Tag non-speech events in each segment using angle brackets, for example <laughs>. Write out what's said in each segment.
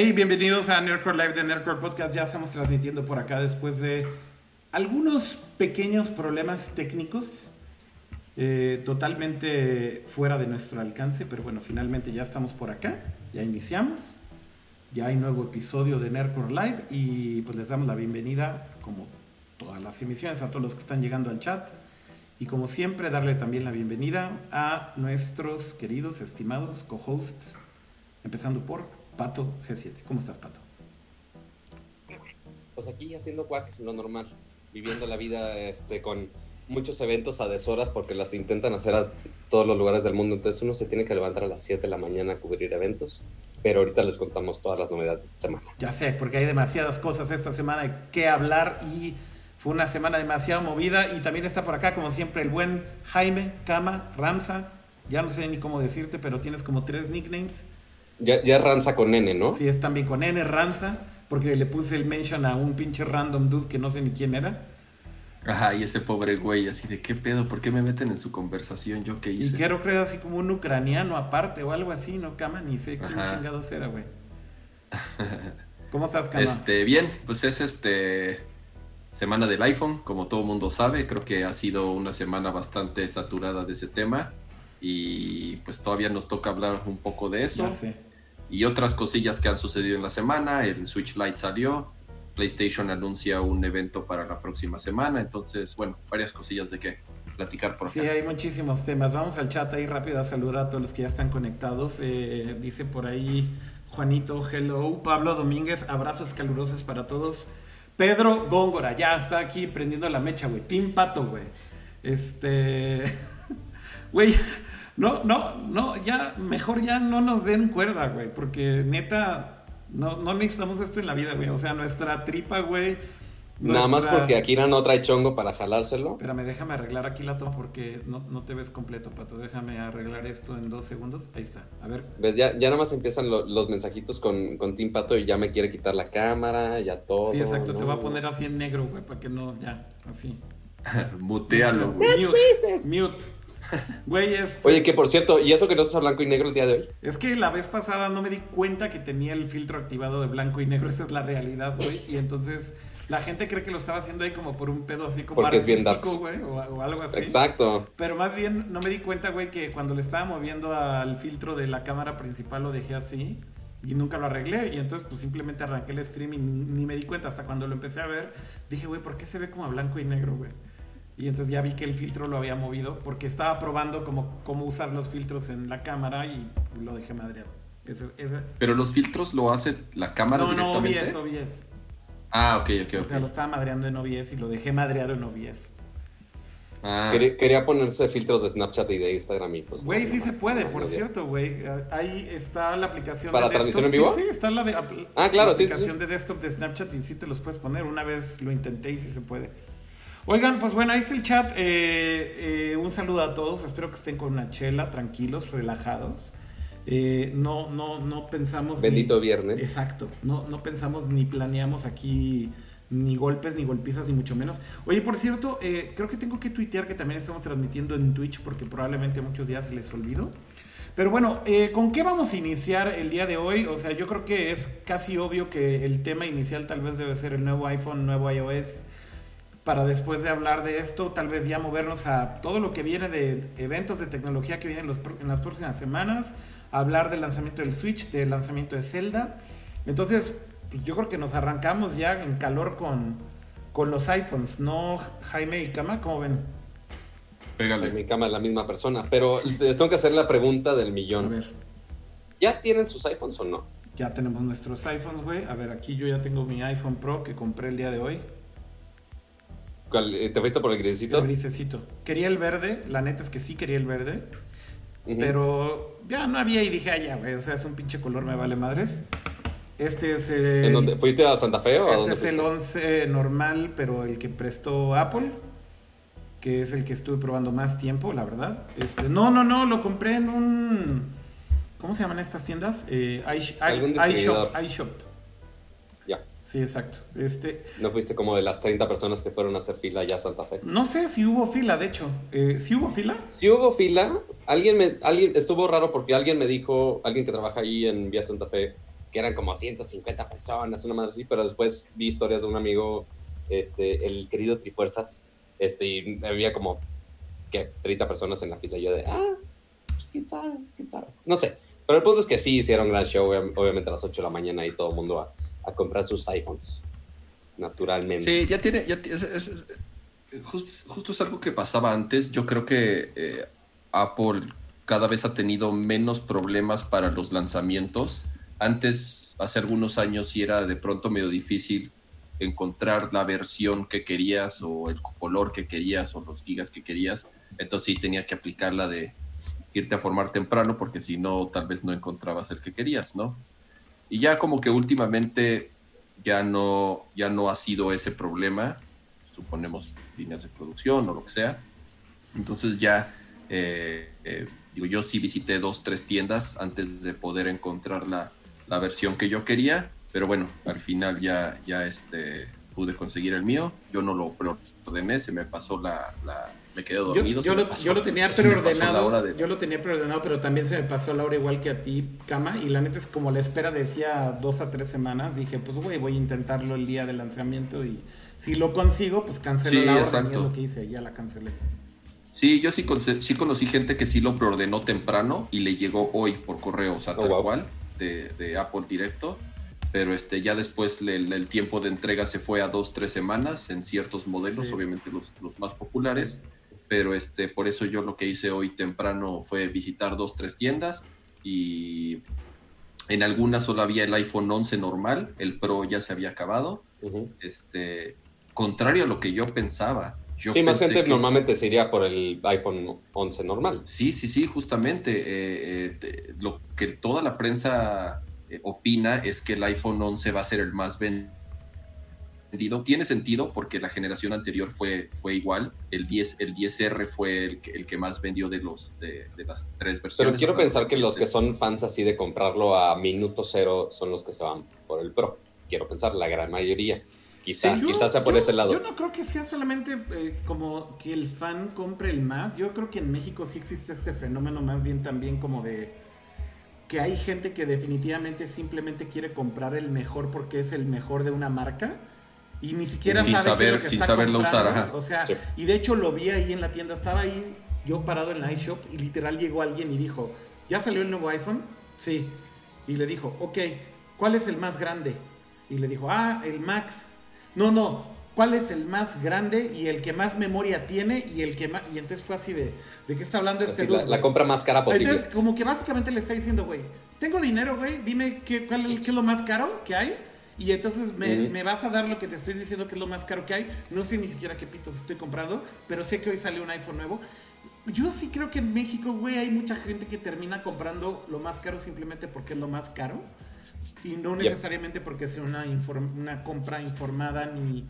Hey, bienvenidos a Nerdcore Live de Nerdcore Podcast. Ya estamos transmitiendo por acá después de algunos pequeños problemas técnicos eh, totalmente fuera de nuestro alcance, pero bueno, finalmente ya estamos por acá, ya iniciamos, ya hay nuevo episodio de Nerdcore Live y pues les damos la bienvenida, como todas las emisiones, a todos los que están llegando al chat y como siempre darle también la bienvenida a nuestros queridos, estimados co-hosts, empezando por Pato G7. ¿Cómo estás, Pato? Pues aquí haciendo cuac, lo normal, viviendo la vida este, con muchos eventos a deshoras porque las intentan hacer a todos los lugares del mundo. Entonces uno se tiene que levantar a las 7 de la mañana a cubrir eventos. Pero ahorita les contamos todas las novedades de esta semana. Ya sé, porque hay demasiadas cosas esta semana que hablar y fue una semana demasiado movida. Y también está por acá, como siempre, el buen Jaime, Kama, Ramsa. Ya no sé ni cómo decirte, pero tienes como tres nicknames. Ya, ya Ranza con N, ¿no? Sí, es también con N, Ranza, porque le puse el mention a un pinche random dude que no sé ni quién era. Ajá, y ese pobre güey, así de qué pedo, ¿por qué me meten en su conversación? ¿Yo qué hice? Y quiero creer así como un ucraniano aparte o algo así, ¿no, Kama? Ni sé quién Ajá. chingados era, güey. <laughs> ¿Cómo estás, Kama? Este, bien, pues es este semana del iPhone, como todo mundo sabe, creo que ha sido una semana bastante saturada de ese tema y pues todavía nos toca hablar un poco de eso Ya sé. Y otras cosillas que han sucedido en la semana, el Switch Lite salió, PlayStation anuncia un evento para la próxima semana, entonces, bueno, varias cosillas de qué platicar por acá. Sí, hay muchísimos temas. Vamos al chat ahí rápido a saludar a todos los que ya están conectados. Eh, dice por ahí Juanito, hello. Pablo Domínguez, abrazos calurosos para todos. Pedro Góngora, ya está aquí prendiendo la mecha, güey. Team Pato, güey. Este. <laughs> Güey, no, no, no, ya, mejor ya no nos den cuerda, güey. Porque neta, no, no necesitamos esto en la vida, güey. O sea, nuestra tripa, güey. Nada más porque Akira no trae chongo para jalárselo. Espérame, déjame arreglar aquí la toma porque no, no te ves completo, Pato. Déjame arreglar esto en dos segundos. Ahí está. A ver. ¿Ves? Ya, ya nada más empiezan lo- los mensajitos con, con Team Pato y ya me quiere quitar la cámara, ya todo. sí, exacto. Te voy a poner así en negro, güey, para que no, ya, así. <laughs> Mutealo, güey. Mute. Mute. Güey, este, Oye, que por cierto, ¿y eso que no estás a blanco y negro el día de hoy? es que la vez pasada no me di cuenta que tenía el filtro activado de blanco y negro. Esa es la realidad, güey. Y entonces la gente cree que lo estaba haciendo ahí como por un pedo así como Porque artístico, güey, o, o algo así. Exacto. Pero más bien no me di cuenta, güey, que cuando le estaba moviendo al filtro de la cámara principal lo dejé así y nunca lo arreglé. Y entonces pues simplemente arranqué el stream y ni, ni me di cuenta. Hasta cuando lo empecé a ver, dije, güey, ¿por qué se ve como a blanco y negro, güey? Y entonces ya vi que el filtro lo había movido porque estaba probando cómo, cómo usar los filtros en la cámara y lo dejé madreado. Ese- ese- Pero los filtros lo hace la cámara No, no, directamente. OBS, OBS. Ah, ok, ok, O ok. sea, lo estaba madreando en OBS y lo dejé madreado en OBS. Ah, Quería, quería ponerse filtros de Snapchat y de Instagram y pues. Güey, no, sí se puede, no, por no, cierto, güey. Ahí está la aplicación ¿Para de transmisión desktop. en vivo? Sí, sí, está la, de, Ah, claro, la sí, sí, aplicación sí. de desktop de Snapchat y sí te los puedes poner. Una vez lo intenté y sí se puede. Oigan, pues bueno, ahí está el chat. Eh, eh, un saludo a todos. Espero que estén con una chela, tranquilos, relajados. Eh, no, no, no pensamos. ni- Bendito viernes. Exacto. No, no pensamos ni planeamos aquí ni golpes, ni golpizas, ni mucho menos. Oye, por cierto, eh, creo que tengo que tuitear que también estamos transmitiendo en Twitch porque probablemente muchos días se les olvidó. Pero bueno, eh, ¿con qué vamos a iniciar el día de hoy? O sea, yo creo que es casi obvio que el tema inicial tal vez debe ser el nuevo iPhone, nuevo iOS. Para después de hablar de esto, tal vez ya movernos a todo lo que viene de eventos de tecnología que vienen los pro- en las próximas semanas. Hablar del lanzamiento del Switch, del lanzamiento de Zelda. Entonces, pues yo creo que nos arrancamos ya en calor con, con los iPhones, ¿no, Jaime y Kama? ¿Cómo ven? En pégale. mi cama es la misma persona. Pero les tengo que hacer la pregunta del A millón. ver, ¿Ya tienen sus iPhones o no? ya tenemos nuestros iPhones, güey. A ver, aquí yo ya tengo mi iPhone Pro que compré el día de hoy. ¿Cuál- eh, ¿Te fuiste por el grisecito? El grisecito. Quería el verde, la neta es que sí quería el verde. Ujú. Pero ya no había y dije, ah, ya, güey, o sea, es un pinche color, me vale madres. Este es el, ¿En dónde? ¿Fuiste a Santa Fe o a este dónde es el fuiste? 11 normal, pero el que prestó Apple, que es el que estuve probando más tiempo, la verdad. Este, no, no, no, lo compré en un... ¿Cómo se llaman estas tiendas? Eh, iShop, iShop. Sí, exacto. Este, ¿No fuiste como de las 30 personas que fueron a hacer fila ya a Santa Fe? no sé si hubo fila, de hecho. Eh, ¿Sí hubo fila? Si hubo fila, alguien me, alguien, estuvo raro porque alguien me dijo, alguien que trabaja ahí en Vía Santa Fe, que que eran como 150 personas, una madre así, pero después vi historias de un amigo, este, el querido Trifuerzas, este, y había como, que 30 personas en la fila, y yo de, ah, pues quién sabe, quién sabe, no sé, pero el punto es que sí hicieron gran show, obviamente a las 8 de la mañana y todo el mundo a, a comprar sus iPhones, naturalmente. Sí, ya tiene, ya es, justo, justo, es algo que pasaba antes, yo creo que eh, Apple cada vez ha tenido menos problemas para los lanzamientos. Antes, hace algunos años, sí era de pronto medio difícil encontrar la versión que querías o el color que querías o los gigas que querías. Entonces sí tenía que aplicar la de irte a formar temprano porque si no, tal vez no encontrabas el que querías, ¿no? Y ya como que últimamente ya no, ya no ha sido ese problema, suponemos líneas de producción o lo que sea. Entonces ya eh, eh, Digo, yo sí visité dos, tres tiendas antes de poder encontrar la, la versión que yo quería, pero bueno, al final ya, ya este, pude conseguir el mío. Yo no lo ordené, se me pasó la, la me quedé dormido. Yo, lo, yo lo, tenía preordenado, yo lo tenía preordenado, pero también se me pasó la hora igual que a ti, Cama, y la neta es como la espera decía dos a tres semanas, dije, pues güey, voy a intentarlo el día del lanzamiento y si lo consigo, pues cancelo la orden, y es lo que hice, ya la cancelé. Sí, yo sí, sí conocí gente que sí lo preordenó temprano y le llegó hoy por correo, o sea, oh, tal cual, de, Apple directo. Pero este, ya después el tiempo de entrega se fue a dos, tres semanas en ciertos modelos, obviamente los, los, más populares. Pero este, por eso yo lo que hice hoy temprano fue visitar dos, tres tiendas y en algunas solo había el iPhone 11 normal, el Pro ya se había acabado. este, contrario a lo que yo pensaba, sí, más gente normalmente se iría por el iPhone 11 normal. Sí, sí, sí, justamente. Eh, eh, lo que toda la prensa eh, opina es que el iPhone 11 va a ser el más vendido. Tiene sentido porque la generación anterior fue, fue igual. El 10, el 10R fue el que, el que más vendió de, los, de, las tres versiones. Pero quiero pensar que los que son fans así de comprarlo a minuto cero son los que se van por el Pro. Quiero pensar, la gran mayoría. Quizás sea por ese lado. Yo no creo que sea solamente eh, como que el fan compre el más. Yo creo que en México sí existe este fenómeno más bien también como de que hay gente que definitivamente simplemente quiere comprar el mejor porque es el mejor de una marca y ni siquiera sabe saber, lo que sin está saberlo usar. O sea, y de hecho lo vi ahí en la tienda, estaba ahí yo parado en la iShop y literal llegó alguien y dijo, ¿ya salió el nuevo iPhone? Sí. Y le dijo, ok, ¿cuál es el más grande? Y le dijo, ah, el Max. No, no. ¿Cuál es el más grande y el que más memoria tiene y el que más... Y entonces fue así de... ¿De qué está hablando este la, la, compra más cara posible. Entonces, como que básicamente le está diciendo, güey, tengo dinero, güey, dime qué, cuál, qué es lo más caro que hay. Y entonces me, vas a dar lo que te estoy diciendo que es lo más caro que hay. No sé ni siquiera qué pitos estoy comprando, pero sé que hoy salió un iPhone nuevo. Yo sí creo que en México, güey, hay mucha gente que termina comprando lo más caro simplemente porque es lo más caro. Y no necesariamente porque sea una, una compra informada ni,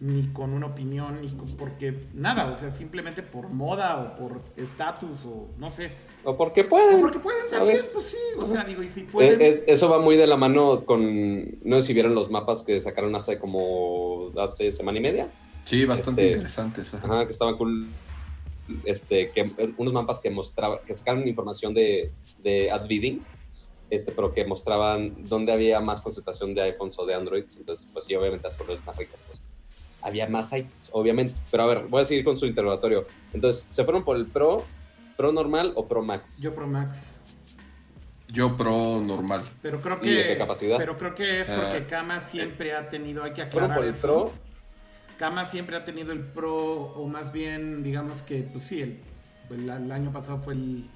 ni con una opinión, ni porque nada, o sea, simplemente por moda o por estatus o no sé. O porque pueden. O porque pueden también, pues sí, o sea, digo, y si pueden. eso va muy de la mano con, no sé si vieron los mapas que sacaron hace como, hace semana y media. Sí, bastante este, interesantes. Ajá, que estaban cool. Este, que, unos mapas que mostraban, que sacaron información de, de ad este, pero que mostraban dónde había más concentración de iPhones o de Androids. Entonces, pues sí, obviamente las colores más ricas, pues había más iPhones, obviamente. Pero a ver, voy a seguir con su interrogatorio. Entonces, ¿se fueron por el Pro, Pro normal o Pro Max? Yo Pro Max. Yo Pro normal. Pero creo que. qué capacidad? Pero creo que es porque ah. Kama siempre ha tenido, hay que aclarar por el Pro? Kama siempre ha tenido el Pro, o más bien, digamos que, pues sí, el, el, año pasado fue el,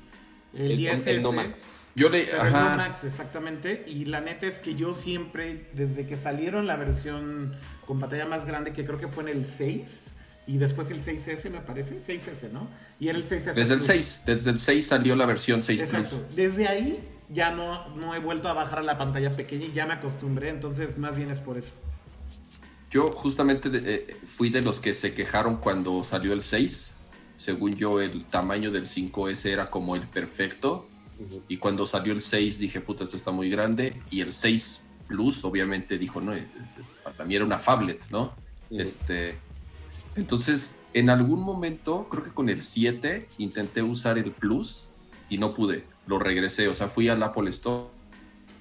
el, 10 el no Max. Yo le. ajá. Max, exactamente. Y la neta es que yo siempre, desde que salieron la versión con pantalla más grande, que creo que fue en el 6, y después el 6S, me parece. 6S, ¿no? Y era el 6S. Desde el 6, desde el 6 salió la versión 6 Exacto. Desde ahí ya no, no he vuelto a bajar a la pantalla pequeña y ya me acostumbré, entonces más bien es por eso. Yo justamente eh, fui de los que se quejaron cuando salió el 6. Según yo, el tamaño del 5S era como el perfecto y cuando salió el 6 dije, puta, esto está muy grande. Y el 6 Plus, obviamente, dijo, no, para mí era una phablet, ¿no? Este, entonces, en algún momento, creo que con el 7, intenté usar el Plus y no pude. Lo regresé, o sea, fui al Apple Store,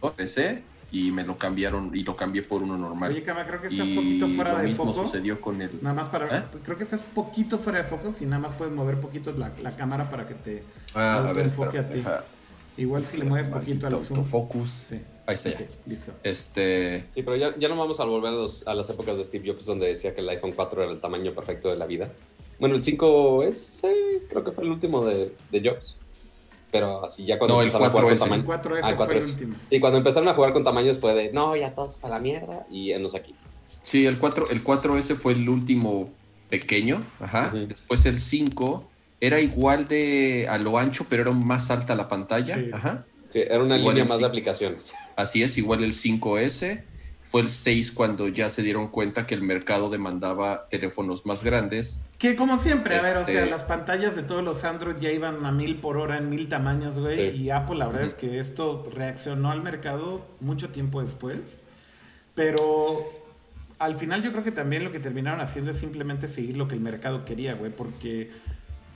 regresé y me lo cambiaron y lo cambié por uno normal. Oye, Cama, creo que estás y poquito fuera lo de mismo foco. sucedió con el... Nada más para. ¿Eh? Creo que estás poquito fuera de foco. Si nada más puedes mover poquito la, la cámara para que te. Ah, a ver, enfoque espera, a ti. deja- Igual si le mueves poquito al zoom. autofocus. Sí. Ahí está ya. listo. Este, Sí, pero ya, ya no vamos a volver a, los- a las épocas de Steve Jobs donde decía que el iPhone 4 era el tamaño perfecto de la vida. Bueno, el 5S creo que fue el último de, de Jobs. Pero así ya cuando No, el empezaron a jugar con 4S. El tamaño. 4S Ah, el fue el 4S. último. Sí, cuando empezaron a jugar con tamaños fue de, no, ya todos para la mierda y enos aquí. sí, el 4, el 4S fue el último pequeño, ajá. Ujú. Después el 5 era igual de a lo ancho, pero era más alta la pantalla, Sí. ajá. Sí, era una Igual línea más de aplicaciones. <laughs> Así es, igual el 5S. Fue el 6 cuando ya se dieron cuenta que el mercado demandaba teléfonos más grandes. Que como siempre, a ver, o sea, Este- las pantallas de todos los Android ya iban a mil por hora en mil tamaños, güey. Sí. Y Apple, la verdad es que esto reaccionó al mercado mucho tiempo después. Pero al final yo creo que también lo que terminaron haciendo es simplemente seguir lo que el mercado quería, güey. Porque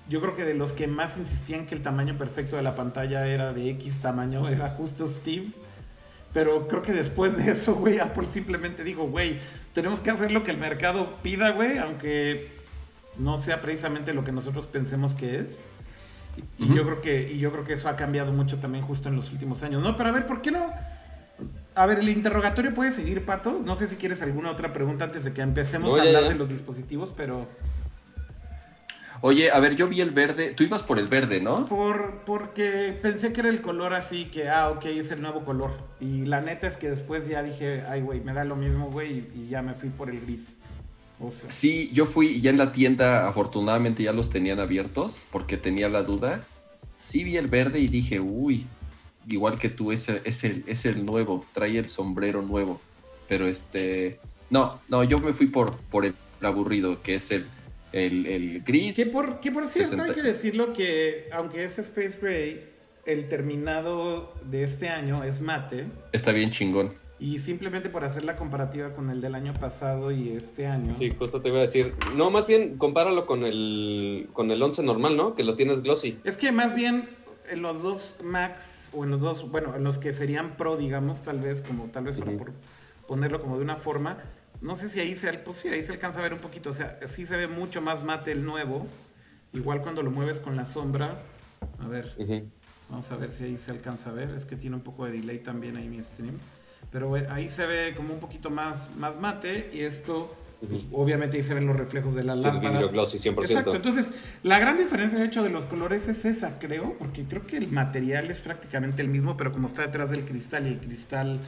yo creo que de los que más insistían que el tamaño perfecto de la pantalla era de X tamaño, era justo Steve. Pero creo que después de eso, güey, Apple simplemente dijo, güey, tenemos que hacer lo que el mercado pida, güey, aunque no sea precisamente lo que nosotros pensemos que es. Y, yo creo que y yo creo que eso ha cambiado mucho también justo en los últimos años. No, pero a ver, ¿por qué no? A ver, el interrogatorio puede seguir, Pato. No sé si quieres alguna otra pregunta antes de que empecemos No, a ya, hablar ya. de los dispositivos, pero Oye, a ver, yo vi el verde. Tú ibas por el verde, ¿no? por porque pensé que era el color así que ah, ok, es el nuevo color. Y la neta es que después ya dije, ay, güey, me da lo mismo, güey, y, ya me fui por el gris. O sea, Sí, yo fui y ya en la tienda, afortunadamente ya los tenían abiertos porque tenía la duda. Sí vi el verde y dije, uy, igual que tú, es el, es el, es el nuevo, trae el sombrero nuevo. Pero este, no, no, yo me fui por, por el aburrido, que es el, el, el gris. Que por, que por cierto, 60. hay que decirlo que aunque es Space Gray, el terminado de este año es mate. Está bien chingón. Y simplemente por hacer la comparativa con el del año pasado y este año. Sí, justo te iba a decir. No, más bien compáralo con el, con el 11 normal, ¿no? Que lo tienes glossy. Es que más bien en los dos Max, o en los dos, bueno, en los que serían Pro, digamos, tal vez, como tal vez para Ujú. por ponerlo como de una forma. No sé si ahí se, pues sí, ahí se alcanza a ver un poquito. O sea, sí se ve mucho más mate el nuevo. Igual cuando lo mueves con la sombra. A ver. Vamos a ver si ahí se alcanza a ver. Es que tiene un poco de delay también ahí mi stream. Pero bueno, ahí se ve como un poquito más, más mate. Y esto, pues, obviamente ahí se ven los reflejos de las Sí, lámparas. vidrio glossy 100%. Exacto. Entonces, la gran diferencia de hecho de los colores es esa, creo. Porque creo que el material es prácticamente el mismo. Pero como está detrás del cristal y el cristal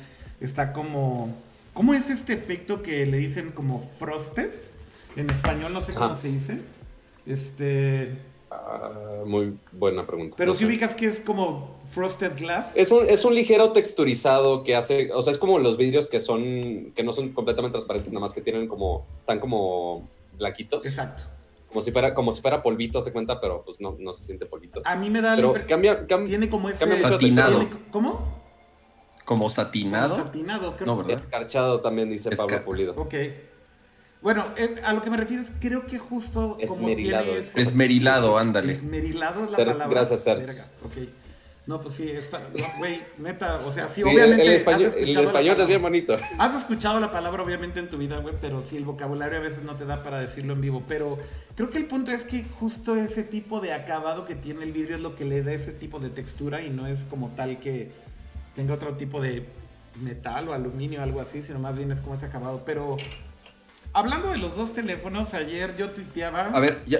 está como... ¿Cómo es este efecto que le dicen como frosted? En español no sé cómo Ah. se dice. Este... Ah, muy buena pregunta. Pero No si sé. ubicas que es como frosted glass. Es un, es un ligero texturizado que hace, o sea, es como los vidrios que son, que no son completamente transparentes, nada más que tienen como, están como blanquitos, Exacto. como si fuera, como si fuera polvito, de cuenta, pero pues no, no se siente polvito. A mí me da la Pero cambia, cambia, Tiene como ese. cambia mucho tiene- ¿Cómo? Como satinado. Como satinado, creo. No, ¿verdad? Escarchado también dice Pablo Pulido. Ok. Bueno, eh, a lo que me refieres, creo que justo como Esmerilado, tiene es ese- Esmerilado, ándale. Esmerilado es la Ter- palabra. gracias, Sergio. Verga, Ok. No, pues sí, está, no, güey, neta, o sea, sí, Sí, obviamente el, español, has el escuchado español es bien bonito. Has escuchado la palabra obviamente en tu vida, güey, pero sí, el vocabulario a veces no te da para decirlo en vivo. Pero creo que el punto es que justo ese tipo de acabado que tiene el vidrio es lo que le da ese tipo de textura y no es como tal que tenga otro tipo de metal o aluminio o algo así, sino más bien es como ese acabado. Pero hablando de los dos teléfonos, ayer yo tuiteaba... A ver, ya,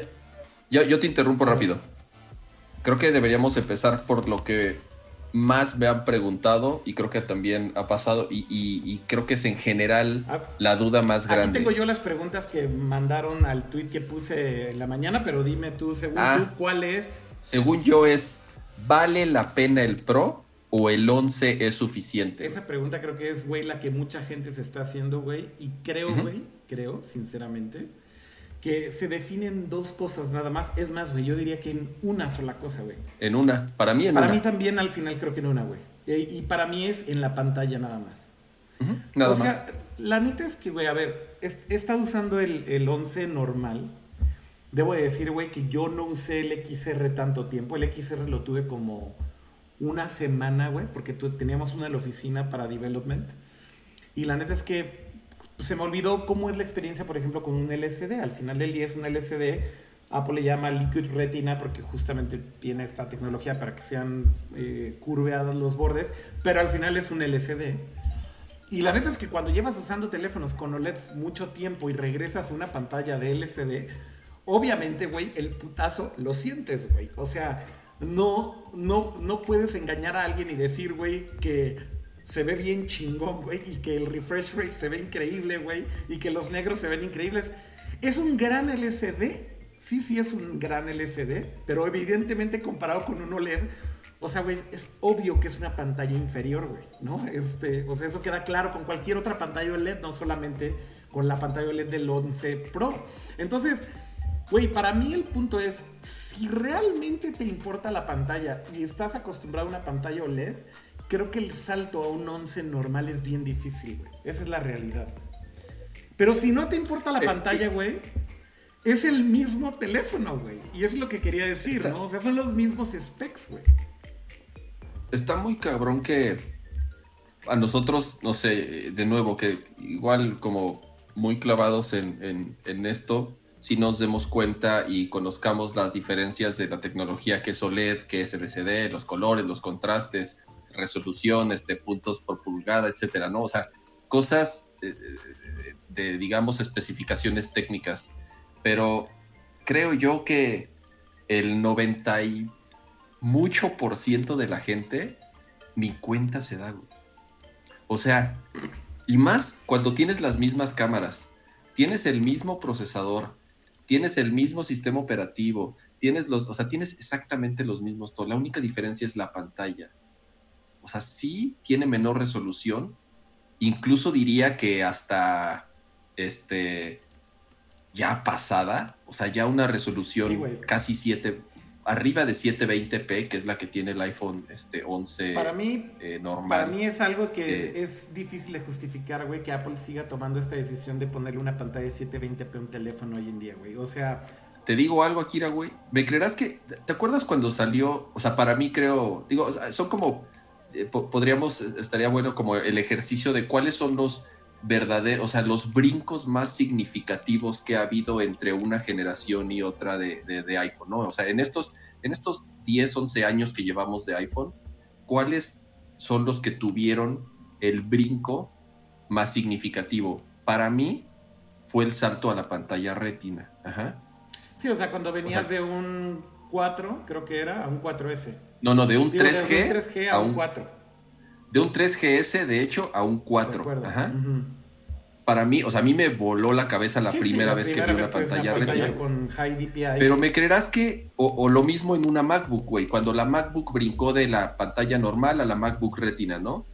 ya- yo te interrumpo rápido. Creo que deberíamos empezar por lo que más me han preguntado y creo que también ha pasado y, y- y creo que es en general Ah, la duda más Aquí grande. tengo yo las preguntas que mandaron al tweet que puse en la mañana, pero dime tú, según Ah. tú, ¿cuál es? Según yo es, ¿vale la pena el Pro o el 11 es suficiente? Esa pregunta creo que es, güey, la que mucha gente se está haciendo, güey. Y creo, güey, creo, sinceramente, que se definen dos cosas nada más. Es más, güey, yo diría que en una sola cosa, güey. En una, para mí en Para una. mí también al final creo que en una, güey. Y, y para mí es en la pantalla nada más. Ujú, Nada o más. sea, la neta es que, güey, a ver, he, he estado usando el, el 11 normal. Debo de decir, güey, que yo no usé el XR tanto tiempo. El XR lo tuve como una semana, güey, porque tú, teníamos una en la oficina para development. Y la neta es que pues, se me olvidó cómo es la experiencia, por ejemplo, con un LCD. Al final del día es un LCD. Apple le llama Liquid Retina porque justamente tiene esta tecnología para que sean eh, curveados los bordes, pero al final es un LCD. Y la neta es que cuando llevas usando teléfonos con OLED mucho tiempo y regresas a una pantalla de LCD, obviamente, güey, el putazo lo sientes, güey. O sea, no, no, no puedes engañar a alguien y decir, güey, que se ve bien chingón, güey, y que el refresh rate se ve increíble, güey, y que los negros se ven increíbles. Es un gran LCD, sí, sí es un gran LCD, pero evidentemente comparado con un OLED, o sea, güey, es obvio que es una pantalla inferior, güey, ¿no? Este, o sea, eso queda claro con cualquier otra pantalla OLED, no solamente con la pantalla OLED del 11 Pro. Entonces, Güey, para mí el punto es, si realmente te importa la pantalla y estás acostumbrado a una pantalla OLED, creo que el salto a un 11 normal es bien difícil, güey. Esa es la realidad. Pero si no te importa la pantalla, güey, es el mismo teléfono, güey. Y es lo que quería decir, ¿no? O sea, son los mismos specs, güey. Está muy cabrón que a nosotros, no sé, de nuevo, que igual como muy clavados en, en esto, si nos demos cuenta y conozcamos las diferencias de la tecnología que es OLED, que es LCD, los colores, los contrastes, resoluciones de puntos por pulgada, etcétera, ¿no? O sea, cosas de, de, digamos, especificaciones técnicas. Pero creo yo que el 90 y mucho por ciento de la gente ni cuenta se da, O sea, y más cuando tienes las mismas cámaras, tienes el mismo procesador, tienes el mismo sistema operativo, tienes los, o sea, tienes exactamente los mismos La única diferencia es la pantalla. O sea, sí tiene menor resolución. Incluso diría que hasta este ya pasada, o sea, ya una resolución casi 7 arriba de 720p, que es la que tiene el iPhone este 11 para mí, eh, normal. Para mí es algo que eh, es difícil de justificar, güey, que Apple siga tomando esta decisión de ponerle una pantalla de 720p a un teléfono hoy en día, güey. O sea... Te digo algo, Akira, güey. ¿Me creerás que... ¿Te acuerdas cuando salió? O sea, para mí creo... Digo, son como... Eh, podríamos... Estaría bueno como el ejercicio de cuáles son los verdaderos, o sea, los brincos más significativos que ha habido entre una generación y otra de, de, iPhone, ¿no? O sea, en estos, en estos 10, 11 años que llevamos de iPhone, ¿cuáles son los que tuvieron el brinco más significativo? Para mí fue el salto a la pantalla retina. Ajá. Sí, o sea, cuando venías de un 4, creo que era, a un 4S. No, no, de un 3G, de un 3G a, un 4 de un 3GS, de hecho, a un 4. Ajá. Para mí, o sea, a mí me voló la cabeza la primera vez que vi una pantalla, retina. Con high DPI. Pero me creerás que, o, lo mismo en una MacBook, güey, cuando la MacBook brincó de la pantalla normal a la MacBook retina, ¿no?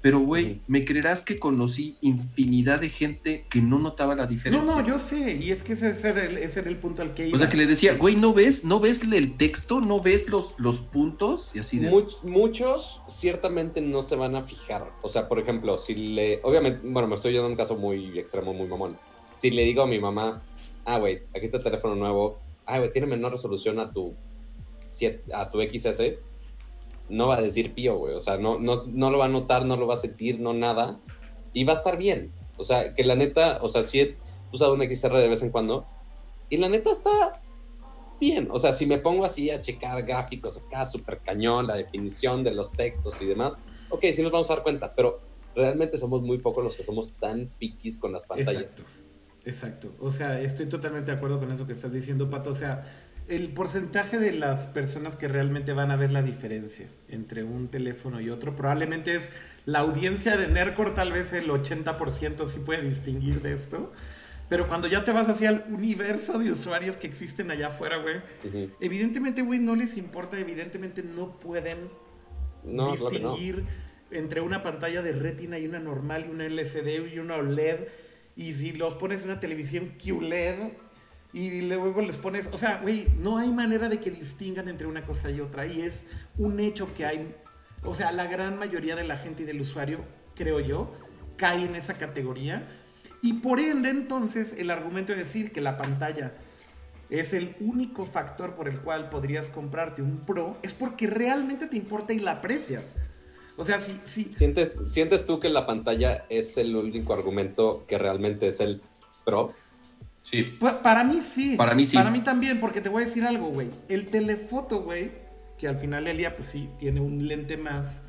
Pero, güey, me creerás que conocí infinidad de gente que no notaba la diferencia. No, no, yo sé, y es que ese, era el, ese era el punto al que iba. O sea, que le decía, güey, ¿no ves? ¿No ves el texto? ¿No ves los, los puntos? Y así de... muchos ciertamente no se van a fijar. O sea, por ejemplo, si le... Obviamente, bueno, me estoy yendo a un caso muy extremo, muy mamón. Si le digo a mi mamá, ah, güey, aquí está el teléfono nuevo. Ah, güey, tiene menor resolución a tu, a tu XS no va a decir pío, güey. O sea, no, no, no lo va a notar, no lo va a sentir, no nada. Y va a estar bien. O sea, que la neta, o sea, sí he usado un XR de vez en cuando. Y la neta está bien. O sea, si me pongo así a checar gráficos acá, súper cañón, la definición de los textos y demás, ok, sí nos vamos a dar cuenta. Pero realmente somos muy pocos los que somos tan piquis con las pantallas. Exacto. Exacto. O sea, estoy totalmente de acuerdo con eso que estás diciendo, Pato. O sea, el porcentaje de las personas que realmente van a ver la diferencia entre un teléfono y otro probablemente es la audiencia de Nercor, tal vez el 80% sí puede distinguir de esto. Pero cuando ya te vas hacia el universo de usuarios que existen allá afuera, güey, evidentemente, güey, no les importa, evidentemente no pueden distinguir entre una pantalla de retina y una normal y una LCD y una OLED. Y si los pones en una televisión QLED, y luego les pones, o sea, güey, no hay manera de que distingan entre una cosa y otra. Y es un hecho que hay, o sea, la gran mayoría de la gente y del usuario, creo yo, cae en esa categoría. Y por ende, entonces, el argumento de decir que la pantalla es el único factor por el cual podrías comprarte un Pro, es porque realmente te importa y la aprecias. O sea, si... si... ¿Sientes, ¿Sientes tú que la pantalla es el único argumento que realmente es el Pro? Sí. para mí sí. Para mí sí. Para mí también, porque te voy a decir algo, güey. El telefoto, güey, que al final el día, pues sí, tiene un lente más,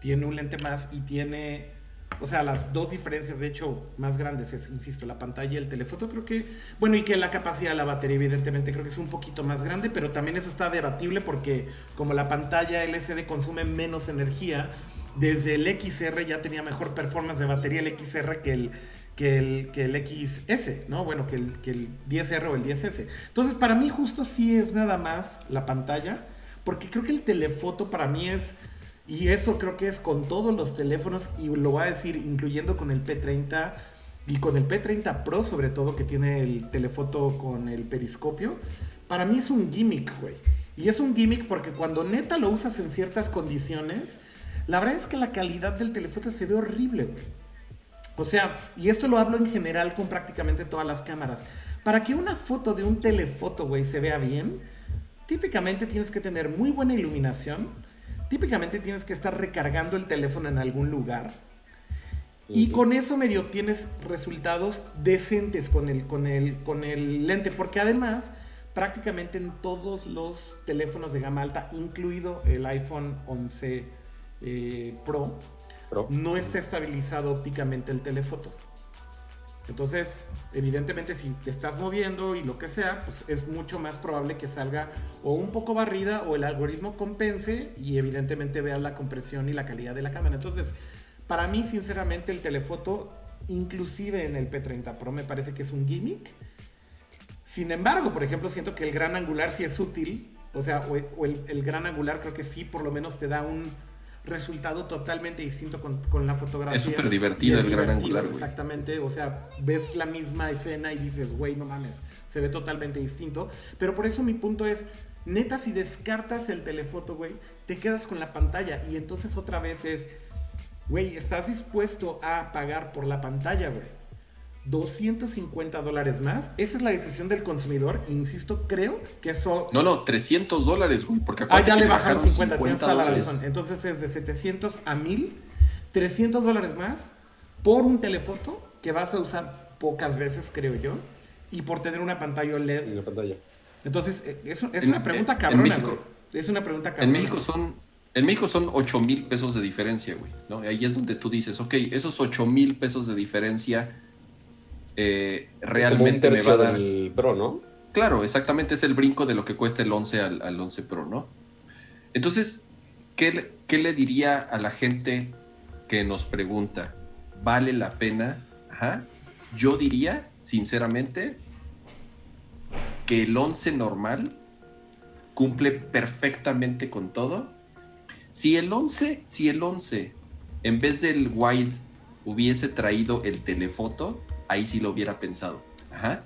tiene un lente más y tiene o sea, las dos diferencias, de hecho, más grandes es, insisto, la pantalla y el telefoto. Creo que, bueno, y que la capacidad de la batería, evidentemente, creo que es un poquito más grande, pero también eso está debatible porque como la pantalla LCD consume menos energía, desde el XR ya tenía mejor performance de batería el XR que el, que el, que el XS, ¿no? Bueno, que el, que el 10R o el 10S. Entonces, para mí justo sí es nada más la pantalla, porque creo que el telefoto para mí es y eso creo que es con todos los teléfonos y lo voy a decir incluyendo con el P30 y con el P30 Pro sobre todo que tiene el telefoto con el periscopio. Para mí es un gimmick, güey. Y es un gimmick porque cuando neta lo usas en ciertas condiciones, la verdad es que la calidad del telefoto se ve horrible, güey. O sea, y esto lo hablo en general con prácticamente todas las cámaras. Para que una foto de un telefoto, güey, se vea bien, típicamente tienes que tener muy buena iluminación, típicamente tienes que estar recargando el teléfono en algún lugar. Y con eso medio tienes resultados decentes con el, con, el, con el lente, porque además prácticamente en todos los teléfonos de gama alta, incluido el iPhone 11 eh, Pro, no está estabilizado ópticamente el telefoto. Entonces, evidentemente, si te estás moviendo y lo que sea, pues es mucho más probable que salga o un poco barrida o el algoritmo compense y evidentemente veas la compresión y la calidad de la cámara. Entonces, para mí, sinceramente, el telefoto, inclusive en el P30 Pro, me parece que es un gimmick. Sin embargo, por ejemplo, siento que el gran angular sí es útil. O sea, o, el gran angular creo que sí, por lo menos te da un resultado totalmente distinto con, la fotografía. Es súper divertido el gran angular. Exactamente, o sea, ves la misma escena y dices, güey, no mames, se ve totalmente distinto. Pero por eso mi punto es, neta, si descartas el telefoto, güey, te quedas con la pantalla y entonces otra vez es, güey, ¿estás dispuesto a pagar por la pantalla, güey? 250 dólares más. Esa es la decisión del consumidor. Insisto, creo que eso. No, no, 300 dólares, güey. Porque ah, ya le bajaron 50, tienes toda la razón. Entonces es de 700 a 1000, 300 dólares más por un telefoto que vas a usar pocas veces, creo yo, y por tener una pantalla OLED. Una pantalla. Entonces, eh, es, es una pregunta cabrona, Es una pregunta cabrona. En México son. En México son 8 mil pesos de diferencia, güey. ¿no? Ahí es donde tú dices, ok, esos 8 mil pesos de diferencia eh, realmente me va a dar. El Pro, ¿no? Claro, exactamente es el brinco de lo que cuesta el 11 al, 11 Pro, ¿no? Entonces, ¿qué, ¿qué, le diría a la gente que nos pregunta? ¿Vale la pena? Ajá. Yo diría, sinceramente, que el 11 normal cumple perfectamente con todo. Si el 11, si el 11, en vez del wide, hubiese traído el telefoto, ahí sí lo hubiera pensado. Ajá.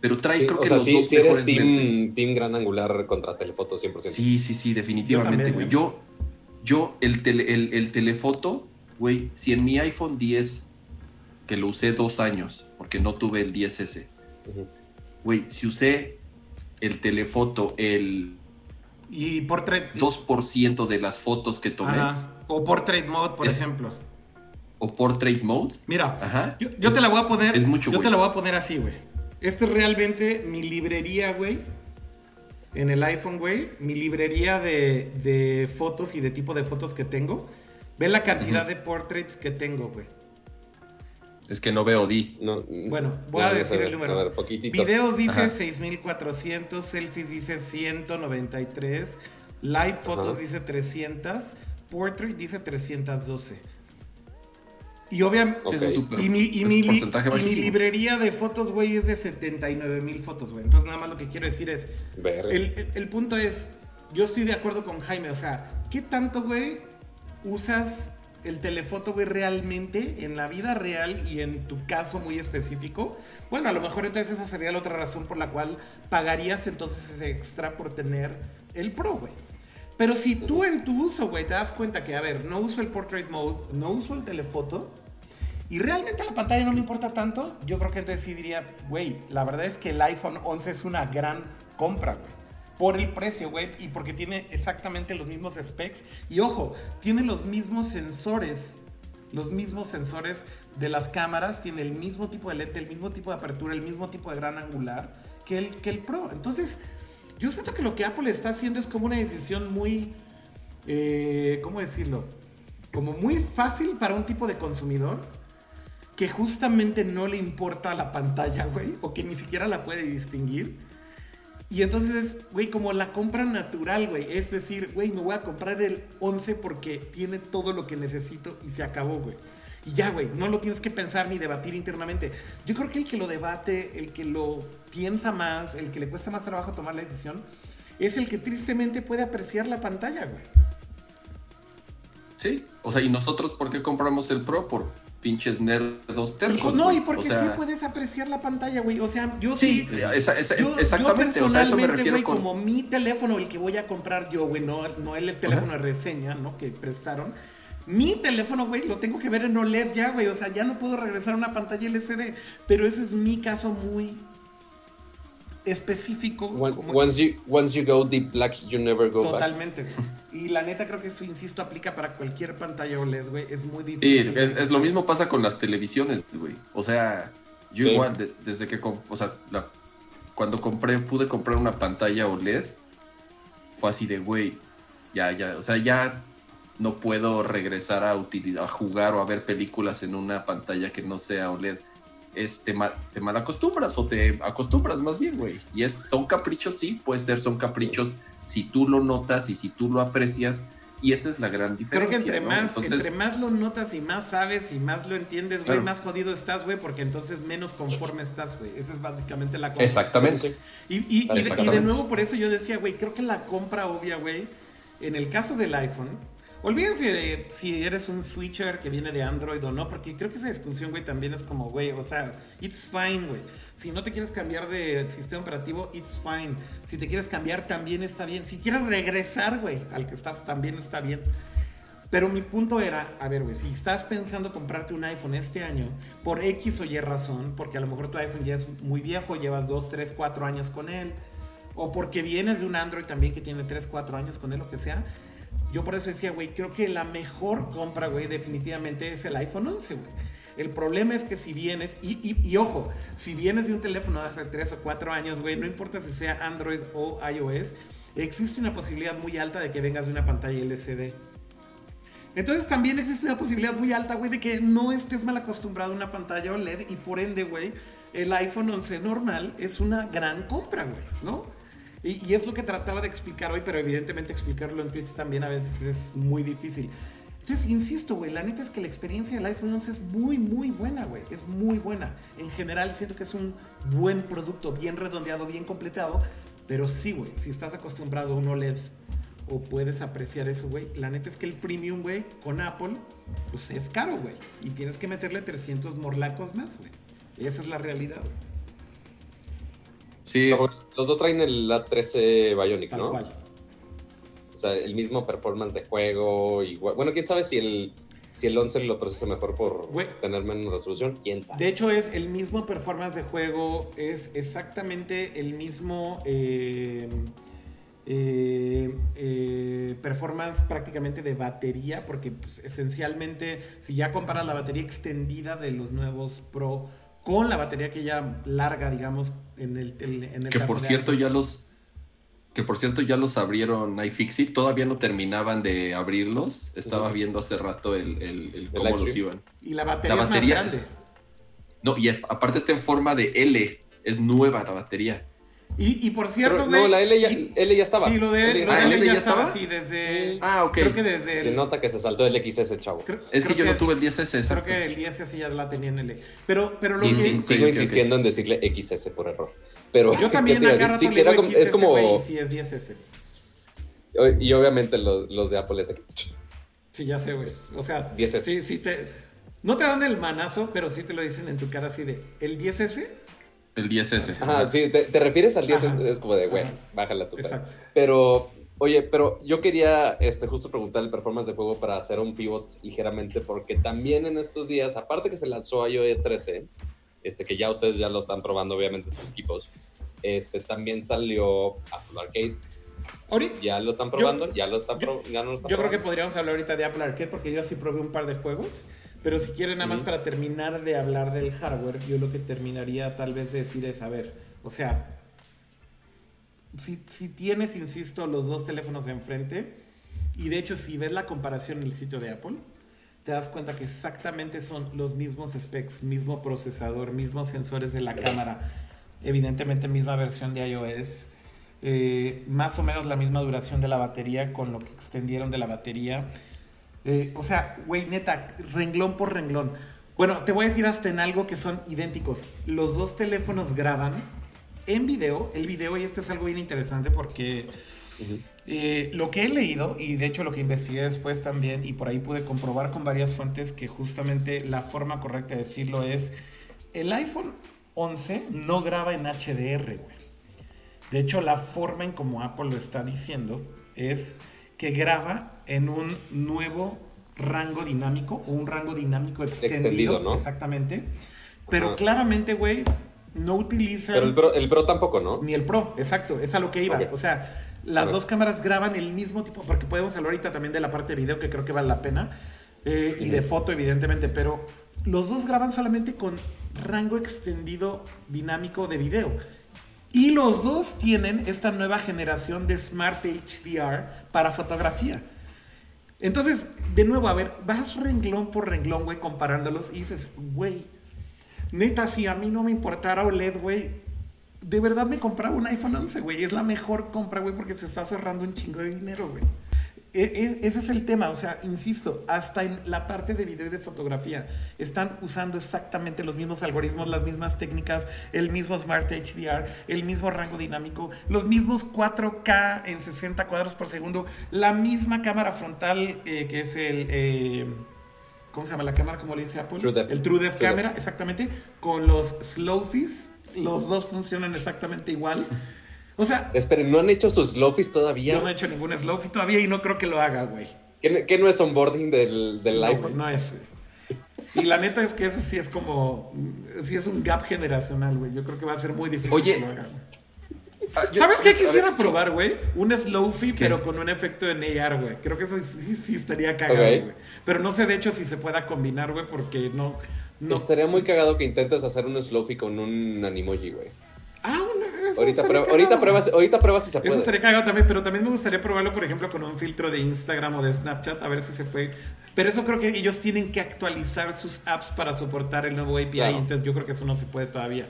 Pero trae, creo que los dos sí eres team, team, gran angular contra telefoto 100%. Sí, sí, sí, definitivamente, güey. Yo, yo, el, el, telefoto, güey, si en mi iPhone 10, que lo usé dos años, porque no tuve el 10S, güey, si usé el telefoto, el... Y portrait... 2% de las fotos que tomé. O portrait mode, por ejemplo o Portrait Mode. Mira, yo, te la voy a poner. Es mucho, Yo te la voy a poner así, güey. Esta es realmente mi librería, güey. En el iPhone, güey. Mi librería de, fotos y de tipo de fotos que tengo. Ve la cantidad de portraits que tengo, güey. Es que no veo D. bueno, voy a decir el número. A ver, Videos dice 6400, selfies dice 193, live fotos dice 300, portrait dice 312. Y obviamente. Y, mi, y, mi, <laughs> librería de fotos, güey, es de 79 mil fotos, güey. Entonces, nada más lo que quiero decir es. El, el, punto es. Yo estoy de acuerdo con Jaime. O sea, ¿qué tanto, güey, usas el telefoto, güey, realmente en la vida real y en tu caso muy específico? Bueno, a lo mejor entonces esa sería la otra razón por la cual pagarías entonces ese extra por tener el Pro, güey. Pero si tú en tu uso, güey, te das cuenta que, a ver, no uso el portrait mode, no uso el telefoto, y realmente la pantalla no me importa tanto, yo creo que entonces sí diría, güey, la verdad es que el iPhone 11 es una gran compra, güey. Por el precio, güey, y porque tiene exactamente los mismos specs. Y ojo, tiene los mismos sensores, los mismos sensores de las cámaras, tiene el mismo tipo de lente, el mismo tipo de apertura, el mismo tipo de gran angular que el, que el Pro. Entonces, yo siento que lo que Apple está haciendo es como una decisión muy, eh, ¿cómo decirlo? Como muy fácil para un tipo de consumidor que justamente no le importa la pantalla, güey, o que ni siquiera la puede distinguir. Y entonces es, güey, como la compra natural, güey. Es decir, güey, me voy a comprar el 11 porque tiene todo lo que necesito y se acabó, güey. Y ya, güey, no lo tienes que pensar ni debatir internamente. Yo creo que el que lo debate, el que lo piensa más, el que le cuesta más trabajo tomar la decisión, es el que tristemente puede apreciar la pantalla, güey. Sí, o sea, ¿y nosotros por qué compramos el Pro? Por pinches nerdos tercos. No, y porque O sea, sí puedes apreciar la pantalla, güey. O sea, yo sí. Sí, esa- esa- Yo, exactamente, yo o sea, eso me personalmente, refiero güey, con... como mi teléfono, el que voy a comprar yo, güey, no, no el teléfono de reseña, ¿no? Que prestaron. Mi teléfono, güey, lo tengo que ver en OLED ya, güey. O sea, ya no puedo regresar a una pantalla LCD. Pero ese es mi caso muy específico. Once, you, once you go deep black, you never go back. Totalmente, güey. Y la neta creo que eso, insisto, aplica para cualquier pantalla OLED, güey. Es muy Sí, difícil. es, es lo mismo pasa con las televisiones, güey. O sea, yo Sí. igual, de- desde que, o sea, la- cuando compré, pude comprar una pantalla OLED, fue así de, güey, ya, ya, o sea, ya no puedo regresar a, utilizar, a jugar o a ver películas en una pantalla que no sea OLED. Es, te, ma- te malacostumbras o te acostumbras más bien, güey. Y es, son caprichos, sí, puede ser, son caprichos si tú lo notas y si tú lo aprecias. Y esa es la gran diferencia. Creo que entre ¿no? más, Entonces, entre más lo notas y más sabes y más lo entiendes, güey, Claro. más jodido estás, güey, porque entonces menos conforme estás, güey. Esa es básicamente la compra. Exactamente. Y, y- y de- y de, Exactamente. nuevo, por eso yo decía, güey, creo que la compra obvia, güey, en el caso del iPhone, olvídense de si eres un switcher que viene de Android o no, porque creo que esa discusión, güey, también es como, güey, o sea, it's fine, güey. Si no te quieres cambiar de sistema operativo, it's fine. Si te quieres cambiar, también está bien. Si quieres regresar, güey, al que estás, también está bien. Pero mi punto era, a ver, güey, si estás pensando comprarte un iPhone este año, por X o Y razón, porque a lo mejor tu iPhone ya es muy viejo, llevas 2, 3, 4 años con él, o porque vienes de un Android también que tiene 3, 4 años con él, lo que sea, yo por eso decía, güey, creo que la mejor compra, güey, definitivamente es el iPhone 11, güey. El problema es que si vienes, y, y- ojo, si vienes de un teléfono hace 3 o 4 años, güey, no importa si sea Android o iOS, existe una posibilidad muy alta de que vengas de una pantalla LCD. Entonces también existe una posibilidad muy alta, güey, de que no estés mal acostumbrado a una pantalla OLED y por ende, güey, el iPhone 11 normal es una gran compra, güey, ¿no? Y, es lo que trataba de explicar hoy, pero evidentemente explicarlo en tweets también a veces es muy difícil. Entonces, insisto, güey, la neta es que la experiencia del iPhone 11 es muy, muy buena, güey. Es muy buena. En general, siento que es un buen producto, bien redondeado, bien completado. Pero sí, güey, si estás acostumbrado a un OLED o puedes apreciar eso, güey, la neta es que el premium, güey, con Apple, pues es caro, güey. Y tienes que meterle 300 morlacos más, güey. Esa es la realidad, güey. Sí, O sea, bueno, los dos traen el A13 Bionic, Tal ¿no? cual. O sea, el mismo performance de juego. Igual. Bueno, quién sabe si el, si el 11 lo procesa mejor por tener menos resolución. Quién sabe. De hecho, es el mismo performance de juego, es exactamente el mismo eh, eh, eh, performance prácticamente de batería, porque pues, esencialmente, si ya comparas la batería extendida de los nuevos Pro con la batería que ya larga, digamos, en el, en el que caso por de cierto ya los que por cierto ya los abrieron iFixit, todavía no terminaban de abrirlos. Estaba viendo hace rato el, el- el cómo los iban. Y la batería, La batería es más es- grande. No, y aparte está en forma de L, es nueva la batería. Y, y por cierto, güey. no, la L ya, y- L ya estaba. Sí, lo de, L ya Ah, estaba. L ¿L ya ya estaba, estaba? sí, desde. Ah, ok. Creo que desde. Se el- nota que se saltó el XS el chavo. creo- Es que creo yo no tuve el 10S, Creo exacto. que el 10 sí ya la tenía en L. Pero, pero lo Y que. sí, sigo insistiendo en decirle XS por error. Pero, Yo <laughs> también es como. sí es 10S. Y obviamente los, los de Apple es de. Sí, ya sé, güey. O sea, 10S. sí, sí te. No te dan el manazo, pero sí te lo dicen en tu cara así de. ¿El 10S? El 10S. Ajá, sí, te, te refieres al 10, Ajá. es como de, Ajá. bájala tu pedo. Exacto. Pero Oye, pero yo quería este, justo preguntar el performance de juego para hacer un pivot ligeramente, porque también en estos días, aparte que se lanzó iOS 13, este, que ya ustedes ya lo están probando obviamente sus equipos, este, también salió Apple Arcade. Ahorita, Ya lo están probando, ya lo están yo- pro- ya no lo están Yo creo que probando. podríamos hablar ahorita de Apple Arcade porque yo sí probé un par de juegos. Pero si quieren nada más para terminar de hablar del hardware, yo lo que terminaría tal vez de decir es, a ver, o sea, si, si tienes, insisto, los dos teléfonos enfrente, y de hecho si ves la comparación en el sitio de Apple, te das cuenta que exactamente son los mismos specs, mismo procesador, mismos sensores de la cámara, evidentemente misma versión de iOS, eh, más o menos la misma duración de la batería con lo que extendieron de la batería. Eh, o sea, güey, neta, renglón por renglón. Bueno, te voy a decir hasta en algo que son idénticos. Los dos teléfonos graban en video. El video, y esto es algo bien interesante porque eh, lo que he leído, y de hecho lo que investigué después también, y por ahí pude comprobar con varias fuentes que justamente la forma correcta de decirlo es, el iPhone 11 no graba en HDR, güey. De hecho, la forma en como Apple lo está diciendo es que graba en un nuevo rango dinámico o un rango dinámico extendido. Extendido, ¿no? Exactamente. Pero Ajá. claramente, güey, no utiliza Pero el Pro, el Pro tampoco, ¿no? ni el Pro, exacto, es a lo que iba. O sea, las dos cámaras graban el mismo tipo, porque podemos hablar ahorita también de la parte de video que creo que vale la pena, eh, y de foto, evidentemente, pero los dos graban solamente con rango extendido dinámico de video. Y los dos tienen esta nueva generación de Smart HDR para fotografía. Entonces, de nuevo, a ver, vas renglón por renglón, güey, comparándolos y dices, güey, neta, si a mí no me importara OLED, güey, de verdad me compraba un iPhone 11, güey. Es la mejor compra, güey, porque se está cerrando un chingo de dinero, güey. E- e- ese es el tema, o sea, insisto, hasta en la parte de video y de fotografía están usando exactamente los mismos algoritmos, las mismas técnicas, el mismo Smart HDR, el mismo rango dinámico, los mismos 4K en 60 cuadros por segundo, la misma cámara frontal eh, que es el... eh, ¿Cómo se llama la cámara? ¿Cómo le dice Apple? True. El True Depth Camera, exactamente. Con los Slow-Fis, los dos funcionan exactamente igual. <laughs> O sea, Esperen, ¿no han hecho sus Slowfies todavía? yo no he hecho ningún Slow-Fi todavía y no creo que lo haga, güey. ¿Qué, qué no es onboarding del, del No, iPhone? No es. Y la neta es que eso sí es como. Sí es un gap generacional, güey. Yo creo que va a ser muy difícil Oye, que lo haga, güey. Ah, yo- ¿Sabes qué ver, quisiera probar, güey? Un Slow-Fi, ¿Qué? pero con un efecto en AR, güey. Creo que eso sí, sí estaría cagado, güey. Pero no sé, de hecho, si se pueda combinar, güey, porque no. no... Estaría muy cagado que intentes hacer un Slowfie con un Animoji, güey. Ah, una, eso Ahorita, prueba, ahorita, pruebas, ahorita pruebas si se Eso puede. estaría cagado también, pero también me gustaría probarlo, por ejemplo, con un filtro de Instagram o de Snapchat, a ver si se puede. Pero eso creo que ellos tienen que actualizar sus apps para soportar el nuevo API, Claro. entonces yo creo que eso no se puede todavía.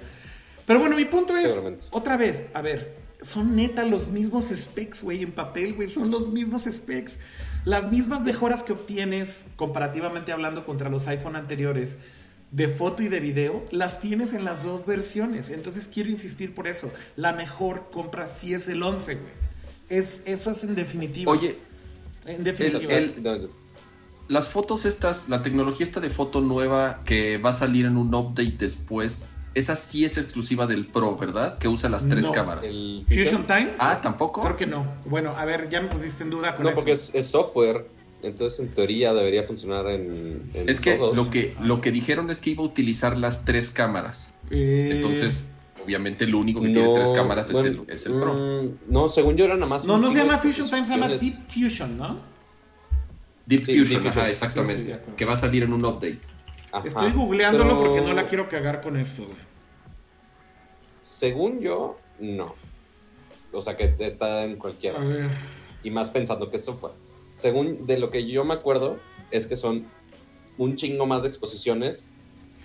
Pero bueno, mi punto es, otra vez, a ver, son neta los mismos specs, güey, en papel, güey, son los mismos specs. Las mismas mejoras que obtienes, comparativamente hablando, contra los iPhone anteriores, de foto y de video, las tienes en las dos versiones. Entonces quiero insistir por eso. La mejor compra sí es el 11, güey. Es, eso es en definitiva. Oye, en definitiva. el- No, no. las fotos estas, la tecnología esta de foto nueva que va a salir en un update después, esa sí es exclusiva del Pro, ¿verdad? Que usa las tres No. cámaras. El Fusion Time. Ah, ¿tampoco? Creo que no. Bueno, a ver, ya me pusiste en duda con No, eso. porque es, es software. Entonces, en teoría, debería funcionar en, en Es que todos. lo que lo que dijeron es que iba a utilizar las tres cámaras. Eh, Entonces, obviamente lo único que tiene tres cámaras es, el, es el Pro. mm, no, según yo era nada más. No, no se llama Fusion Time, se llama Deep. Fusion, ¿no? Deep Sí, Fusion, Deep ajá, Fusion. exactamente. Sí, sí, que va a salir en un update. Ajá. Estoy googleándolo Pero, porque no la quiero cagar con esto, güey. Según yo, no. O sea, que está en cualquiera. A ver. Y más pensando que es software. Según de lo que yo me acuerdo, es que son un chingo más de exposiciones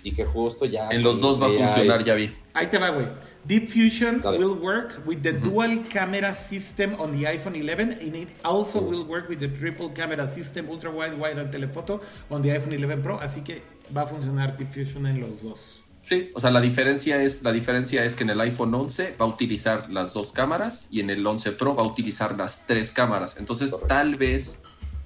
y que justo ya. En los dos va a funcionar, ya vi. Ahí te va, güey. Deep Fusion Dale. will work with the dual camera system on the iPhone 11 and it also will work with the triple camera system ultra wide wide and telephoto on the iPhone 11 Pro, así que va a funcionar Deep Fusion en los dos. Sí, o sea, la diferencia es la diferencia es que en el iPhone 11 va a utilizar las dos cámaras y en el 11 Pro va a utilizar las tres cámaras. Entonces, Correcto. tal vez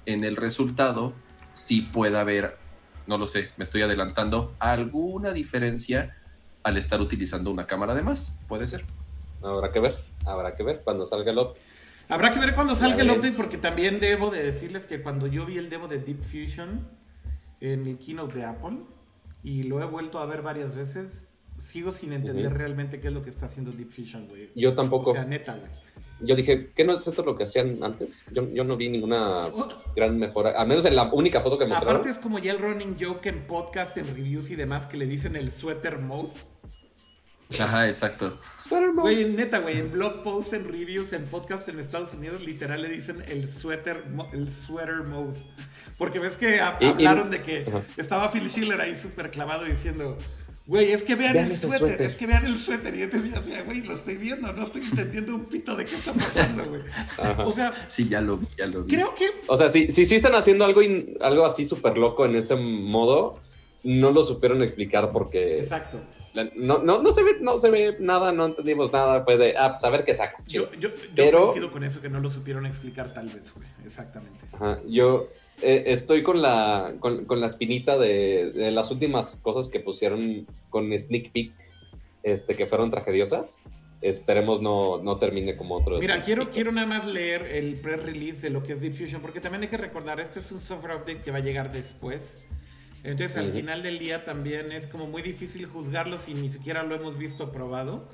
en el resultado sí pueda haber, no lo sé, me estoy adelantando, alguna diferencia al estar utilizando una cámara de más. Puede ser. Habrá que ver, habrá que ver cuando salga el otro. Habrá que ver cuando salga el update porque también debo de decirles que cuando yo vi el demo de Deep Fusion en el keynote de Apple y lo he vuelto a ver varias veces, sigo sin entender realmente qué es lo que está haciendo Deep Fusion, güey. Yo tampoco. O sea, neta, güey. Yo dije, ¿qué no es esto lo que hacían antes? Yo, yo no vi ninguna gran mejora, al menos en la única foto que mostraron. Aparte es como ya el running joke en podcast, en reviews y demás que le dicen el sweater mode. Ajá, exacto. Güey, neta, güey, en blog post, en reviews, en podcast en Estados Unidos, literal le dicen el sweater, el sweater mode. Porque ves que hablaron de que estaba Phil Schiller ahí súper clavado diciendo, güey, es que vean, el suéter, es que vean el suéter. Y entonces decía, güey, lo estoy viendo, no estoy entendiendo un pito de qué está pasando, güey. O sea, sí, ya lo vi, ya lo vi. Creo que. O sea, si, si, están haciendo algo, algo así súper loco en ese modo, no lo supieron explicar porque. Exacto. No, no, no, se ve, no se ve nada, no entendimos nada. Fue de, ah, saber pues, qué sacas. Yo, yo, yo Pero, coincido con eso, que no lo supieron explicar tal vez, güey. Exactamente. Ajá, yo eh, estoy con la, con, con la espinita de, de, las últimas cosas que pusieron con Sneak Peek, este, que fueron tragediosas. Esperemos no, no termine como otro. Mira, quiero, quiero nada más leer el pre-release de lo que es Deep Fusion, porque también hay que recordar, este es un software update que va a llegar después. Entonces, al final del día también es como muy difícil juzgarlo si ni siquiera lo hemos visto probado.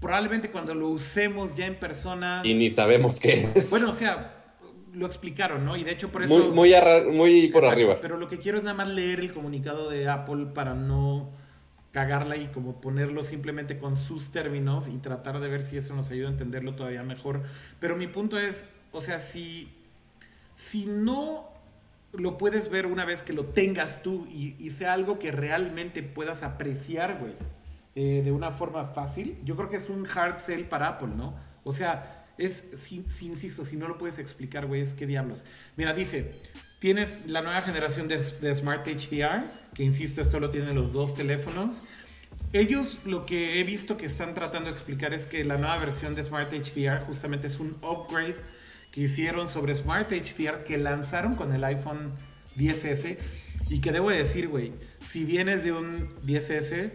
Probablemente cuando lo usemos ya en persona. Y ni sabemos qué es. Bueno, o sea, lo explicaron, ¿no? Y de hecho por eso... Muy, muy, por arriba. Pero lo que quiero es nada más leer el comunicado de Apple para no cagarla y como ponerlo simplemente con sus términos y tratar de ver si eso nos ayuda a entenderlo todavía mejor. Pero mi punto es, o sea, si, si no lo puedes ver una vez que lo tengas tú y, sea algo que realmente puedas apreciar, güey, eh, de una forma fácil, yo creo que es un hard sell para Apple, ¿no? O sea, es, si, insisto, si no lo puedes explicar, güey, es que diablos. Mira, dice, tienes la nueva generación de, Smart HDR, que insisto, esto lo tienen los dos teléfonos. Ellos lo que he visto que están tratando de explicar es que la nueva versión de Smart HDR justamente es un upgrade que hicieron sobre Smart HDR que lanzaron con el iPhone 10S y que debo decir, güey, si vienes de un 10S,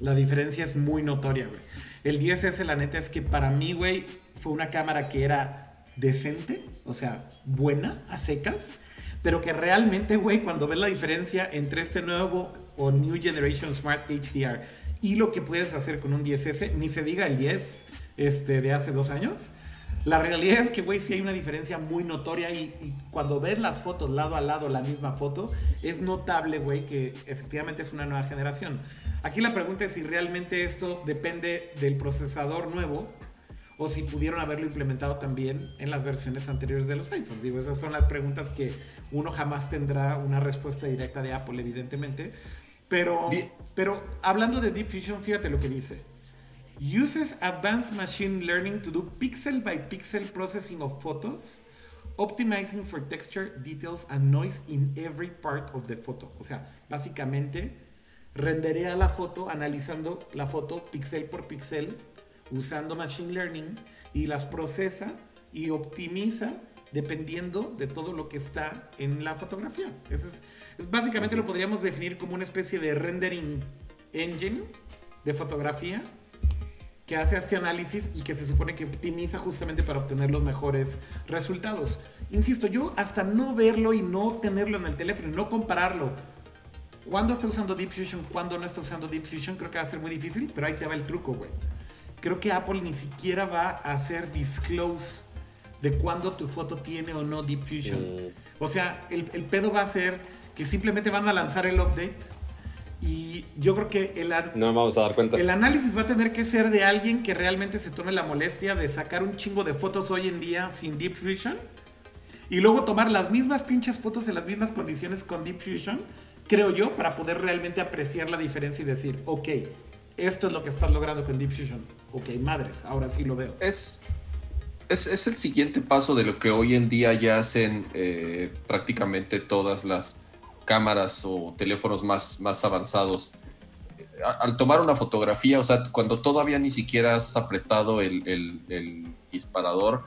la diferencia es muy notoria, güey. El 10S, la neta es que para mí, güey, una cámara que era decente, o sea, buena, a secas, pero que realmente, güey, cuando ves la diferencia entre este nuevo o New Generation Smart HDR y lo que puedes hacer con un 10S, ni se diga el 10 este, de hace dos años, la realidad es que, güey, sí hay una diferencia muy notoria y, y, cuando ves las fotos lado a lado, la misma foto, es notable, güey, que efectivamente es una nueva generación. Aquí la pregunta es si realmente esto depende del procesador nuevo o si pudieron haberlo implementado también en las versiones anteriores de los iPhones. Digo, esas son las preguntas que uno jamás tendrá una respuesta directa de Apple, evidentemente. Pero, pero hablando de Deep Fusion, fíjate lo que dice. Uses advanced machine learning to do pixel by pixel processing of photos, optimizing for texture, details and noise in every part of the photo. O sea, básicamente renderea la foto analizando la foto pixel por pixel usando Machine Learning y las procesa y optimiza dependiendo de todo lo que está en la fotografía. es, básicamente lo podríamos definir como una especie de rendering engine de fotografía que hace este análisis y que se supone que optimiza justamente para obtener los mejores resultados. Insisto, yo hasta no verlo y no tenerlo en el teléfono y no compararlo cuando está usando Deep Fusion, cuando no está usando Deep Fusion, creo que va a ser muy difícil, pero ahí te va el truco, güey creo que Apple ni siquiera va a hacer disclose de cuándo tu foto tiene o no Deep Fusion. Mm. O sea, el, pedo va a ser que simplemente van a lanzar el update y yo creo que el, no vamos a dar cuenta. el análisis va a tener que ser de alguien que realmente se tome la molestia de sacar un chingo de fotos hoy en día sin Deep Fusion y luego tomar las mismas pinches fotos en las mismas condiciones con Deep Fusion, creo yo, para poder realmente apreciar la diferencia y decir, ok, esto es lo que estás logrando con Deep Fusion. Ok, madres, ahora sí lo veo. Es, es, el siguiente paso de lo que hoy en día ya hacen eh, prácticamente todas las cámaras o teléfonos más, más avanzados. Al tomar una fotografía, o sea, cuando todavía ni siquiera has apretado el, el disparador,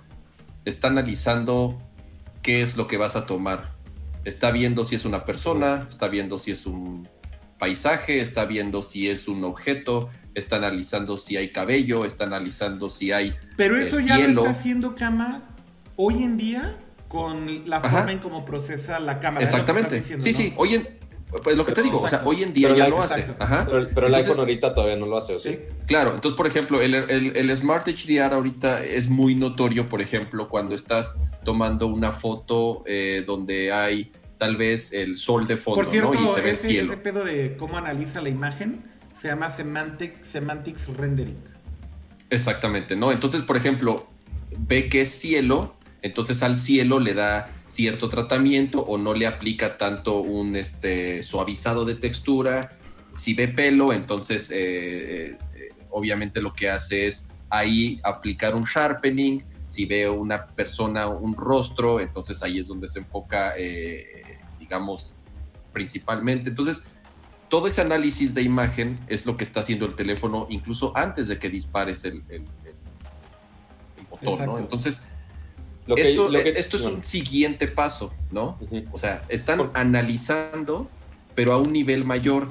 está analizando qué es lo que vas a tomar. Está viendo si es una persona, está viendo si es un paisaje, está viendo si es un objeto, está analizando si hay cabello, está analizando si hay. Pero eso ya lo está haciendo Cama hoy en día con la forma en cómo procesa la cámara. Exactamente. sí, sí. Hoy en, pues lo que te digo, o sea, hoy en día ya lo hace. Pero, el iPhone ahorita todavía no lo hace, sí? Claro, entonces, por ejemplo, el, el, Smart HDR ahorita es muy notorio, por ejemplo, cuando estás tomando una foto eh, donde hay tal vez el sol de fondo, por cierto, Y se ve ese, el cielo. ese pedo de cómo analiza la imagen se llama semantic, Semantics Rendering. Exactamente, ¿no? Entonces, por ejemplo, ve que es cielo, entonces al cielo le da cierto tratamiento o no le aplica tanto un este, suavizado de textura. Si ve pelo, entonces eh, eh, obviamente lo que hace es ahí aplicar un sharpening. Si ve una persona, un rostro, entonces ahí es donde se enfoca, eh, digamos, principalmente. Entonces, todo ese análisis de imagen es lo que está haciendo el teléfono incluso antes de que dispares el, el, motor, ¿no? Entonces, esto, esto es un siguiente paso, ¿no? O sea, están analizando, pero a un nivel mayor.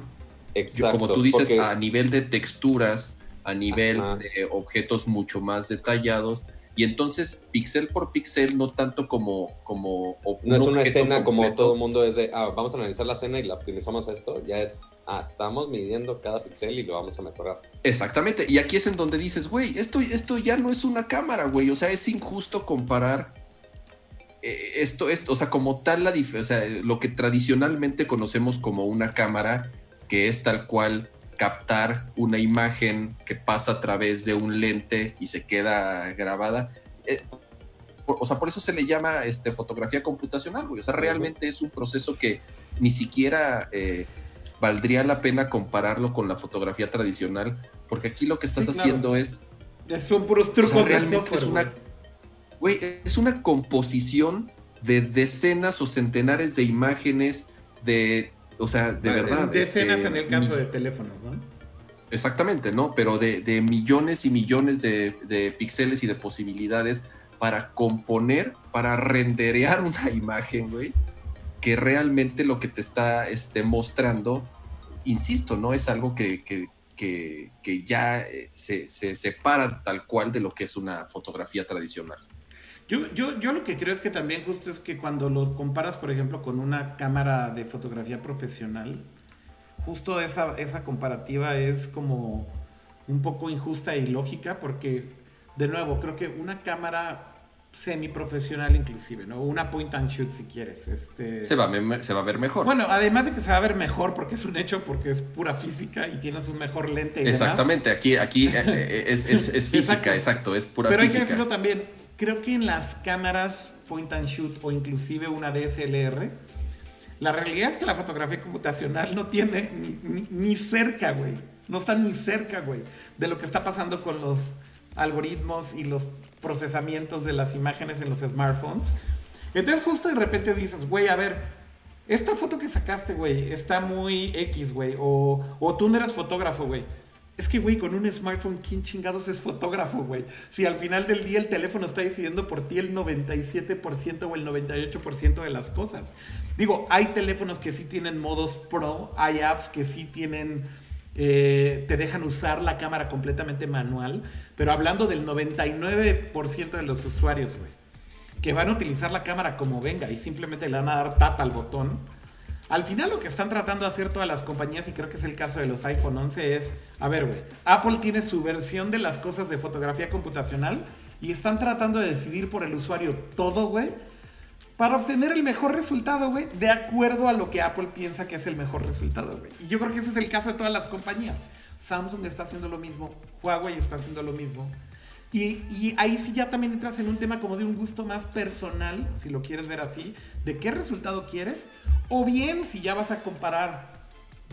Exacto, como tú dices, a nivel de texturas, a nivel de objetos mucho más detallados. Y entonces, pixel por pixel, no tanto como... como no es una escena como todo el mundo es de, ah, vamos a analizar la escena y la optimizamos a esto, ya es, ah, estamos midiendo cada pixel y lo vamos a mejorar. Exactamente, y aquí es en donde dices, güey, esto, esto ya no es una cámara, güey, o sea, es injusto comparar eh, esto, esto, o sea, como tal la o sea, lo que tradicionalmente conocemos como una cámara, que es tal cual captar una imagen que pasa a través de un lente y se queda grabada. Eh, o sea, por eso se le llama este, fotografía computacional, güey. O sea, realmente es un proceso que ni siquiera eh, valdría la pena compararlo con la fotografía tradicional, porque aquí lo que estás haciendo es... Son puros trucos de software. Es una, güey, es una composición de decenas o centenares de imágenes de, o sea, de verdad. Decenas este, en el caso de teléfonos, ¿no? Exactamente, ¿no? Pero de, millones y millones de, de, píxeles y de posibilidades para componer, para renderear <laughs> una imagen, güey, que realmente lo que te está este, mostrando, insisto, no es algo que, que, que, ya eh, se, se, separa tal cual de lo que es una fotografía tradicional. Yo, yo, yo lo que creo es que también justo es que cuando lo comparas, por ejemplo, con una cámara de fotografía profesional, justo esa, esa comparativa es como un poco injusta y lógica porque, de nuevo, creo que una cámara semi-profesional inclusive, ¿no? Una point and shoot si quieres. Este... Se, va a, se va a ver mejor. Bueno, además de que se va a ver mejor porque es un hecho, porque es pura física y tienes un mejor lente. Y Exactamente, aquí, aquí eh, eh, es, es, es, física, exacto. es pura Pero física. hay que decirlo también, creo que en las cámaras point and shoot o inclusive una DSLR, la realidad es que la fotografía computacional no tiene ni, ni cerca, güey. No está ni cerca, güey, de lo que está pasando con los algoritmos y los procesamientos de las imágenes en los smartphones. Entonces justo de repente dices, güey, a ver, esta foto que sacaste, güey, está muy X, güey, o, o tú no eres fotógrafo, güey. Es que, güey, con un smartphone, ¿quién chingados es fotógrafo, güey? Si al final del día el teléfono está decidiendo por ti el 97% o el 98% de las cosas. Digo, hay teléfonos que sí tienen modos pro, hay apps que sí tienen eh, te dejan usar la cámara completamente manual, pero hablando del 99% de los usuarios, güey, que van a utilizar la cámara como venga y simplemente le van a dar tapa al botón. Al final lo que están tratando de hacer todas las compañías, y creo que es el caso de los iPhone 11, es, a ver, güey, Apple tiene su versión de las cosas de fotografía computacional y están tratando de decidir por el usuario todo, güey, para obtener el mejor resultado, güey, de acuerdo a lo que Apple piensa que es el mejor resultado, güey. Y yo creo que ese es el caso de todas las compañías. Samsung está haciendo lo mismo, Huawei está haciendo lo mismo. Y, ahí sí ya también entras en un tema como de un gusto más personal, si lo quieres ver así, de qué resultado quieres. O bien si ya vas a comparar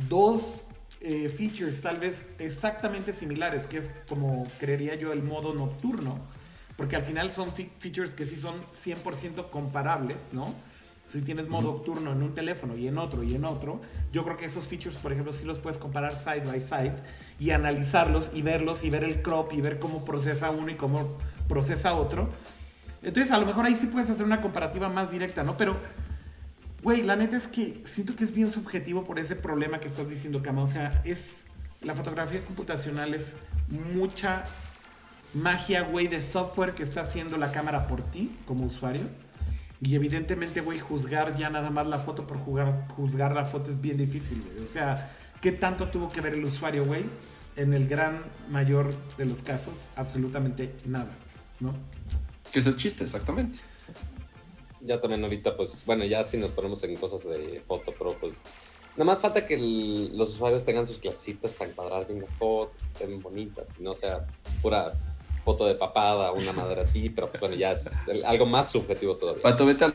dos eh, features tal vez exactamente similares, que es como creería yo el modo nocturno porque al final son features que sí son 100% comparables, ¿no? Si tienes modo nocturno en un teléfono y en otro y en otro, yo creo que esos features, por ejemplo, sí los puedes comparar side by side y analizarlos y verlos y ver el crop y ver cómo procesa uno y cómo procesa otro. Entonces, a lo mejor ahí sí puedes hacer una comparativa más directa, ¿no? Pero, güey, la neta es que siento que es bien subjetivo por ese problema que estás diciendo, Cama. O sea, es la fotografía computacional es mucha magia, güey, de software que está haciendo la cámara por ti como usuario. Y evidentemente, güey, juzgar ya nada más la foto por jugar, juzgar la foto es bien difícil, güey. O sea, ¿qué tanto tuvo que ver el usuario, güey? En el gran mayor de los casos, absolutamente nada, ¿no? Que es el chiste, exactamente. Ya también ahorita, pues, bueno, ya si nos ponemos en cosas de foto, pero pues Nada más falta que los usuarios tengan sus clasitas para encuadrar bien las fotos, que estén bonitas, y no sea pura foto de papada, una madre así, pero bueno, ya es algo más subjetivo todavía. Pato, vete a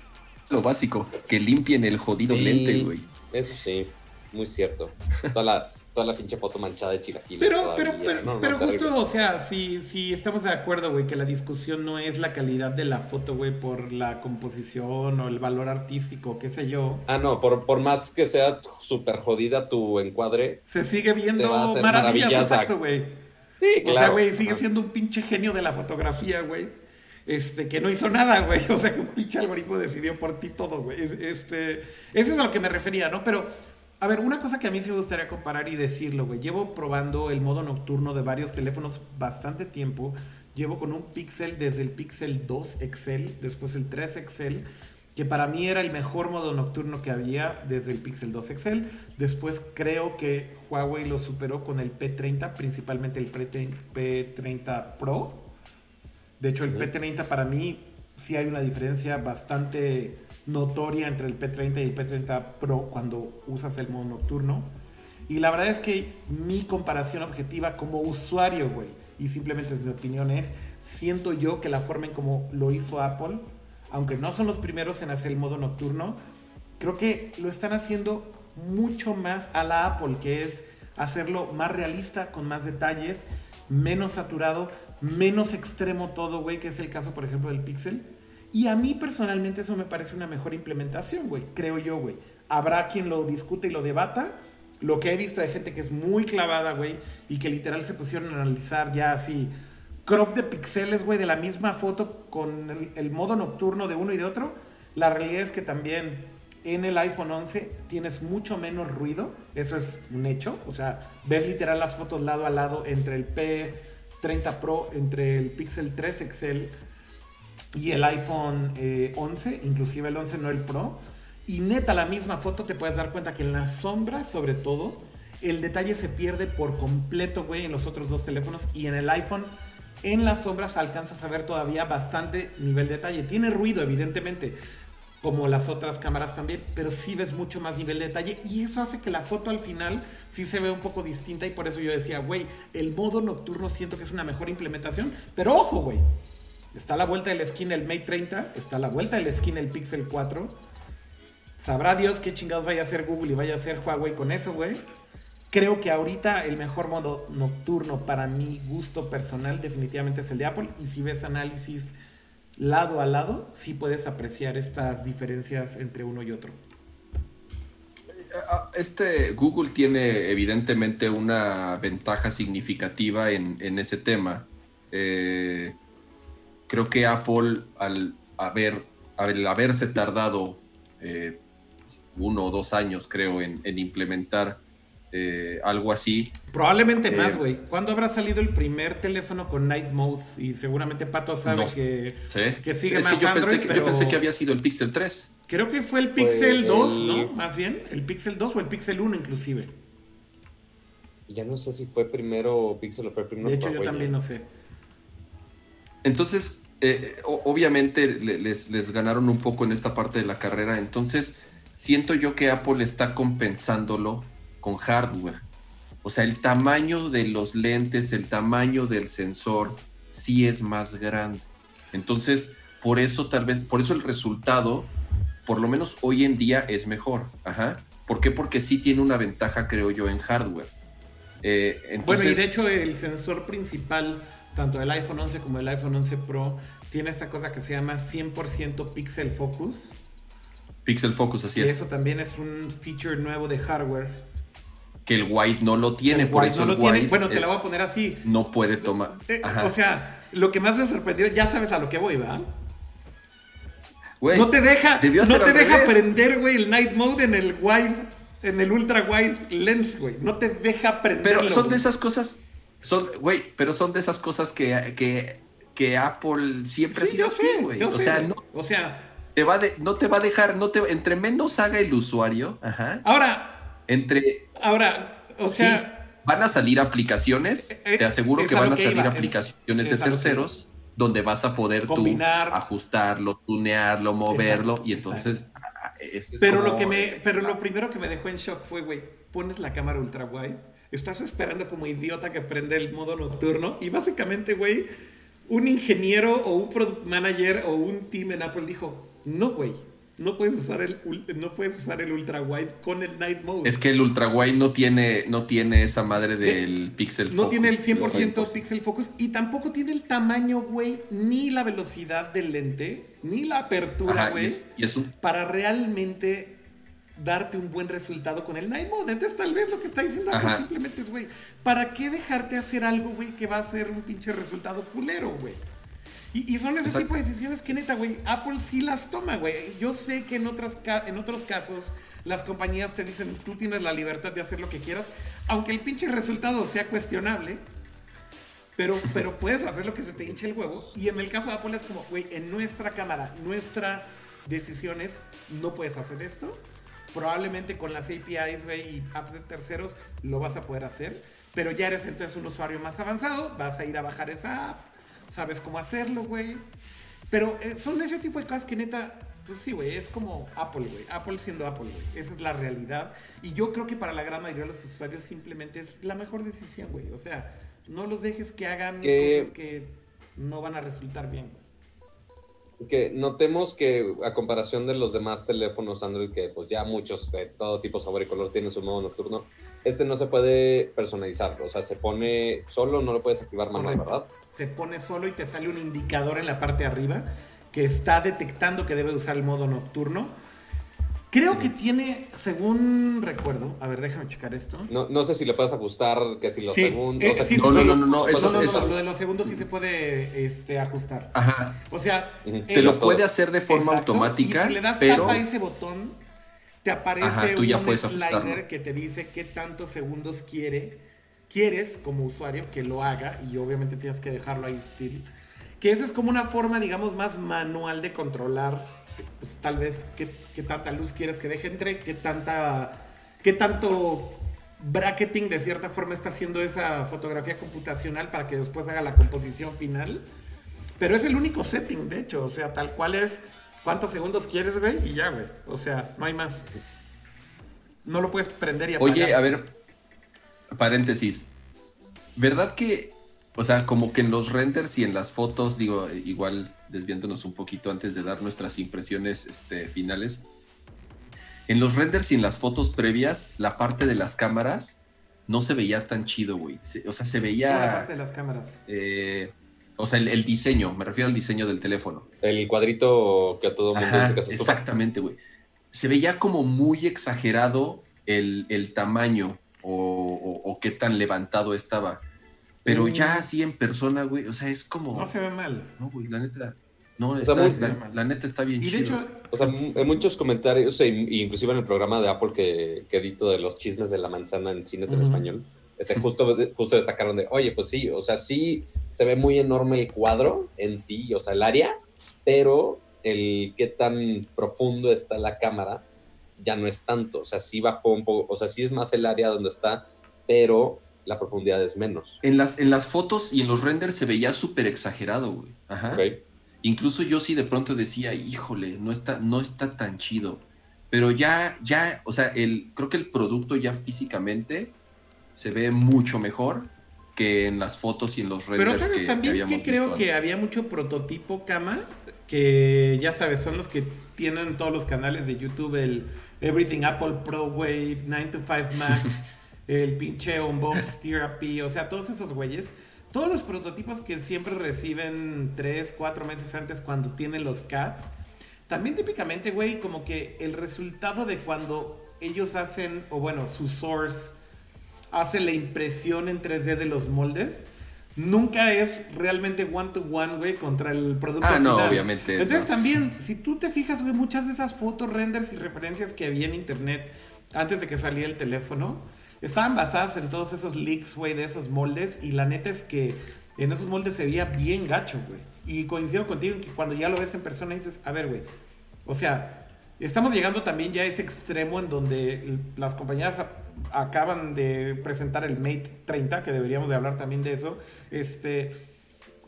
lo básico, que limpien el jodido lente, güey. Eso sí, muy cierto. Toda la, toda la pinche foto manchada de chilaquiles. Pero, pero, pero, pero justo, o sea, si, si estamos de acuerdo, güey, que la discusión no es la calidad de la foto, güey, por la composición o el valor artístico, qué sé yo. Ah, no, por, por más que sea súper jodida tu encuadre. Se sigue viendo maravillas, exacto, güey. Sí, claro. O sea, güey, sigue siendo un pinche genio de la fotografía, güey. Este, que no hizo nada, güey. <laughs> O sea, que un pinche algoritmo decidió por ti todo, güey. Este, eso es a lo que me refería, ¿no? Pero a ver, una cosa que a mí sí me gustaría comparar y decirlo, güey. Llevo probando el modo nocturno de varios teléfonos bastante tiempo. Llevo con un Pixel desde el Pixel 2 Excel, después el 3 Excel, que para mí era el mejor modo nocturno que había desde el Pixel 2 Excel. Después creo que Huawei lo superó con el P30, principalmente el P30 Pro. De hecho, el P30 para mí sí hay una diferencia bastante notoria entre el P30 y el P30 Pro cuando usas el modo nocturno. Y la verdad es que mi comparación objetiva como usuario, güey, y simplemente es mi opinión, es, siento yo que la forma en como lo hizo Apple, aunque no son los primeros en hacer el modo nocturno, creo que lo están haciendo mucho más a la Apple, que es hacerlo más realista, con más detalles, menos saturado, menos extremo todo, güey, que es el caso, por ejemplo, del Pixel. Y a mí personalmente eso me parece una mejor implementación, güey. Creo yo, güey. Habrá quien lo discute y lo debata. Lo que he visto de gente que es muy clavada, güey, y que literal se pusieron a analizar ya así crop de pixeles, güey, de la misma foto con el, modo nocturno de uno y de otro. La realidad es que también en el iPhone 11 tienes mucho menos ruido. Eso es un hecho. O sea, ves literal las fotos lado a lado entre el P30 Pro, entre el Pixel 3 Excel y el iPhone 11, eh, inclusive el 11 no el Pro. Y neta, la misma foto te puedes dar cuenta que en la sombra, sobre todo, el detalle se pierde por completo, güey, en los otros dos teléfonos. Y en el iPhone, en las sombras alcanzas a ver todavía bastante nivel de detalle. Tiene ruido, evidentemente, como las otras cámaras también, pero sí ves mucho más nivel de detalle. Y eso hace que la foto al final sí se vea un poco distinta. Y por eso yo decía, güey, el modo nocturno siento que es una mejor implementación. Pero ojo, güey Está a la vuelta de la esquina el Mate 30, está a la vuelta de la esquina el Pixel 4. Sabrá Dios qué chingados vaya a hacer Google y vaya a hacer Huawei con eso, güey. Creo que ahorita el mejor modo nocturno para mi gusto personal definitivamente es el de Apple. Y si ves análisis lado a lado, sí puedes apreciar estas diferencias entre uno y otro. Este Google tiene evidentemente una ventaja significativa en, ese tema. Eh, creo que Apple, al haber, haberse tardado eh, uno o dos años, creo, en, implementar eh, algo así. Probablemente eh, más, güey. ¿Cuándo habrá salido el primer teléfono con Night Mode? Y seguramente Pato sabe que, que, sigue más yo Android, pensé, yo pensé que había sido el Pixel 3. Creo que fue el Pixel 2, ¿no? Más bien, el Pixel 2 o el Pixel 1 inclusive. Ya no sé si fue primero Pixel o fue primero. De hecho, yo también no sé. Entonces, eh, obviamente les, les, ganaron un poco en esta parte de la carrera, entonces siento yo que Apple está compensándolo con hardware. O sea, el tamaño de los lentes, el tamaño del sensor, sí es más grande. Entonces, por eso tal vez, por eso el resultado, por lo menos hoy en día, es mejor. Ajá. ¿Por qué? Porque sí tiene una ventaja, creo yo, en hardware. Eh, bueno, y de hecho el sensor principal tanto el iPhone 11 como el iPhone 11 Pro tiene esta cosa que se llama 100% Pixel Focus. Pixel Focus, así y es. eso también es un feature nuevo de hardware. Que el white no lo tiene, por eso no lo tiene. Bueno, te la voy a poner así. No puede tomar. Eh, o sea, lo que más me sorprendió, ya sabes a lo que voy, ¿verdad? no te deja, no te deja prender, güey, el night mode en el white en el ultra wide lens, güey. No te deja prenderlo. Pero son de esas cosas, son, güey, pero son de esas cosas que, que, que Apple siempre ha Sí, sido yo así, sé, güey. O sé, sea, no O sea, te va de, no te va a dejar, no te, entre menos haga el usuario, ajá, ahora, entre ahora, o sí, sea, van a salir aplicaciones, Eh, te aseguro es que van a salir iba, aplicaciones es de terceros donde vas a poder Combinar. tú ajustarlo, tunearlo, moverlo Exacto, y entonces ah, es pero como, lo que me, eh, pero lo primero que me dejó en shock fue, güey, pones la cámara ultra wide, estás esperando como idiota que prende el modo nocturno y básicamente, güey, un ingeniero o un product manager o un team en Apple dijo, no, güey, no puedes usar el, no puedes usar el ultra wide con el night mode. Es que el ultra wide no tiene, no tiene esa madre del pixel No focus, tiene el los 100% ojos. pixel focus y tampoco tiene el tamaño, güey, ni la velocidad del lente, ni la apertura, güey, es, y es un para realmente darte un buen resultado con el Night Mode. Entonces, tal vez lo que está diciendo Apple simplemente es, güey, ¿para qué dejarte hacer algo, güey, que va a ser un pinche resultado culero, güey? Y, y son ese Exacto. tipo de decisiones que neta, güey, Apple sí las toma, güey. Yo sé que en, otras en otros casos las compañías te dicen, tú tienes la libertad de hacer lo que quieras, aunque el pinche resultado sea cuestionable. Pero, pero puedes hacer lo que se te hinche el huevo. Y en el caso de Apple es como, güey, en nuestra cámara, nuestra decisiones, no puedes hacer esto. Probablemente con las APIs, güey, y apps de terceros lo vas a poder hacer. Pero ya eres entonces un usuario más avanzado, vas a ir a bajar esa app, sabes cómo hacerlo, güey. Pero eh, son ese tipo de cosas que neta, pues sí, güey, es como Apple, güey. Apple siendo Apple, güey. Esa es la realidad. Y yo creo que para la gran mayoría de los usuarios simplemente es la mejor decisión, güey. O sea, no los dejes que hagan Que- cosas que no van a resultar bien, güey. que notemos que a comparación de los demás teléfonos Android, que pues ya muchos de todo tipo, sabor y color tienen su modo nocturno, este no se puede personalizar, o sea, se pone solo, no lo puedes activar manual, Correcto. ¿verdad? Se pone solo y te sale un indicador en la parte de arriba que está detectando que debe usar el modo nocturno. Creo que tiene, según recuerdo, a ver, déjame checar esto. No, no sé si le puedes ajustar, que si los Sí, segundos... eh, o sea, sí, sí, No, sí. no, no, no, eso No, no, no, eso es- lo de los segundos sí se puede este, ajustar. Ajá. O sea, el- Te lo todo. puede hacer de forma Exacto, automática, Y si le das pero tapa a ese botón, te aparece Ajá, un slider ajustarlo. que te dice qué tantos segundos quiere, quieres como usuario que lo haga y obviamente tienes que dejarlo ahí still. Que esa es como una forma, digamos, más manual de controlar, pues, tal vez qué, qué tanta luz quieres que deje entre, qué tanta, qué tanto bracketing de cierta forma está haciendo esa fotografía computacional para que después haga la composición final. Pero es el único setting, de hecho. O sea, tal cual es cuántos segundos quieres, güey, y ya, güey. O sea, no hay más. No lo puedes prender y apagar. Oye, a ver, paréntesis. ¿Verdad que, o sea, como que en los renders y en las fotos, digo, igual desviándonos un poquito antes de dar nuestras impresiones este, finales, en los renders y en las fotos previas, la parte de las cámaras no se veía tan chido, güey. O sea, se Toda la veía, parte de las cámaras. eh, o sea, el, el diseño, me refiero al diseño del teléfono. El cuadrito que a todo mundo Ajá, dice que se estufa. exactamente, güey. Se veía como muy exagerado el, el tamaño o, o- o qué tan levantado estaba. Pero Mm. ya así en persona, güey, o sea, es como... No se ve mal. No, güey, la neta... No, está- muy- la, la neta está bien Y de chido. hecho, O sea, en muchos comentarios, e in- inclusive en el programa de Apple que, que edito de los chismes de la manzana en cine en Ujú. español, este, justo, justo destacaron de, oye, pues sí, o sea, sí se ve muy enorme el cuadro en sí, o sea, el área, pero el qué tan profundo está la cámara ya no es tanto, o sea, sí bajó un poco, o sea, sí es más el área donde está, pero la profundidad es menos. En las, en las fotos y en los renders se veía súper exagerado, güey. Ajá. Incluso yo sí de pronto decía, híjole, no está, no está tan chido. Pero ya, ya, o sea, el, creo que el producto ya físicamente se ve mucho mejor que en las fotos y en los renders pero sabes que, también que creo que había mucho prototipo cama, que ya sabes, son los que tienen todos los canales de YouTube, el Everything Apple Pro, güey, 9 to 5 Mac, <laughs> el pinche Unbox Therapy, o sea, todos esos güeyes. Todos los prototipos que siempre reciben 3, 4 meses antes cuando tienen los CADs. También típicamente, güey, como que el resultado de cuando ellos hacen, o bueno, su source hace la impresión en 3D de los moldes, nunca es realmente one to one, güey, contra el producto Ah, no, final. obviamente, Entonces no. también, si tú te fijas, güey, muchas de esas fotos, renders y referencias que había en internet antes de que saliera el teléfono, estaban basadas en todos esos leaks, güey, de esos moldes. Y la neta es que en esos moldes se veía bien gacho, güey. Y coincido contigo en que cuando ya lo ves en persona dices, a ver, güey, o sea, estamos llegando también ya a ese extremo en donde las compañías acaban de presentar el Mate 30, que deberíamos de hablar también de eso, este,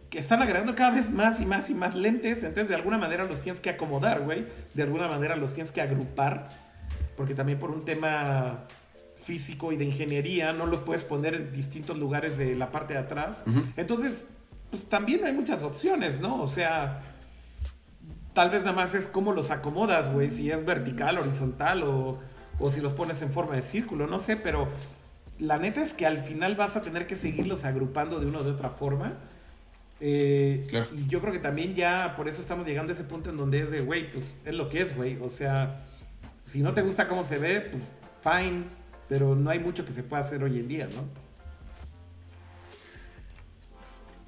que están agregando cada vez más y más y más lentes, entonces de alguna manera los tienes que acomodar, güey, de alguna manera los tienes que agrupar, porque también por un tema físico y de ingeniería no los puedes poner en distintos lugares de la parte de atrás, entonces, pues también hay muchas opciones, ¿no? O sea... Tal vez nada más es cómo los acomodas, güey, si es vertical, horizontal o, o si los pones en forma de círculo, no sé, pero la neta es que al final vas a tener que seguirlos agrupando de una o de otra forma. Eh, y yo creo que también ya por eso estamos llegando a ese punto en donde es de, güey, pues es lo que es, güey. O sea, si no te gusta cómo se ve, pues fine, pero no hay mucho que se pueda hacer hoy en día, ¿no?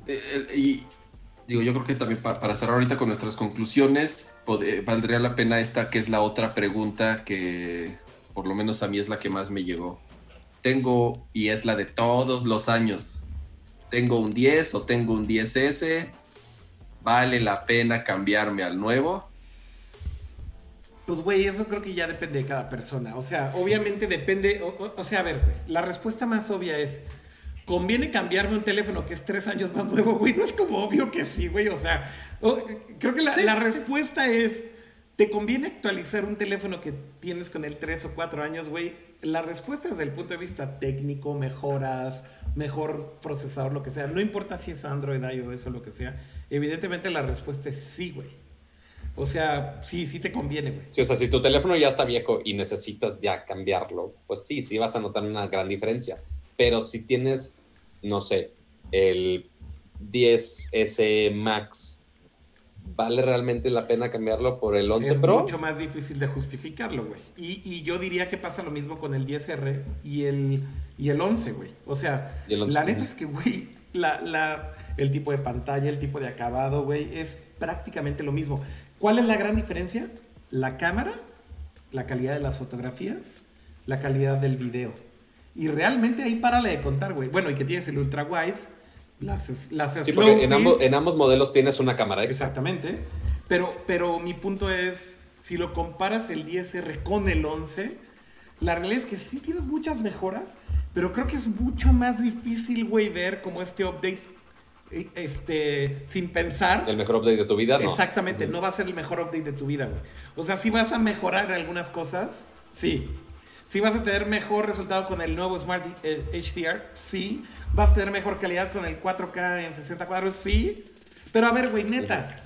Eh, y digo, yo creo que también para cerrar ahorita con nuestras conclusiones, valdría la pena esta, que es la otra pregunta que por lo menos a mí es la que más me llegó. Tengo, y es la de todos los años, tengo un 10 o tengo un 10S, ¿vale la pena cambiarme al nuevo? Pues, güey, eso creo que ya depende de cada persona. O sea, obviamente depende. O, sea, a ver, güey, la respuesta más obvia es: ¿conviene cambiarme un teléfono que es tres años más nuevo, güey? No es como obvio que sí, güey. O sea, creo que la, la respuesta es: ¿Te conviene actualizar un teléfono que tienes con el 3 o 4 años, güey? La respuesta desde el punto de vista técnico, mejoras, mejor procesador, lo que sea. No importa si es Android, iOS o lo que sea. Evidentemente la respuesta es sí, güey. O sea, sí, sí te conviene, güey. Sí, o sea, si tu teléfono ya está viejo y necesitas ya cambiarlo, pues sí, sí vas a notar una gran diferencia. Pero si tienes, no sé, el 10S Max ¿vale realmente la pena cambiarlo por el 11 Pro? Es mucho más difícil de justificarlo, güey. Y, yo diría que pasa lo mismo con el 10R y el, y el 11, güey. O sea, la neta es que, güey, la, el tipo de pantalla, el tipo de acabado, güey, es prácticamente lo mismo. ¿Cuál es la gran diferencia? La cámara, la calidad de las fotografías, la calidad del video. Y realmente ahí párale de contar, güey. Bueno, y que tienes el ultra wide las, las sí, porque en ambos, en ambos modelos tienes una cámara Exactamente. Pero, pero mi punto es, si lo comparas el 10R con el 11, la realidad es que sí tienes muchas mejoras, pero creo que es mucho más difícil, güey, ver como este update eh, este, sin pensar. El mejor update de tu vida, ¿no? Exactamente, no va a ser el mejor update de tu vida, güey. O sea, si vas a mejorar algunas cosas, sí. Si vas a tener mejor resultado con el nuevo Smart HDR, eh, sí. ¿Vas a tener mejor calidad con el 4K en 60 cuadros? Sí. Pero a ver, güey, neta.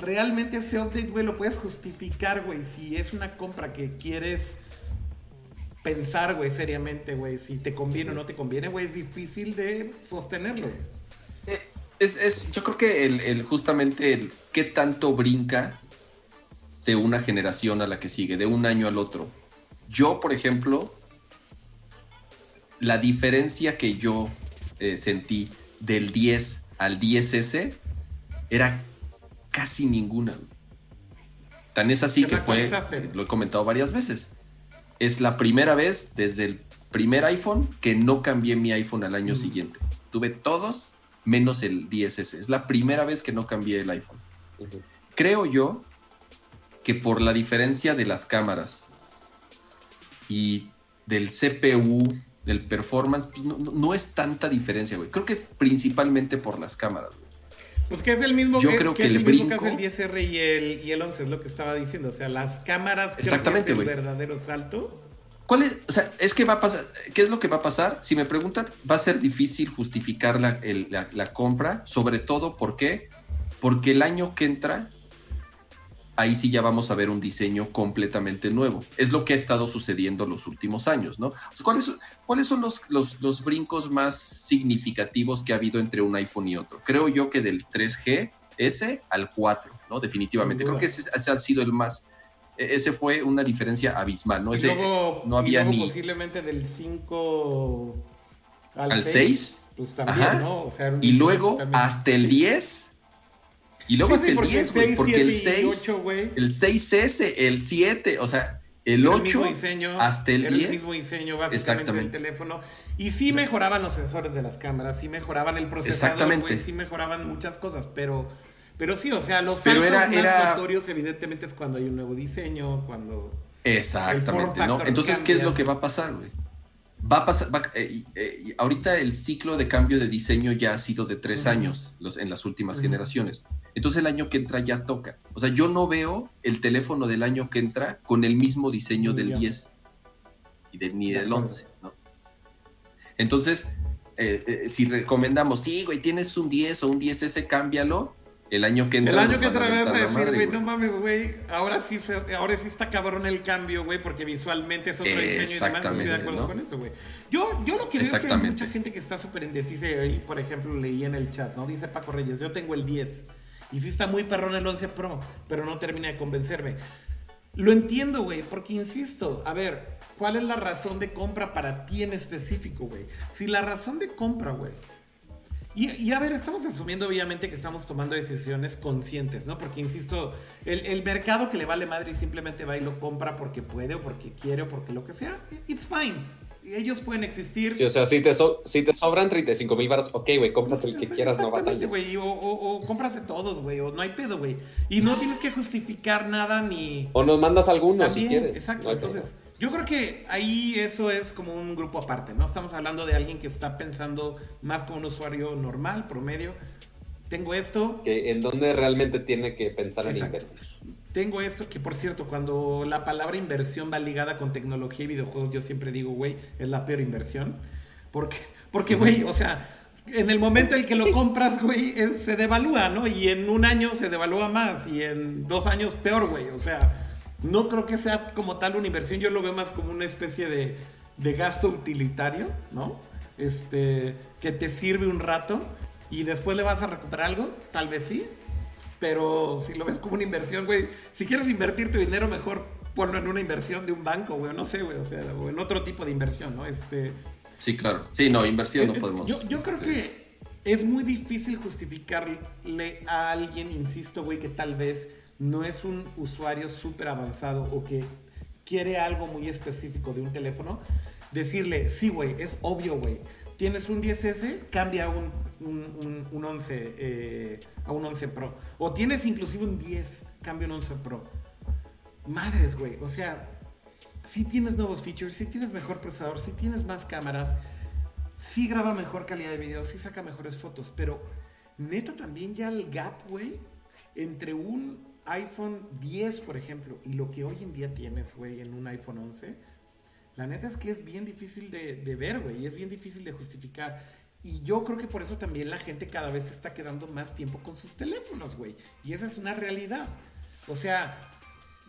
Realmente ese update, güey, lo puedes justificar, güey. Si es una compra que quieres pensar, güey, seriamente, güey, si te conviene o no te conviene, güey, es difícil de sostenerlo. Eh, es, yo creo que el, justamente el qué tanto brinca de una generación a la que sigue, de un año al otro. Yo, por ejemplo, la diferencia que yo eh, sentí del 10 al 10S era casi ninguna. Tan es así que fue, lo he comentado varias veces, es la primera vez desde el primer iPhone que no cambié mi iPhone al año siguiente. Tuve todos menos el 10S. Es la primera vez que no cambié el iPhone. Creo yo que por la diferencia de las cámaras y del CPU del performance, pues, no, es tanta diferencia, güey. Creo que es principalmente por las cámaras, güey. Pues que es el mismo, Yo creo que, el, el mismo caso el 10R y el, y el 11, es lo que estaba diciendo. O sea, las cámaras Exactamente, creo que es el verdadero salto. ¿Cuál es? O sea, es que va a pasar. ¿Qué es lo que va a pasar? Si me preguntan, va a ser difícil justificar la, la compra, sobre todo, ¿por qué? Porque el año que entra ahí sí ya vamos a ver un diseño completamente nuevo. Es lo que ha estado sucediendo los últimos años, ¿no? ¿cuáles, ¿Cuáles son los, los, brincos más significativos que ha habido entre un iPhone y otro? Creo yo que del 3G S al 4, ¿no? Definitivamente. Creo que ese, ha sido el más... E, ese fue una diferencia abismal, ¿no? Ese, no había ni... Posiblemente del 5 al, 6, Pues también, ¿no? y luego hasta el 10 y luego hasta el 10, güey, porque el 6, el 6S, el 7, o sea, el Era 8 mismo diseño, hasta el era 10. el mismo diseño básicamente del teléfono. Y sí mejoraban los sensores de las cámaras, sí mejoraban el procesador, güey, sí mejoraban muchas cosas, pero, pero sí, o sea, los saltos era- más era- notorios evidentemente es cuando hay un nuevo diseño, cuando... Exactamente, ¿no? Entonces, ¿qué es lo que va a pasar, güey? Va a pasar, va- eh, eh, ahorita el ciclo de cambio de diseño ya ha sido de tres años los, en las últimas generaciones. Entonces el año que entra ya toca. O sea, yo no veo el teléfono del año que entra con el mismo diseño del Ya. 10 y de- ni De del acuerdo. 11, ¿no? Entonces, eh, eh, si recomendamos, sí, güey, tienes un 10 o un 10S, cámbialo. El año que entra. El año que vez mentar a decir, güey, no mames, güey, ahora sí se- ahora sí está cabrón el cambio, güey, porque visualmente es otro diseño y demás, estoy de acuerdo ¿no? con eso, güey. Yo, yo lo que veo es que hay mucha gente que está súper indecisa y por ejemplo, leí en el chat, ¿no? Dice Paco Reyes, yo tengo el 10 y sí está muy perrón el 11 Pro, pero no termina de convencerme. Lo entiendo, güey, porque insisto, a ver, ¿cuál es la razón de compra para ti en específico, güey? Si la razón de compra, güey, y, y a ver, estamos asumiendo obviamente que estamos tomando decisiones conscientes, ¿no? Porque, insisto, el, el mercado que le vale madre y simplemente va y lo compra porque puede o porque quiere o porque lo que sea, it's fine. Ellos pueden existir. Sí, o sea, si te, so- si te sobran 35 mil baros, ok, güey, cómprate el que quieras, no batalles. güey. O, o- o cómprate todos, güey. O no hay pedo, güey. Y no tienes que justificar nada ni. O nos mandas algunos También, si quieres. Exacto. no Entonces, yo creo que ahí eso es como un grupo aparte, ¿no? Estamos hablando de alguien que está pensando más como un usuario normal, promedio. Tengo esto. Que en donde realmente tiene que pensar en Exacto. invertir. Tengo esto, que por cierto, cuando la palabra inversión va ligada con tecnología y videojuegos, yo siempre digo, güey, es la peor inversión. Porque, porque güey, o sea, en el momento en que lo compras, güey, es- se devalúa, ¿no? Y en un año se devalúa más y en dos años peor, güey. O sea, no creo que sea como tal una inversión, yo lo veo más como una especie de, de gasto utilitario, ¿no? Este, que te sirve un rato y después le vas a recuperar algo, tal vez sí, pero si lo ves como una inversión, güey, si quieres invertir tu dinero, mejor ponlo en una inversión de un banco, güey, no sé, güey, o sea, o en otro tipo de inversión, ¿no? Este, Sí, claro. Sí, no, inversión no eh, podemos. Yo, yo creo este, que es muy difícil justificarle a alguien, insisto, güey, que tal vez no es un usuario súper avanzado o que quiere algo muy específico de un teléfono, decirle, sí, güey, es obvio, güey. Tienes un 10S, cambia a un, un, un- un 11, eh, a un 11 Pro. O tienes inclusive un 10, cambia un 11 Pro. Madres, güey. O sea, si tienes nuevos features, si tienes mejor procesador, si tienes más cámaras, sí graba mejor calidad de video, sí saca mejores fotos, pero neta también ya el gap, güey, entre un iPhone 10, por ejemplo, y lo que hoy en día tienes, güey, en un iPhone 11, la neta es que es bien difícil de, ver, güey, y es bien difícil de justificar. Y yo creo que por eso también la gente cada vez se está quedando más tiempo con sus teléfonos, güey. Y esa es una realidad. O sea,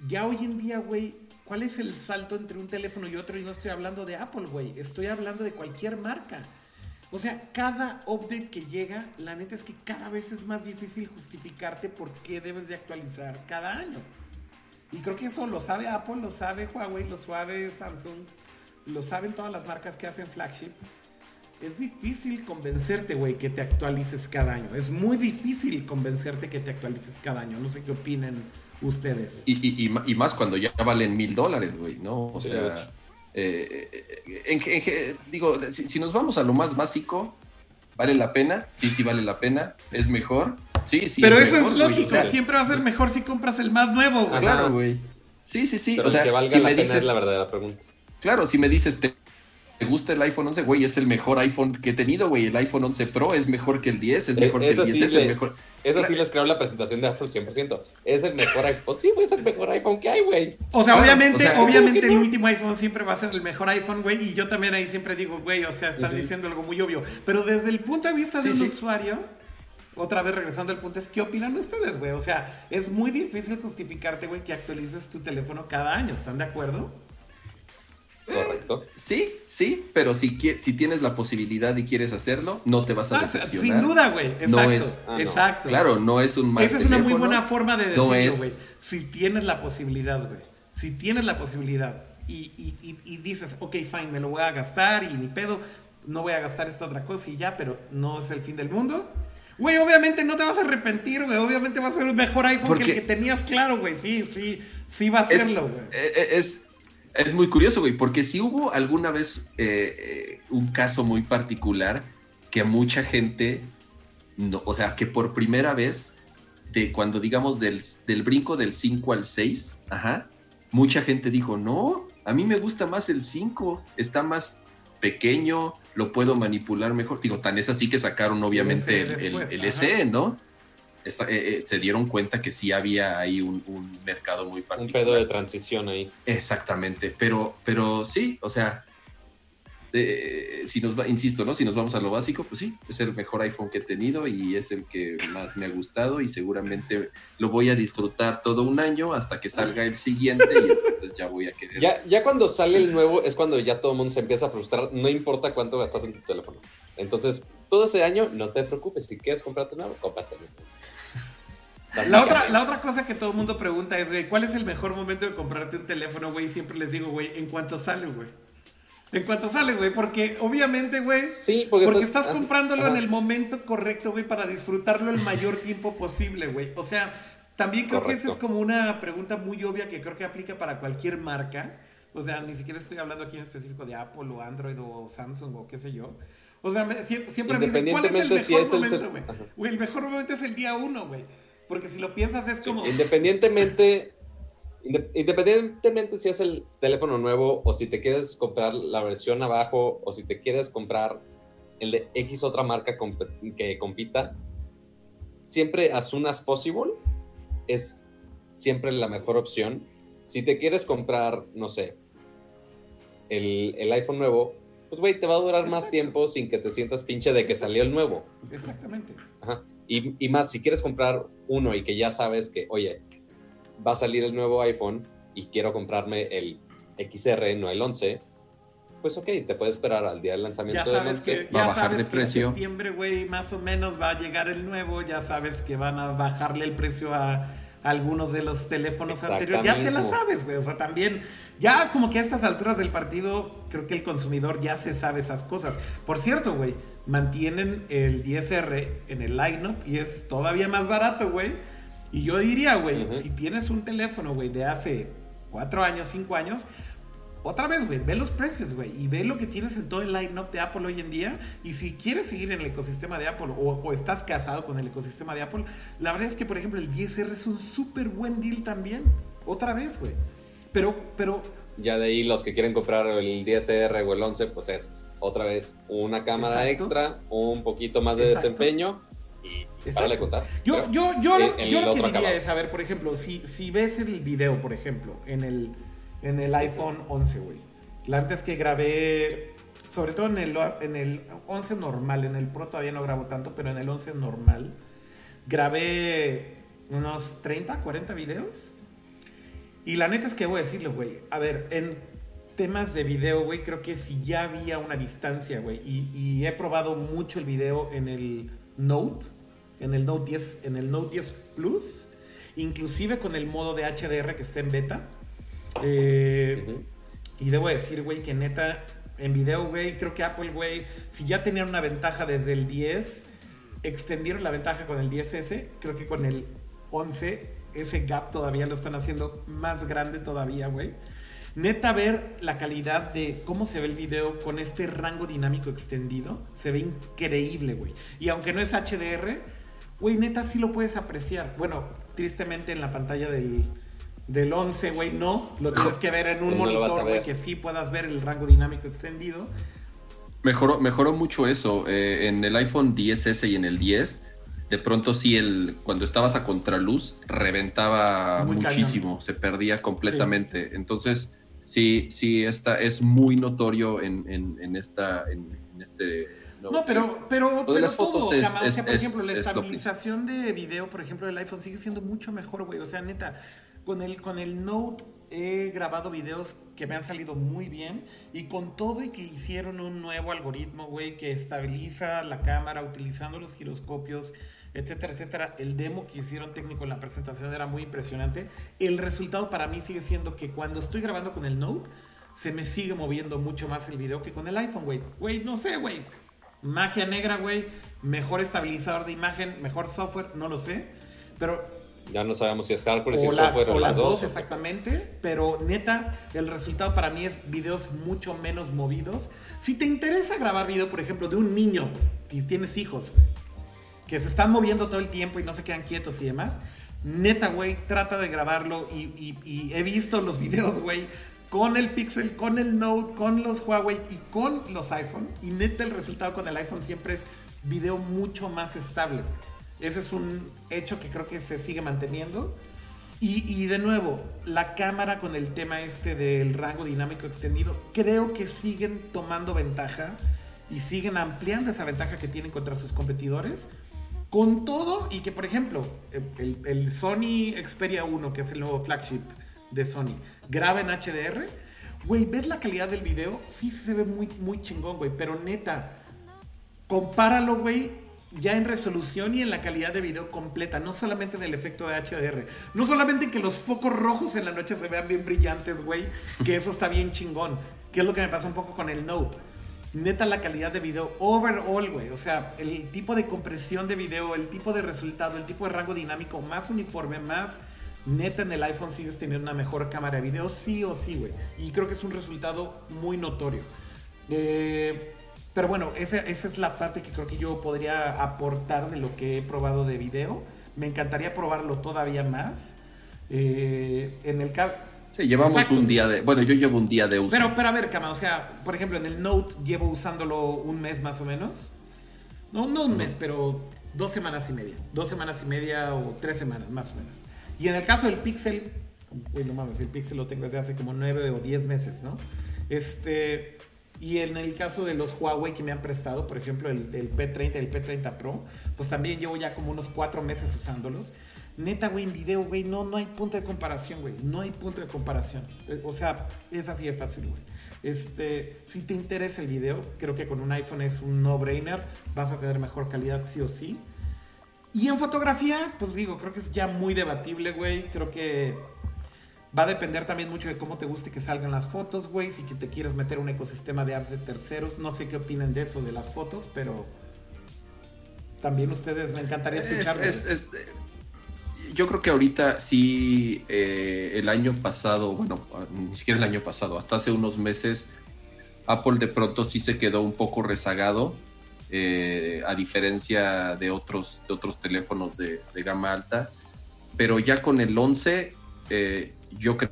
ya hoy en día, güey, ¿cuál es el salto entre un teléfono y otro? Y no estoy hablando de Apple, güey. Estoy hablando de cualquier marca. O sea, cada update que llega, la neta es que cada vez es más difícil justificarte por qué debes de actualizar cada año. Y creo que eso lo sabe Apple, lo sabe Huawei, lo sabe Samsung, lo saben todas las marcas que hacen flagship. Es difícil convencerte, güey, que te actualices cada año. Es muy difícil convencerte que te actualices cada año. No sé qué opinen ustedes. Y, y- y más cuando ya valen mil dólares, güey, ¿no? O Sí, sea, eh, en, que- en digo, si, si nos vamos a lo más básico, ¿vale la pena? Sí, sí vale la pena. ¿Es mejor? Sí, sí. Pero es eso mejor, es lógico. Siempre va a ser mejor si compras el más nuevo, güey. Claro, güey. Sí, sí, sí. Pero o sea, que valga si la me pena dices, es la verdadera pregunta. claro, si me dices, te, te gusta el iPhone 11, güey, es el mejor iPhone que he tenido, güey. El iPhone 11 Pro es mejor que el 10, es Eh, mejor que el eso 10, sí es el mejor. Eso sí les creo en la presentación de Apple 100%. Es el mejor iPhone. Sí, güey, es el mejor iPhone que hay, güey. O sea, Claro, obviamente, o sea, obviamente ¿cómo que el no? último iPhone siempre va a ser el mejor iPhone, güey. Y yo también ahí siempre digo, güey, o sea, están Ujú. diciendo algo muy obvio. Pero desde el punto de vista de Sí, un sí. usuario, otra vez regresando al punto, es ¿qué opinan ustedes, güey? O sea, es muy difícil justificarte, güey, que actualices tu teléfono cada año. ¿Están de acuerdo? Correcto. Sí, sí, pero si, si tienes la posibilidad y quieres hacerlo, no te vas a Ah, decepcionar. sin duda, güey. Exacto. No es- Ah, no. Exacto. Claro, no es un mal Esa es una muy buena forma de no decirlo, es- güey. Si tienes la posibilidad, güey. Si tienes la posibilidad y, y- y- y dices, ok, fine, me lo voy a gastar y ni pedo, no voy a gastar esta otra cosa y ya, pero no es el fin del mundo. Güey, obviamente no te vas a arrepentir, güey. Obviamente va a ser un mejor iPhone que el que tenías claro, güey. Sí, sí, sí va a serlo, güey. eh, eh, es, Es muy curioso, güey, porque si hubo alguna vez eh, eh, un caso muy particular que mucha gente, no, o sea, que por primera vez, de cuando digamos del, del brinco del 5 al 6, ajá, mucha gente dijo, no, a mí me gusta más el 5, está más pequeño, lo puedo manipular mejor. Digo, tan es así que sacaron obviamente el, el, SE, ¿no? Eh, eh, se dieron cuenta que sí había ahí un, mercado muy particular. Un pedo de transición ahí. Exactamente, pero, pero sí, o sea, eh, si nos va, insisto, ¿no? Si nos vamos a lo básico, pues sí, es el mejor iPhone que he tenido y es el que más me ha gustado y seguramente lo voy a disfrutar todo un año hasta que salga el siguiente y entonces ya voy a querer. Ya, ya cuando sale el nuevo es cuando ya todo el mundo se empieza a frustrar, no importa cuánto gastas en tu teléfono. Entonces, todo ese año, no te preocupes, si quieres comprarte nuevo, cómprate nuevo. <laughs> La otra, la otra cosa que todo el mundo pregunta es, güey, ¿cuál es el mejor momento de comprarte un teléfono, güey? Siempre les digo, güey, en cuanto sale, güey. En cuanto sale, güey, porque obviamente, güey, sí, porque, estás, comprándolo en el momento correcto, güey, para disfrutarlo el mayor tiempo posible, güey. O sea, también creo que esa es como una pregunta muy obvia que creo que aplica para cualquier marca. O sea, ni siquiera estoy hablando aquí en específico de Apple o Android o Samsung o qué sé yo. O sea, siempre, me dicen, ¿cuál es el mejor momento, güey? Güey, el mejor momento es el día uno, güey. Porque si lo piensas es como... independientemente, independientemente si es el teléfono nuevo o si te quieres comprar la versión abajo o si te quieres comprar el de X otra marca que compita, siempre as soon as possible es siempre la mejor opción. Si te quieres comprar, no sé, el, el iPhone nuevo, pues güey, te va a durar más tiempo sin que te sientas pinche de que salió el nuevo. Exactamente. Ajá. Y, más, si quieres comprar uno y que ya sabes que, oye, va a salir el nuevo iPhone y quiero comprarme el XR, no el 11, pues ok, te puedes esperar al día del lanzamiento ya sabes Que, va a bajar de precio. En septiembre, güey, más o menos va a llegar el nuevo, ya sabes que van a bajarle el precio a algunos de los teléfonos anteriores. Ya te la sabes, güey. O sea, también, ya como que a estas alturas del partido, creo que el consumidor ya se sabe esas cosas. Por cierto, güey, mantienen el 10R en el lineup y es todavía más barato, güey. Y yo diría, güey, si tienes un teléfono, güey, de hace cuatro años, cinco años, otra vez, güey, ve los precios, güey, y ve lo que tienes en todo el line-up de Apple hoy en día. Y si quieres seguir en el ecosistema de Apple o, estás casado con el ecosistema de Apple, la verdad es que, por ejemplo, el 10R es un súper buen deal también. Otra vez, güey. Pero, pero. Ya de ahí los que quieren comprar el 10R o el 11, pues es otra vez una cámara extra, un poquito más de desempeño le contar. Yo, yo, yo, yo lo que diría es, a ver, por ejemplo, si, si ves el video, por ejemplo, en el en el iPhone 11, güey. La antes que grabé, sobre todo en el, en el 11 normal, en el Pro todavía no grabo tanto, pero en el 11 normal, grabé unos 30, 40 videos. Y la neta es que voy a decirlo, güey. A ver, en temas de video, güey, creo que si ya había una distancia, güey. Y, y, he probado mucho el video en el Note, en el Note 10, en el Note 10 Plus, inclusive con el modo de HDR que está en beta. Eh, y debo decir, güey, que neta, en video, güey, creo que Apple, güey, si ya tenían una ventaja desde el 10, extendieron la ventaja con el 10S, creo que con el 11, ese gap todavía lo están haciendo más grande todavía, güey. Neta, ver la calidad de cómo se ve el video con este rango dinámico extendido, se ve increíble, güey. Y aunque no es HDR, güey, neta sí lo puedes apreciar. Bueno, tristemente en la pantalla del, del 11, güey, no. Lo tienes que ver en un monitor, güey, que sí puedas ver el rango dinámico extendido. Mejoró, mejoró mucho eso. Eh, en el iPhone 10S y en el 10, de pronto sí, el, cuando estabas a contraluz, reventaba muchísimo, se perdía completamente. Entonces, sí, sí, esta, es muy notorio en, en, esta, en, este no, pero, pero, pero las fotos es, o sea, por ejemplo, la estabilización de video, por ejemplo, del iPhone sigue siendo mucho mejor, güey. O sea, neta, con el, con el Note he grabado videos que me han salido muy bien y con todo y que hicieron un nuevo algoritmo, güey, que estabiliza la cámara utilizando los giroscopios, etcétera, etcétera. El demo que hicieron técnico en la presentación era muy impresionante. El resultado para mí sigue siendo que cuando estoy grabando con el Note, se me sigue moviendo mucho más el video que con el iPhone, güey. Güey, no sé, güey. Magia negra, güey. Mejor estabilizador de imagen, mejor software, no lo sé. Pero Ya no sabemos si es hardcore, si o, es la- software o o las dos, exactamente, pero neta, el resultado para mí es videos mucho menos movidos. Si te interesa grabar video, por ejemplo, de un niño y tienes hijos güey, que se están moviendo todo el tiempo y no se quedan quietos y demás, neta, güey, trata de grabarlo y, y- y he visto los <laughs> videos, güey, con el Pixel, con el Note, con los Huawei y con los iPhone. Y neta, el resultado con el iPhone siempre es video mucho más estable. Ese es un hecho que creo que se sigue manteniendo. Y, de nuevo, la cámara con el tema este del rango dinámico extendido, creo que siguen tomando ventaja y siguen ampliando esa ventaja que tienen contra sus competidores. Con todo, y que por ejemplo, el, el Sony Xperia 1, que es el nuevo flagship de Sony, graba en HDR, güey, ¿ves la calidad del video? Sí, sí se ve muy, muy chingón, güey, pero neta, compáralo, güey, ya en resolución y en la calidad de video completa, no solamente del efecto de HDR, no solamente que los focos rojos en la noche se vean bien brillantes, güey, que eso está bien chingón, que es lo que me pasa un poco con el Note. Neta la calidad de video overall, güey, o sea, el tipo de compresión de video, el tipo de resultado, el tipo de rango dinámico más uniforme, más neta en el iPhone sigues teniendo una mejor cámara de video, sí o sí, güey. Y creo que es un resultado muy notorio. Eh, pero bueno, esa, esa es la parte que creo que yo podría aportar de lo que he probado de video. Me encantaría probarlo todavía más. Eh, en el caso... Sí, llevamos Exacto. un día de. Bueno, yo llevo un día de uso. Pero, pero a ver, Cama, o sea, por ejemplo, en el Note llevo usándolo un mes más o menos. No, no un mes, pero dos semanas y media. Dos semanas y media o tres semanas, más o menos. Y en el caso del Pixel, no mames, el Pixel lo tengo desde hace como nueve o diez meses, ¿no? Este. Y en el caso de los Huawei que me han prestado, por ejemplo, el, el P30 y el P30 Pro, pues también llevo ya como unos cuatro meses usándolos. Neta, güey, en video, güey, no, no hay punto de comparación, güey. No hay punto de comparación. Eh, O sea, es así de fácil, güey. Este, si te interesa el video, creo que con un iPhone es un no-brainer. Vas a tener mejor calidad sí o sí. Y en fotografía, pues digo, creo que es ya muy debatible, güey. Creo que va a depender también mucho de cómo te guste que salgan las fotos, güey. Si que te quieres meter un ecosistema de apps de terceros. No sé qué opinan de eso, de las fotos, pero también ustedes me encantaría Es- escucharlos. es- es- eh, yo creo que ahorita sí, eh, el año pasado, bueno, ni siquiera el año pasado, hasta hace unos meses, Apple de pronto sí se quedó un poco rezagado, eh, a diferencia de otros, de otros teléfonos de, de gama alta. Pero ya con el 11, eh, yo cre-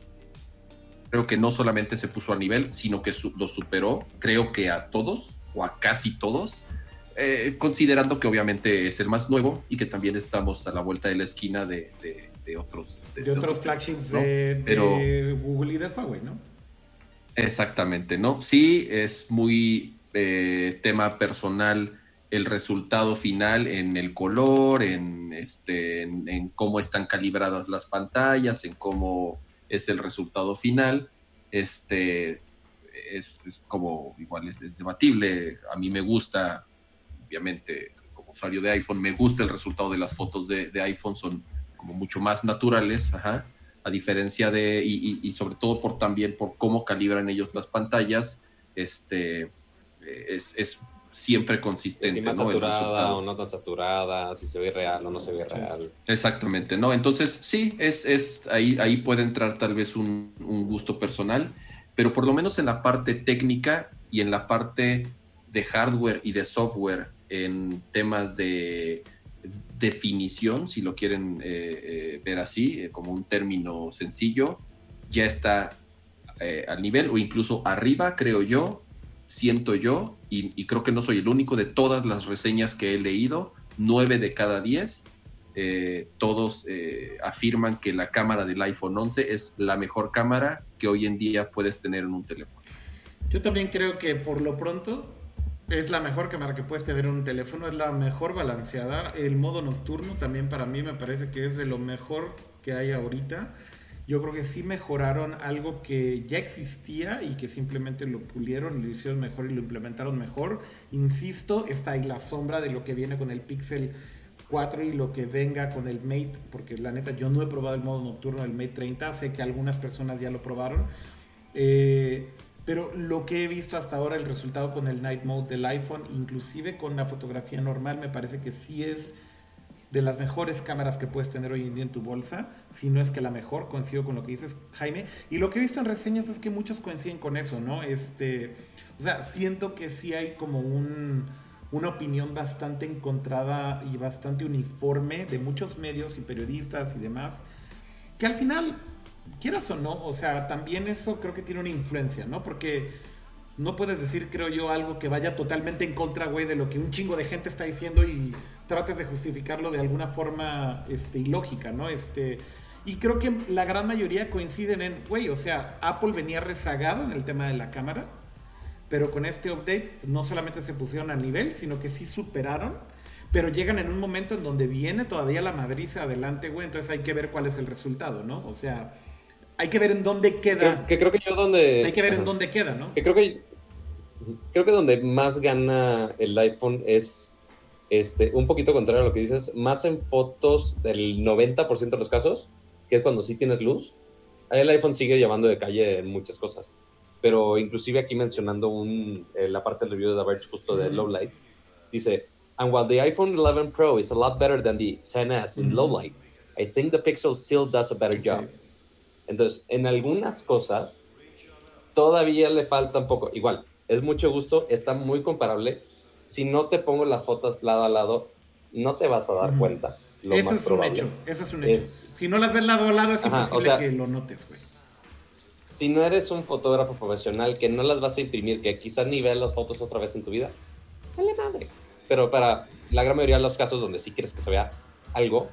creo que no solamente se puso al nivel, sino que su- lo superó, creo que a todos, o a casi todos. Eh, considerando que obviamente es el más nuevo y que también estamos a la vuelta de la esquina de, de- de otros de otros flagships ¿no? de, de Pero- Google y de Huawei, ¿no? Exactamente, ¿no? Sí, es muy eh, tema personal el resultado final en el color, en, este, en, cómo están calibradas las pantallas, en cómo es el resultado final. Este, es, como, igual es, debatible. A mí me gusta, obviamente, como usuario de iPhone, me gusta el resultado de las fotos de, de iPhone, son como mucho más naturales, ajá a diferencia de, y, y- y sobre todo por también por cómo calibran ellos las pantallas, este, es, es siempre Si consistente, ¿no? Saturada o no tan saturada, si se ve real o no se ve real. Exactamente, ¿no? Entonces, sí, es, es ahí, ahí puede entrar tal vez un, un gusto personal, pero por lo menos en la parte técnica y en la parte de hardware y de software, en temas de definición, si lo quieren eh, eh, ver así, eh, como un término sencillo, ya está al nivel o incluso arriba, creo yo, siento yo, y, creo que no soy el único de todas las reseñas que he leído, nueve de cada diez eh, todos eh, afirman que la cámara del iPhone 11 es la mejor cámara que hoy en día puedes tener en un teléfono. Yo también creo que por lo pronto es la mejor cámara que puedes tener en un teléfono, es la mejor balanceada. El modo nocturno también para mí me parece que es de lo mejor que hay ahorita. Yo creo que sí mejoraron algo que ya existía y que simplemente lo pulieron lo hicieron mejor y lo implementaron mejor. Insisto, está ahí la sombra de lo que viene con el Pixel 4 y lo que venga con el Mate, porque la neta yo no he probado el modo nocturno del Mate 30, sé que algunas personas ya lo probaron. Eh, pero lo que he visto hasta ahora, el resultado con el Night Mode del iPhone, inclusive con la fotografía normal, me parece que sí es de las mejores cámaras que puedes tener hoy en día en tu bolsa, si no es que la mejor, coincido con lo que dices, Jaime. Y lo que he visto en reseñas es que muchos coinciden con eso, ¿no? Este, o sea, siento que sí hay como un, una opinión bastante encontrada y bastante uniforme de muchos medios y periodistas y demás, que al final, quieras o no, o sea, también eso creo que tiene una influencia, ¿no? Porque no puedes decir, creo yo, algo que vaya totalmente en contra, güey, de lo que un chingo de gente está diciendo y trates de justificarlo de alguna forma este, ilógica, ¿no? Este, y creo que la gran mayoría coinciden en, güey, o sea, Apple venía rezagado en el tema de la cámara, pero con este update no solamente se pusieron al nivel, sino que sí superaron, pero llegan en un momento en donde viene todavía la madriza adelante, güey, entonces hay que ver cuál es el resultado, ¿no? O sea, hay que ver en dónde queda. Que, creo que yo donde... Hay que ver en dónde queda, ¿no? Que creo que... Creo que donde más gana el iPhone es este, un poquito contrario a lo que dices, más en fotos del 90% de los casos, que es cuando sí tienes luz. El iPhone sigue llevando de calle en muchas cosas. Pero inclusive aquí mencionando un, eh, la parte del review de Verge justo de low light, dice, and while the iPhone 11 Pro is a lot better than the 10s in low light, I think the Pixel still does a better job. Entonces, en algunas cosas, todavía le falta un poco. Igual, es mucho gusto, está muy comparable. Si no te pongo las fotos lado a lado, no te vas a dar cuenta. eso es un hecho, eso es un hecho. si no las ves lado a lado, es imposible que lo notes, güey. Si no eres un fotógrafo profesional que no las vas a imprimir, que quizás ni veas las fotos otra vez en tu vida, dale madre. Pero para la gran mayoría de los casos donde sí quieres que se vea algo,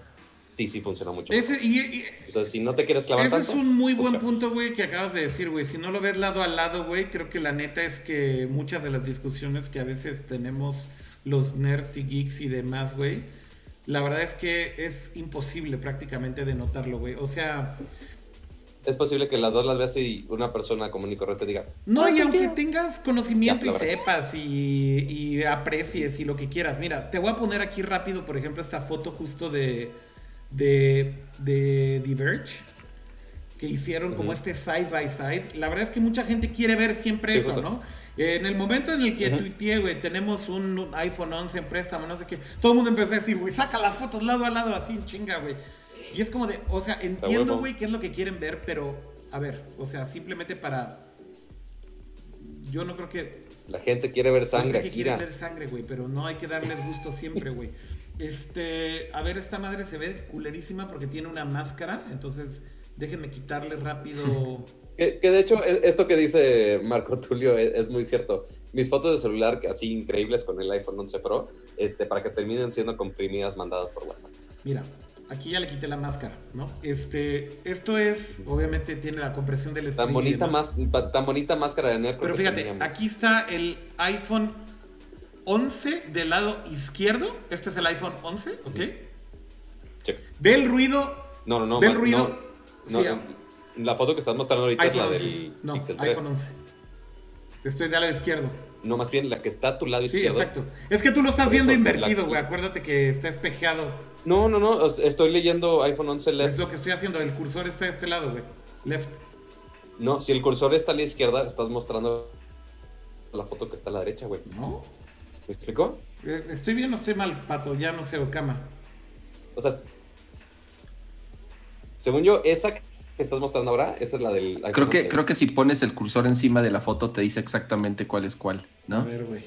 sí, sí funciona mucho. Entonces, si no te quieres clavar Ese es un muy buen punto, güey, que acabas de decir, güey. Si no lo ves lado a lado, güey, creo que la neta es que muchas de las discusiones que a veces tenemos los nerds y geeks y demás, güey, la verdad es que es imposible prácticamente de notarlo, güey. O sea... Es posible que las dos las veas y una persona común y corriente diga. No, ah, y aunque tengas conocimiento y sepas y, y aprecies y lo que quieras. Mira, te voy a poner aquí rápido, por ejemplo, esta foto justo de, de, de Diverge que hicieron como este side by side. La verdad es que mucha gente quiere ver siempre eso, ¿no? En el momento en el que tuiteé, güey, tenemos un iPhone 11 en préstamo, no sé qué, todo el mundo empezó a decir, güey, saca las fotos lado a lado, así en chinga, güey. Y es como de, o sea, entiendo, güey, qué es lo que quieren ver, pero, a ver, o sea, simplemente para... Yo no creo que... La gente quiere ver sangre. que quieren ver sangre, güey, pero no hay que darles gusto siempre, güey. Este, a ver, esta madre se ve culerísima porque tiene una máscara, entonces déjenme quitarle rápido. <laughs> Que, de hecho, e, esto que dice Marco Tulio es, muy cierto. Mis fotos de celular, así increíbles con el iPhone 11 Pro, este, para que terminen siendo comprimidas mandadas por WhatsApp. Mira, aquí ya le quité la máscara, ¿no? Este, esto es, obviamente tiene la compresión del tan bonita, más, tan bonita máscara de Pero fíjate, aquí está el iPhone 11 del lado izquierdo. Este es el iPhone 11, ¿ok? Ve el ruido. No, no, no. Ve el ruido. No, la foto que estás mostrando ahorita es la del no, iPhone 11. Esto es de lado izquierdo. No, más bien la que está a tu lado izquierdo. Sí, exacto. Es que tú lo estás viendo invertido, güey. Acuérdate que está espejeado. No, no, no. Estoy leyendo iPhone 11 left. Es lo que estoy haciendo. El cursor está de este lado, güey. Left. No, si el cursor está a la izquierda, estás mostrando la foto que está a la derecha, güey. No. ¿Me explicó? Eh, estoy bien o estoy mal, pato. Ya no sé, Okama. O sea, según yo, esa que estás mostrando ahora, esa es la del. Creo que, creo que si pones el cursor encima de la foto te dice exactamente cuál es cuál, ¿no? A ver, güey.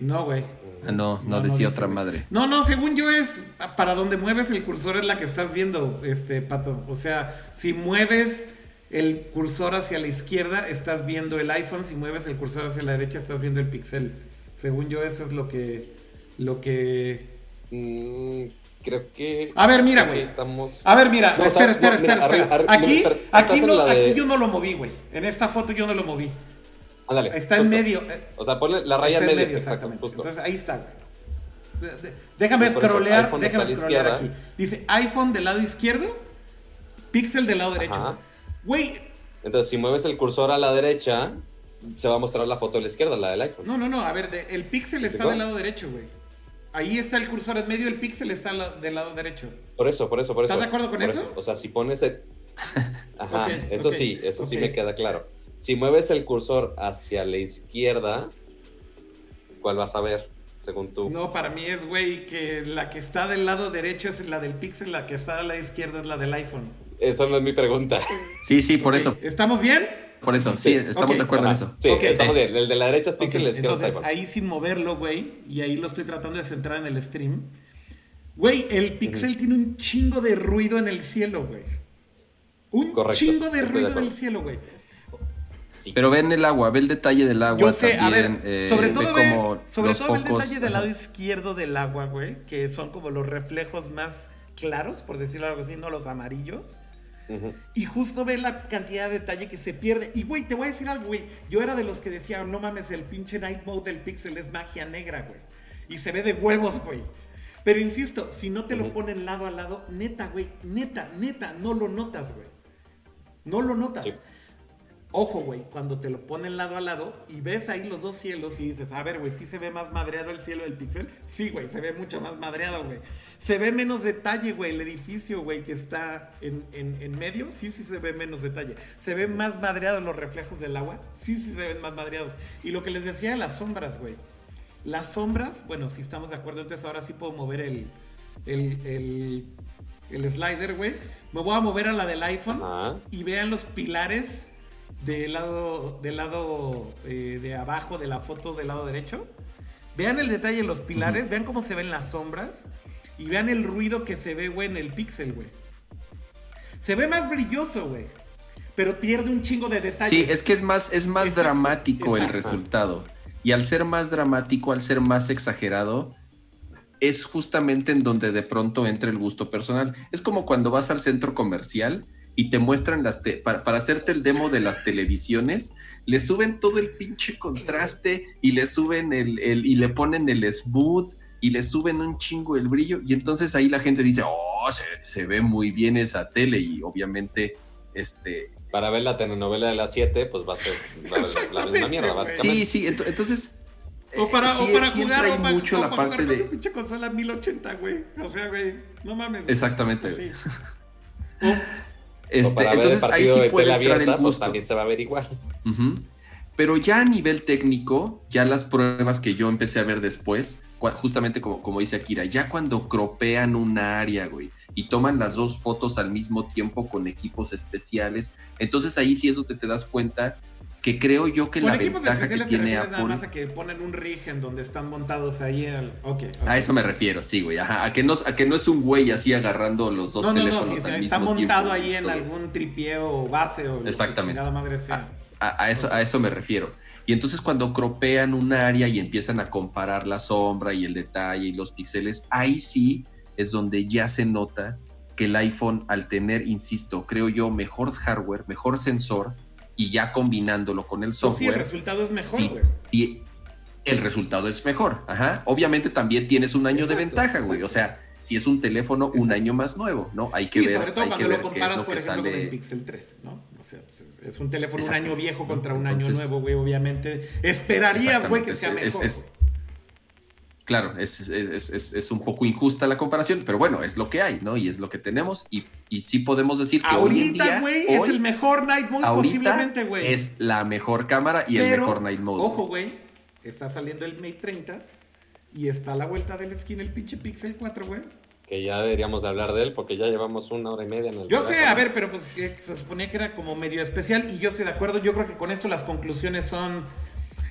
No, güey. Ah, no, no, decía otra madre. No, no, según yo es para donde mueves el cursor es la que estás viendo, este pato. O sea, si mueves el cursor hacia la izquierda, estás viendo el iPhone. Si mueves el cursor hacia la derecha, estás viendo el Pixel. Según yo, eso es lo que. Lo que. Mm, creo que. A ver, mira, güey. Estamos... A ver, mira, espera, espera, espera, aquí, aquí, no, aquí yo no lo moví, güey. En esta foto yo no lo moví. Ándale. Está en medio. Eh, o sea, ponle la raya en medio. exactamente. Entonces ahí está, güey. Déjame scrollear, déjame scrollear aquí. Dice iPhone del lado izquierdo, Pixel del lado derecho. Güey. Entonces, si mueves el cursor a la derecha, se va a mostrar la foto de la izquierda, la del iPhone. No, no, no. A ver, el Pixel está del lado derecho, güey. Ahí está el cursor en medio, el píxel está del lado derecho. Por eso, por eso, por eso. ¿Estás de acuerdo con eso? O sea, si pones el... <laughs> Ajá, eso sí, eso sí me queda claro. Si mueves el cursor hacia la izquierda, ¿cuál vas a ver? según tú. No, para mí es, güey, que la que está del lado derecho es la del Pixel, la que está del lado izquierdo es la del iPhone. Esa no es mi pregunta. Sí, sí, por eso. ¿Estamos bien? Por eso, sí, Sí. estamos de acuerdo en eso. Sí, Ok. estamos bien. El de la derecha es Pixel, entonces, ahí sin moverlo, güey, y ahí lo estoy tratando de centrar en el stream. Güey, el Pixel tiene un chingo de ruido en el cielo, güey. Un Correcto, chingo de estoy de ruido en el cielo, güey. Sí. Pero ven el agua, ve el detalle del agua. Yo sé, a también, ver, eh, sobre todo, ve, como sobre los todo ve el focos, detalle del lado izquierdo del agua, güey, que son como los reflejos más claros, por decirlo algo así, no los amarillos. Y justo ve la cantidad de detalle que se pierde. Y, güey, te voy a decir algo, güey. Yo era de los que decía, no mames, el pinche Night Mode del Pixel es magia negra, güey. Y se ve de huevos, güey. Pero insisto, si no te lo ponen lado a lado, neta, güey, neta, neta, no lo notas, güey. No lo notas. Sí. Ojo, güey, cuando te lo ponen lado a lado y ves ahí los dos cielos y dices, a ver, güey, ¿sí se ve más madreado el cielo del Pixel? Sí, güey, se ve mucho más madreado, güey. Se ve menos detalle, güey, el edificio, güey, que está en, en- en medio, sí, sí se ve menos detalle. Se ven más madreados los reflejos del agua, sí, sí se ven más madreados. Y lo que les decía de las sombras, güey. Las sombras, bueno, si estamos de acuerdo, entonces ahora sí puedo mover el, el, el, el slider, güey. Me voy a mover a la del iPhone Ajá. y vean los pilares del lado, del lado eh, de abajo de la foto del lado derecho. Vean el detalle de los pilares, vean cómo se ven las sombras y vean el ruido que se ve, güey, en el pixel, güey. Se ve más brilloso, güey. Pero pierde un chingo de detalle. Sí, es que es más, es más Exacto, dramático el resultado. Y al ser más dramático, al ser más exagerado, es justamente en donde de pronto entra el gusto personal. Es como cuando vas al centro comercial y te muestran las te- para, para hacerte el demo de las televisiones, le suben todo el pinche contraste y le suben el, el- y le ponen el smooth y le suben un chingo el brillo y entonces ahí la gente dice, oh, se, se ve muy bien esa tele y obviamente este Para ver la telenovela de las 7, pues va a ser la, misma mierda, básicamente. Sí, sí, ento- entonces. O para, eh, sí, o para siempre jugar, hay o para, mucho o la para parte de. tu pinche consola 1080, güey. O sea, güey, no mames. Exactamente. Sí. <laughs> Este, para ver el entonces ahí sí de puede entrar abierta, el pues también se va a ver igual. Pero ya a nivel técnico, ya las pruebas que yo empecé a ver después, justamente como, como dice Akira, ya cuando cropean un área, güey, y toman las dos fotos al mismo tiempo con equipos especiales, entonces ahí sí es donde te das cuenta que creo yo que la ventaja que tiene nada Apple... más a que ponen un rig en donde están montados ahí el... Ok. ok. A eso me refiero, sí, güey. Ajá, a que no, a que no es un güey así agarrando los dos No, no, no, teléfonos sí, al mismo está tiempo. montado ahí en Todo. algún tripieo o base o Exactamente. madre sea. A, a eso, a eso me refiero. Y entonces cuando cropean un área y empiezan a comparar la sombra y el detalle y los píxeles, ahí sí es donde ya se nota que el iPhone al tener, insisto, creo yo, mejor hardware, mejor sensor y ya combinándolo con el Pues sí, el software, resultado es mejor, sí, güey. sí, el resultado es mejor. Ajá. Obviamente también tienes un año de Exacto, ventaja, güey. O sea, si es un teléfono, un año más nuevo, ¿no? Hay que Sí, ver, sobre todo hay que cuando ver lo comparas, lo por que ejemplo, con el. Pixel 3, ¿no? O sea, es un teléfono un año viejo contra un Entonces- año nuevo, güey, obviamente. Esperarías, güey, que sea es- mejor. es- Claro, es- es- es un poco injusta la comparación, pero bueno, es lo que hay, ¿no? Y es lo que tenemos. Y, y sí podemos decir que hoy en Ahorita, día, güey, es el mejor Night Mode ahorita posiblemente, güey. es la mejor cámara y el mejor night mode. Ojo, güey, está saliendo el Mate 30 y está a la vuelta de la esquina el pinche Pixel 4, güey. Que ya deberíamos de hablar de él porque ya llevamos una hora y media en el Yo sé, a ver, pero pues se suponía que era como medio especial y yo estoy de acuerdo. Yo creo que con esto las conclusiones son.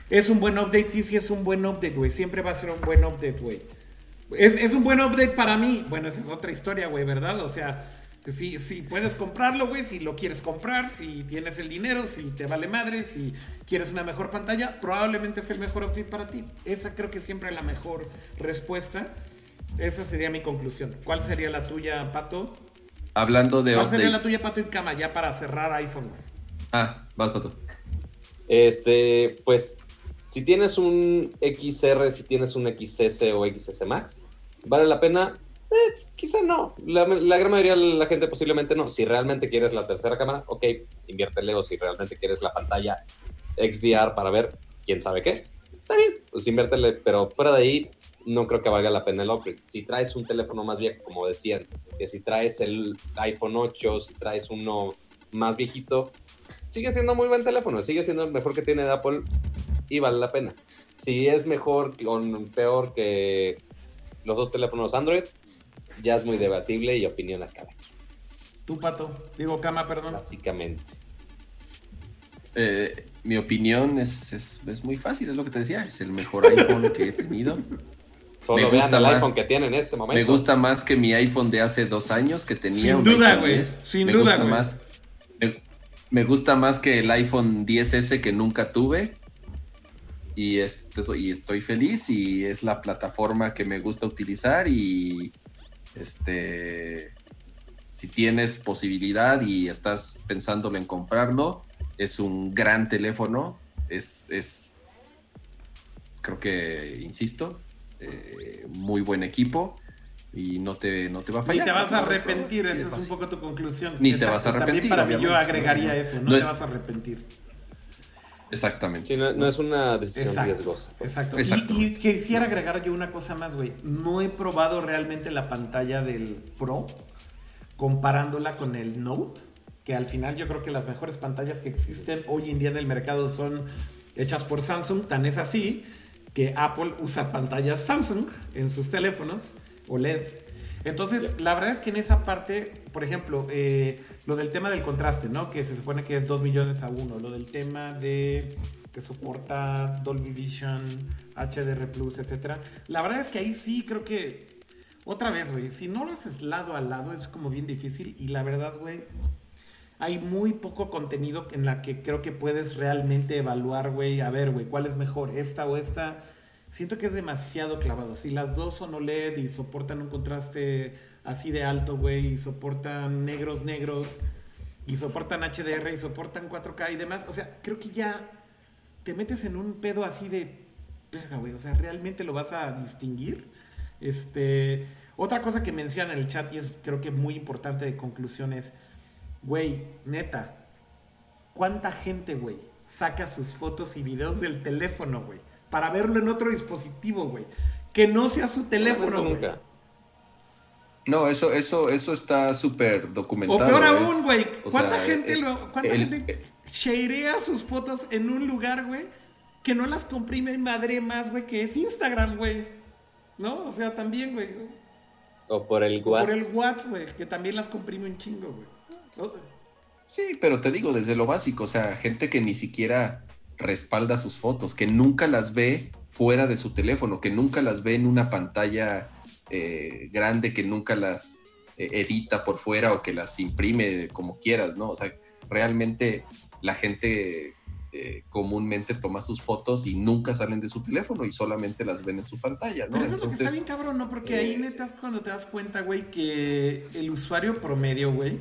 Es un buen update, sí, sí, es un buen update, güey. Siempre va a ser un buen update, güey. Es, es un buen update para mí. Bueno, esa es otra historia, güey, ¿verdad? O sea, si, si puedes comprarlo, güey, si lo quieres comprar, si tienes el dinero, si te vale madre, si quieres una mejor pantalla, probablemente es el mejor update para ti. Esa creo que siempre es la mejor respuesta. Esa sería mi conclusión. ¿Cuál sería la tuya, Pato? Hablando de ¿Cuál sería la tuya, Pato y Cama, ya para cerrar iPhone? güey? Ah, vas, Pato. Este, pues, si tienes un XR, si tienes un XS o XS Max, ¿vale la pena? Eh, quizá no. La, la gran mayoría de la gente posiblemente no. Si realmente quieres la tercera cámara, ok, inviértele. O si realmente quieres la pantalla XDR para ver quién sabe qué, está bien, pues inviértele. Pero fuera de ahí, no creo que valga la pena el upgrade. Si traes un teléfono más viejo, como decían, que si traes el iPhone 8, si traes uno más viejito, sigue siendo muy buen teléfono, sigue siendo el mejor que tiene Apple. y vale la pena. Si es mejor o peor que los dos teléfonos Android, ya es muy debatible y opinión a cada Tú, Pato. Digo, Cama, perdón. Básicamente. Eh, mi opinión es, es, muy fácil, es lo que te decía, es el mejor iPhone que he tenido. <laughs> Solo me gusta el iPhone que tiene en este momento. Me gusta más que mi iPhone de hace dos años que tenía. Sin duda, güey. Sin duda, güey. Más, me, gusta más que el iPhone 10S que nunca tuve. Y, este, y estoy feliz y es la plataforma que me gusta utilizar y este si tienes posibilidad y estás pensándolo en comprarlo, es un gran teléfono, es, es creo que, insisto, eh, muy buen equipo y no te, no te va a fallar. Ni te vas a arrepentir, esa es un poco tu conclusión. Ni te vas a arrepentir. También para mí yo agregaría eso, no, te vas a arrepentir. Exactamente. no, es una decisión riesgosa. Exacto. Y, y, quisiera agregar yo una cosa más, güey. No he probado realmente la pantalla del Pro comparándola con el Note que al final yo creo que las mejores pantallas que existen hoy en día en el mercado son hechas por Samsung, tan es así que Apple usa pantallas Samsung en sus teléfonos OLED. Entonces, la verdad es que en esa parte, por ejemplo, eh, lo del tema del contraste, ¿no? Que se supone que es 2 millones a 1. Lo del tema de que soporta Dolby Vision, HDR Plus, etc. La verdad es que ahí sí creo que, otra vez, güey, si no lo haces lado a lado es como bien difícil. Y la verdad, güey, hay muy poco contenido en la que creo que puedes realmente evaluar, güey, a ver, güey, cuál es mejor, esta o esta. Siento que es demasiado clavado. Si las dos son OLED y soportan un contraste así de alto, güey, y soportan negros, negros, y soportan HDR y soportan 4K y demás, o sea, creo que ya te metes en un pedo así de, verga, güey, o sea, realmente lo vas a distinguir. Este, otra cosa que menciona en el chat y es creo que muy importante de conclusión es, Güey, neta, ¿cuánta gente, güey, saca sus fotos y videos del teléfono, güey? Para verlo en otro dispositivo, güey. Que no sea su teléfono, güey. No, eso, eso, eso está súper documentado. O peor aún, güey. ¿Cuánta gente, lo, cuánta gente sharea sus fotos en un lugar, güey? Que no las comprime en madre más, güey, que es Instagram, güey. ¿No? O sea, también, güey. O por el WhatsApp. Por el WhatsApp, güey, que también las comprime un chingo, güey. Sí, pero te digo desde lo básico, o sea, gente que ni siquiera respalda sus fotos, que nunca las ve fuera de su teléfono, que nunca las ve en una pantalla eh, grande, que nunca las eh, edita por fuera o que las imprime como quieras, ¿no? O sea, realmente la gente eh, comúnmente toma sus fotos y nunca salen de su teléfono y solamente las ven en su pantalla, ¿no? Pero eso es lo que está bien cabrón, ¿no? Porque ahí neta cuando te das cuenta, güey, que el usuario promedio, güey,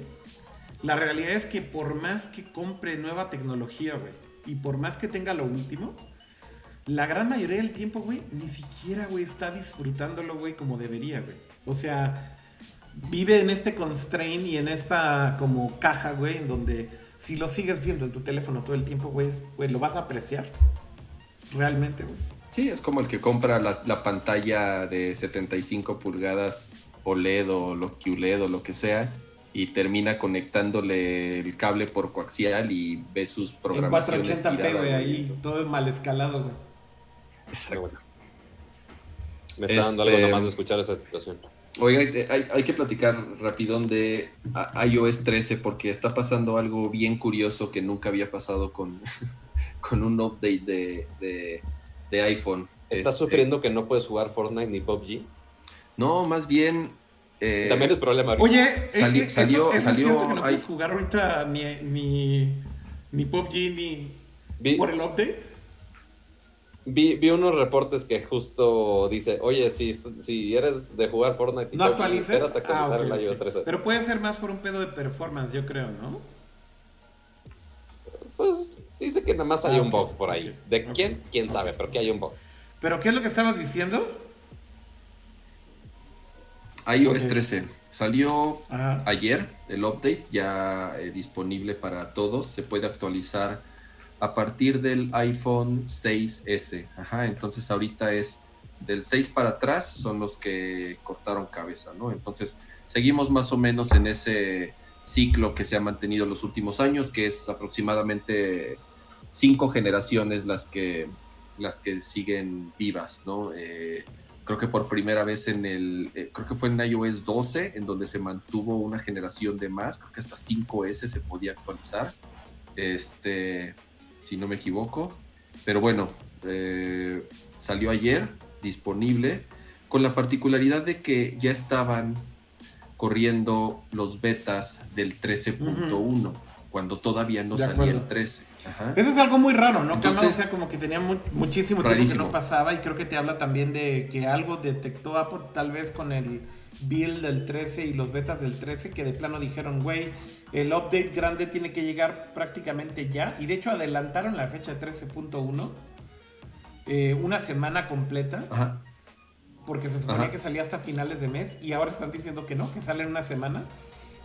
la realidad es que por más que compre nueva tecnología, güey, y por más que tenga lo último, la gran mayoría del tiempo, güey, ni siquiera, güey, está disfrutándolo, güey, como debería, güey. O sea, vive en este constraint y en esta como caja, güey, en donde si lo sigues viendo en tu teléfono todo el tiempo, güey, lo vas a apreciar. Realmente, güey. Sí, es como el que compra la, la pantalla de 75 pulgadas OLED o lo QLED o lo que sea y termina conectándole el cable por coaxial y ve sus programaciones. En 480p, güey, ahí todo mal escalado, güey. Me está dando algo nomás de escuchar esa situación. Oiga, hay, hay, que platicar rapidón de iOS 13 porque está pasando algo bien curioso que nunca había pasado con, <laughs> con un update de, de, iPhone. ¿Estás este, sufriendo que no puedes jugar Fortnite ni PUBG? No, más bien eh, También es problema. Oye, eh, eh, salió, eso, salió, que no puedes jugar ahorita ni, ni, ni PUBG ni por el update. Vi, vi, unos reportes que justo dice, oye, si, si eres de jugar Fortnite, no actualices. Ah, Pero puede ser más por un pedo de performance, yo creo, ¿no? Pues dice que nada más hay ah, un bug por ahí. ¿De quién? ¿Quién sabe? Pero que hay un bug. ¿Pero qué es lo que estabas diciendo? iOS 13. Salió ayer el update, ya eh, disponible para todos. Se puede actualizar a partir del iPhone 6S. Ajá, entonces ahorita es del 6 para atrás, son los que cortaron cabeza, ¿no? Entonces seguimos más o menos en ese ciclo que se ha mantenido los últimos años, que es aproximadamente cinco generaciones las que las que siguen vivas, ¿no? Eh, creo que por primera vez en el, eh, creo que fue en iOS 12, en donde se mantuvo una generación de más, creo que hasta 5S se podía actualizar, este, si no me equivoco. Pero bueno, eh, salió ayer, disponible, con la particularidad de que ya estaban corriendo los betas del 13.1, cuando todavía no salía el 13. Eso es algo muy raro, ¿no? o sea, como que tenía muchísimo tiempo que no pasaba y creo que te habla también de que algo detectó Apple tal vez con el build del 13 y los betas del 13 que de plano dijeron, güey, el update grande tiene que llegar prácticamente ya y de hecho adelantaron la fecha 13.1 eh, una semana completa. Porque se suponía que salía hasta finales de mes y ahora están diciendo que no, que sale en una semana.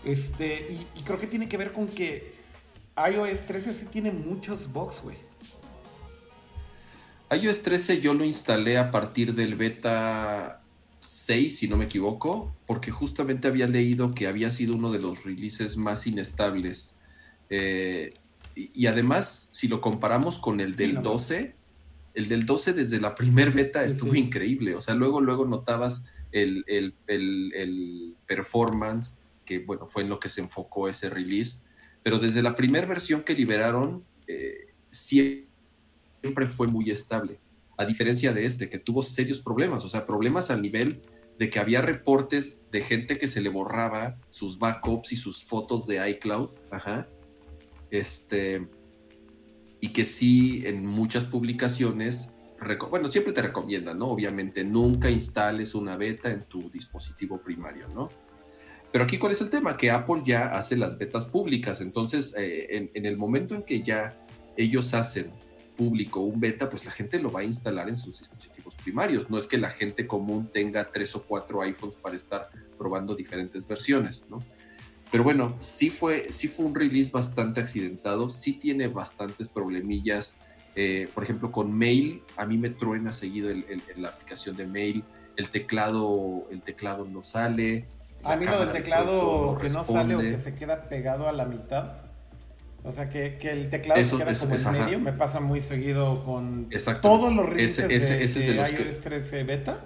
Este, y creo que tiene que ver con que iOS 13 sí tiene muchos bugs, güey. iOS 13 yo lo instalé a partir del beta 6, si no me equivoco, porque justamente había leído que había sido uno de los releases más inestables. Eh, y, además, si lo comparamos con el del 12, el del 12 desde la primer beta estuvo increíble. O sea, luego, luego notabas el, el, performance, que bueno, fue en lo que se enfocó ese release pero desde la primera versión que liberaron, eh, siempre fue muy estable, a diferencia de este, que tuvo serios problemas, o sea, problemas al nivel de que había reportes de gente que se le borraba sus backups y sus fotos de iCloud, ajá, este, y que sí en muchas publicaciones, bueno, siempre te recomiendan, ¿no? Obviamente, nunca instales una beta en tu dispositivo primario, ¿no? Pero aquí, ¿cuál es el tema? Que Apple ya hace las betas públicas. Entonces, eh, en, el momento en que ya ellos hacen público un beta, pues la gente lo va a instalar en sus dispositivos primarios. No es que la gente común tenga tres o cuatro iPhones para estar probando diferentes versiones, ¿no? Pero bueno, sí fue, sí fue un release bastante accidentado, sí tiene bastantes problemillas. Eh, por ejemplo, con Mail, a mí me truena seguido en la aplicación de Mail. El teclado, el teclado no sale. A mí lo del teclado que no sale o que se queda pegado a la mitad. O sea, que, el teclado se queda como en medio. Me pasa muy seguido con todos los releases de, iOS 13 beta.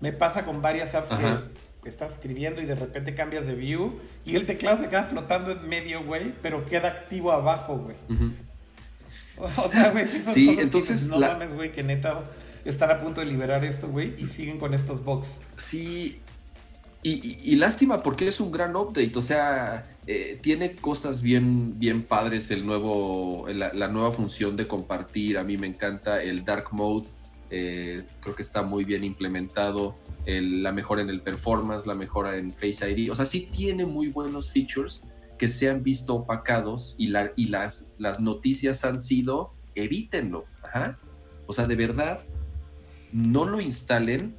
Me pasa con varias apps que estás escribiendo y de repente cambias de view y el teclado se queda flotando en medio, güey, pero queda activo abajo, güey. O sea, güey, sí, entonces no mames, güey, que neta están a punto de liberar esto, güey, y siguen con estos bugs. Sí, y, lástima porque es un gran update, o sea, eh, tiene cosas bien, bien padres el nuevo, la, nueva función de compartir, a mí me encanta el Dark Mode, eh, creo que está muy bien implementado, la mejora en el performance, la mejora en Face ID, o sea, sí tiene muy buenos features que se han visto opacados y, la, y las, las noticias han sido, evítenlo, o sea, de verdad, no lo instalen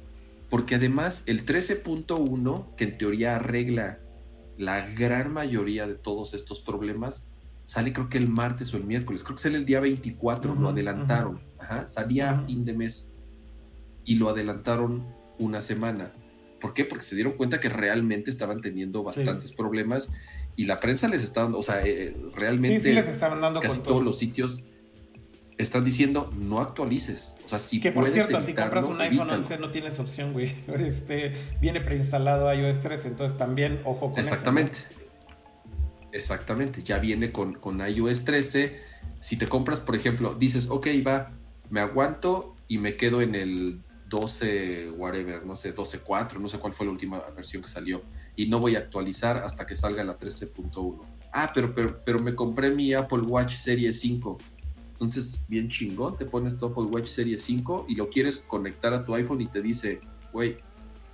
porque además el 13.1, que en teoría arregla la gran mayoría de todos estos problemas, sale creo que el martes o el miércoles, creo que sale el día 24, lo adelantaron, salía a fin de mes y lo adelantaron una semana. ¿Por qué? Porque se dieron cuenta que realmente estaban teniendo bastantes problemas y la prensa les estaba dando, o sea, eh, realmente sí, les estaban dando casi todos los sitios están diciendo no actualices. O sea, si Que por cierto, si compras un iPhone 11 no tienes opción, güey. <laughs> Este, viene preinstalado iOS 13, entonces también ojo con Exactamente. eso. Exactamente. Exactamente. Ya viene con, con iOS 13. Si te compras, por ejemplo, dices, ok, va, me aguanto y me quedo en el 12, whatever, no sé, 12.4, no sé cuál fue la última versión que salió. Y no voy a actualizar hasta que salga la 13.1. Ah, pero, pero, pero me compré mi Apple Watch Serie 5 entonces, bien chingón, te pones tu Apple Watch Serie 5 y lo quieres conectar a tu iPhone y te dice, güey,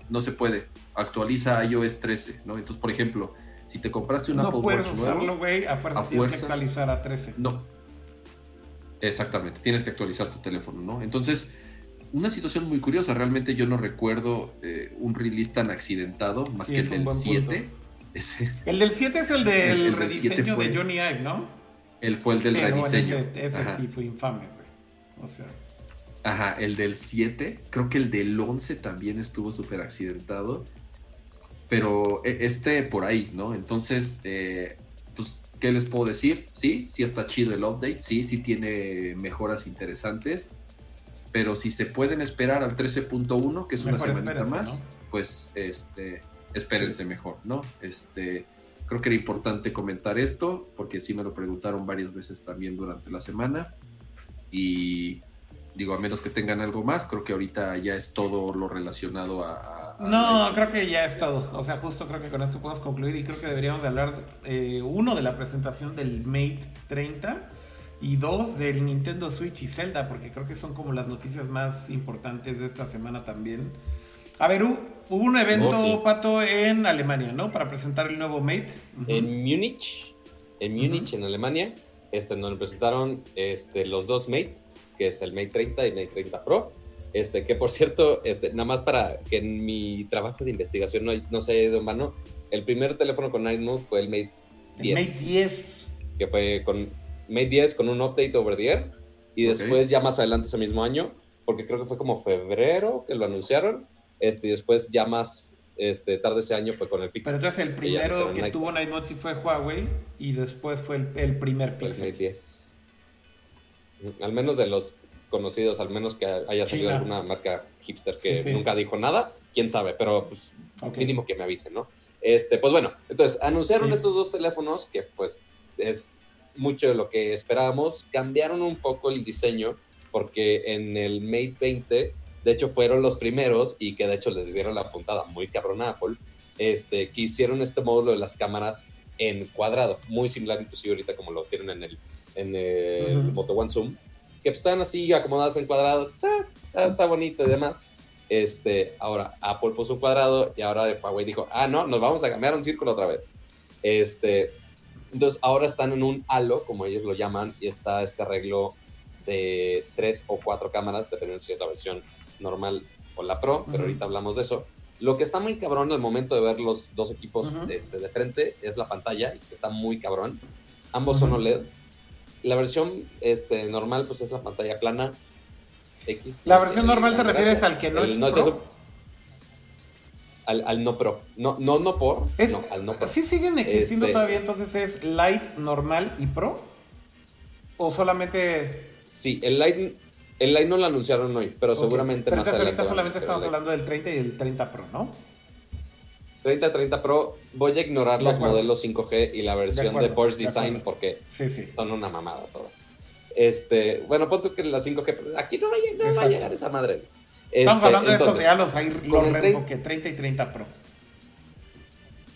no se puede, actualiza iOS 13, ¿no? Entonces, por ejemplo, si te compraste un Apple Watch nuevo, güey, a fuerza tienes que actualizar a 13. No. Exactamente, tienes que actualizar tu teléfono, ¿no? Entonces, una situación muy curiosa, realmente yo no recuerdo eh, un release tan accidentado, más que el del 7. <laughs> El del 7 es el del rediseño de Johnny Ive, ¿no? Él fue el del rediseño. ese, sí fue infame, güey. O sea. Ajá, el del 7. Creo que el del 11 también estuvo súper accidentado. Pero e, este por ahí, ¿no? Entonces, eh, pues, ¿qué les puedo decir? Sí, sí está chido el update. Sí, sí tiene mejoras interesantes. pero si se pueden esperar al 13.1, que es una semanita más, pues este, espérense mejor, ¿no? Este, creo que era importante comentar esto, porque sí me lo preguntaron varias veces también durante la semana. Y digo, a menos que tengan algo más, creo que ahorita ya es todo lo relacionado a... a- No, creo que ya es todo. O sea, justo creo que con esto podemos concluir y creo que deberíamos de hablar, eh, uno, de la presentación del Mate 30 y dos, del Nintendo Switch y Zelda, porque creo que son como las noticias más importantes de esta semana también. A ver, hubo un evento, Oh, sí. Pato, en Alemania, ¿no? Para presentar el nuevo Mate. Ujú. En Múnich, en Múnich, en Alemania, este, donde presentaron este, los dos Mate, que es el Mate 30 y Mate 30 Pro. Este, que por cierto, este, nada más para que en mi trabajo de investigación no, no se haya ido en vano, el primer teléfono con Night Mode fue el Mate El 10, Mate 10. que fue con Mate 10 con un update over the air, y Ok. después ya más adelante ese mismo año, porque creo que fue como febrero que lo anunciaron, este, y después ya más este, tarde ese año fue con el Pixel. Pero entonces el primero que tuvo Mode sí fue Huawei y después fue el, el primer el Pixel. Mate 10. Al menos de los conocidos, al menos que haya salido China. alguna marca hipster que Sí, sí. nunca dijo nada, quién sabe, pero pues, mínimo que me avisen, ¿no? Este, pues bueno, entonces anunciaron Sí. estos dos teléfonos que pues es mucho de lo que esperábamos, cambiaron un poco el diseño porque en el Mate 20, de hecho fueron los primeros y que de hecho les dieron la puntada muy cabrón a Apple, este, que hicieron este módulo de las cámaras en cuadrado, muy similar inclusive ahorita como lo tienen en el, en el. Moto One Zoom, que pues, están así acomodadas en cuadrado, pues, ah, está, está bonito y demás. Este, ahora Apple puso un cuadrado y ahora Huawei dijo, ah, no, nos vamos a cambiar a un círculo otra vez. Este, entonces ahora están en un halo, como ellos lo llaman, y está este arreglo de tres o cuatro cámaras, dependiendo si es la versión normal o la Pro, pero ahorita hablamos de eso. Lo que está muy cabrón al momento de ver los dos equipos este, de frente es la pantalla, que está muy cabrón. Ambos son. OLED. La versión este, normal, pues es la pantalla plana. X. La versión normal te refieres al que no es Pro? al, al no Pro. No, no, no por. Es- no, al no Pro. ¿Sí siguen existiendo Este- todavía entonces es Light, normal y Pro? ¿O solamente... Sí, el Light, el Light no lo anunciaron hoy, pero seguramente Pero más ahorita adelante. solamente estamos hablando del 30 y del 30 Pro, ¿no? 30, 30 Pro, voy a ignorar De los acuerdo. modelos 5G y la versión de, Porsche de Design porque Sí, sí. son una mamada todas. Este, bueno, ponte que la 5G, pero aquí no va, a no va a llegar esa madre. Estamos Este, hablando de estos ya los, ahí los reenfoque, 30 y 30 Pro.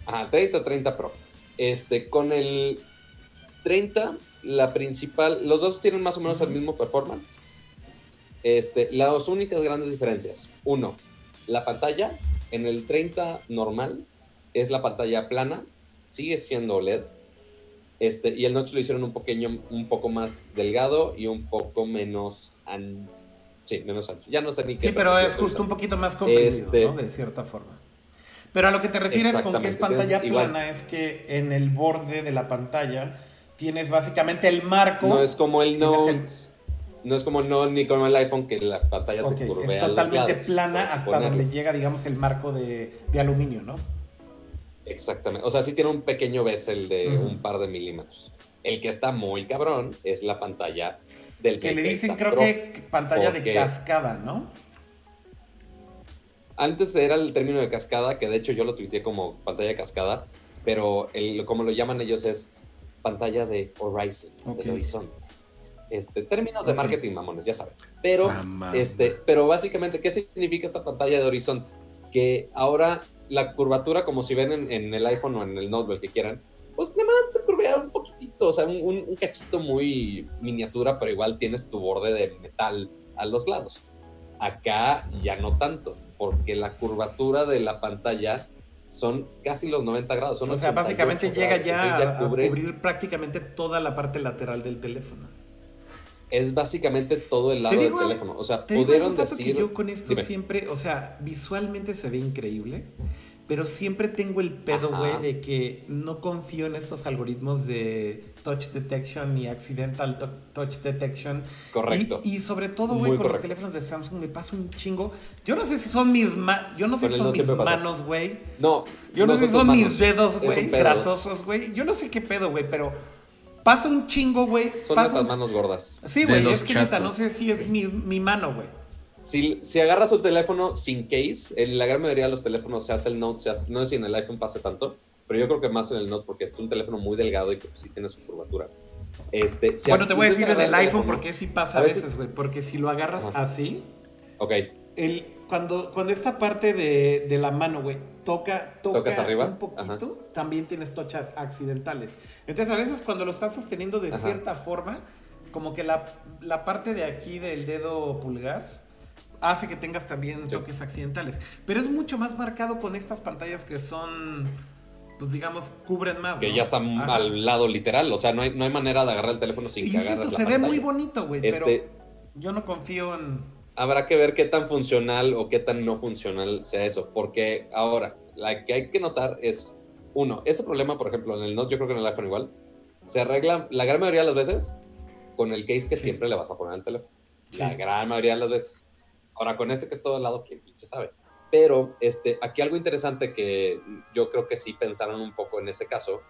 Ajá, 30, 30 Pro. Este, con el 30, la principal, los dos tienen más o menos el mismo performance. Este, las únicas grandes diferencias. Uno, la pantalla en el 30 normal es la pantalla plana, sigue siendo OLED. Este, y el notch lo hicieron un pequeño, un poco más delgado y un poco menos ancho. Sí, menos ancho. Ya no sé ni qué. Sí, pero es justo un poquito más comprimido, Este- ¿no? De cierta forma. Pero a lo que te refieres con que es pantalla entonces, igual. plana es que en el borde de la pantalla tienes básicamente el marco. No es como el Note. No es como Note ni como el iPhone que la pantalla se curvea. es totalmente lados plana hasta ponerlo. donde llega, digamos, el marco de, de aluminio, ¿no? Exactamente. O sea, sí tiene un pequeño bezel de un par de milímetros. El que está muy cabrón es la pantalla del Que le Mate dicen, 30 creo Pro. que pantalla de cascada, ¿no? Antes era el término de cascada, que de hecho yo lo tuiteé como pantalla de cascada, pero el, como lo llaman ellos es pantalla de horizon, del horizonte. Este, términos de marketing, mamones, ya saben. Pero Sama. Este, pero básicamente, ¿qué significa esta pantalla de horizonte? Que ahora la curvatura, como si ven en, en el iPhone o en el Note, o el que quieran, pues nada más se curvea un poquitito, o sea, un, un- un cachito muy miniatura, pero igual tienes tu borde de metal a los lados. Acá ya no tanto, porque la curvatura de la pantalla son casi los 90 grados. Son O sea, 88 básicamente llega grados, ya entonces a, a cubre- cubrir prácticamente toda la parte lateral del teléfono. Es básicamente todo el lado del digo- teléfono. O sea, Te digo pudieron Pato, decir... que yo con esto Dime. siempre, o sea, visualmente se ve increíble, pero siempre tengo el pedo, güey, de que no confío en estos algoritmos de touch detection y accidental to- touch detection. Correcto. Y, y sobre todo, güey, con los teléfonos de Samsung me pasa un chingo. Yo no sé si son mis ma- yo no sé si son mis manos, güey. No, Yo no, sé si son mis manos. dedos, güey, grasosos, güey. Yo no sé qué pedo, güey, pero pasa un chingo, güey. Son Pasa estas un- manos gordas. Sí, güey, es que neta, no sé si es mi, mi mano, güey. si, si agarras un teléfono sin case, en la gran mayoría de los teléfonos se hace el Note, se hace- no sé si en el iPhone pase tanto, pero yo creo que más en el Note porque es un teléfono muy delgado y que pues, sí tiene su curvatura. Este, si Bueno, te voy a decir del agarrar el iPhone teléfono- porque sí pasa a veces- güey. Porque si lo agarras Ajá. así, Ok, el, cuando, cuando esta parte de, de la mano, güey, toca, toca ¿Tocas arriba? un poquito, también tienes tochas accidentales. Entonces, a veces cuando lo estás sosteniendo de Ajá. cierta forma, como que la, la parte de aquí del dedo pulgar hace que tengas también Sí. toques accidentales. Pero es mucho más marcado con estas pantallas que son, pues digamos, cubren más. que ¿no? ya está Ajá. al lado literal, o sea, no hay, no hay manera de agarrar el teléfono sin Y que insisto, se ve muy bonito, güey, Este, pero yo no confío en... habrá que ver qué tan funcional o qué tan no funcional sea eso, porque ahora, la que hay que notar es, uno, ese problema, por ejemplo, en el Note, yo creo que en el iPhone igual, se arregla la gran mayoría de las veces con el case que siempre le vas a poner al teléfono. La Sí. gran mayoría de las veces. Ahora, con este que es todo al lado, ¿quién pinche sabe? Pero este, aquí algo interesante que yo creo que sí pensaron un poco en ese caso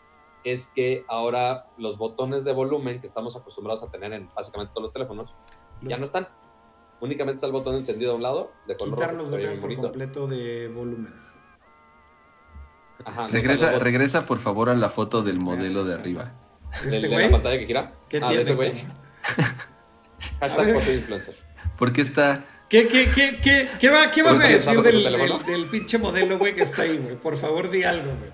es que ahora los botones de volumen que estamos acostumbrados a tener en básicamente todos los teléfonos ya no están. Únicamente está el botón encendido a un lado de color Quitar rojo, los botones por completo de volumen. Ajá, no Regresa, el bot- regresa por favor a la foto del modelo de arriba. Este de la pantalla que gira. ¿qué ah, tiene? de ese güey. <laughs> Hashtag foto influencer. Porque está ¿Qué, qué, qué, qué, qué, va, qué vas a ¿Ahorita decir del, del, del pinche modelo, güey, que está ahí, güey? Por favor, di algo, güey.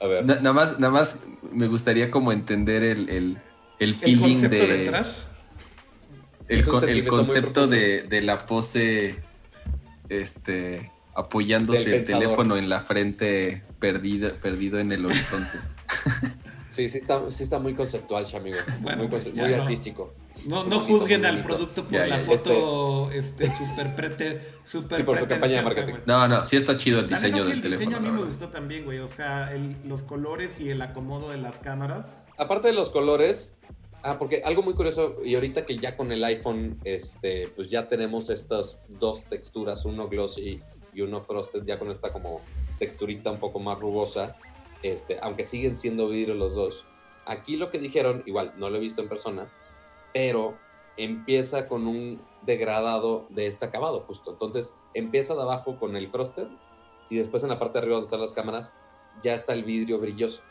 A ver. Na- nada más, nada más me gustaría como entender el, el, el El feeling concepto de detrás. El, con- el concepto de, de la pose este apoyándose el teléfono en la frente perdido, perdido en el horizonte. <laughs> Sí, sí está, sí está muy conceptual, amigo. Bueno, muy pues, no. artístico. No, no bonito, juzguen al producto por Ya, la ya. foto este super prete, super Sí, por su campaña de marketing. güey. No, no, sí está chido el La diseño neta, sí, del el diseño teléfono. a mí me gustó también, güey. O sea, el- los colores y el acomodo de las cámaras. Aparte de los colores, ah, porque algo muy curioso, y ahorita que ya con el iPhone, este, pues ya tenemos estas dos texturas, uno glossy y uno frosted, ya con esta como texturita un poco más rugosa, este, aunque siguen siendo vidrio los dos. Aquí lo que dijeron, igual, no lo he visto en persona, pero empieza con un degradado de este acabado, justo. Entonces, empieza de abajo con el frosted y después en la parte de arriba donde están las cámaras, ya está el vidrio brilloso.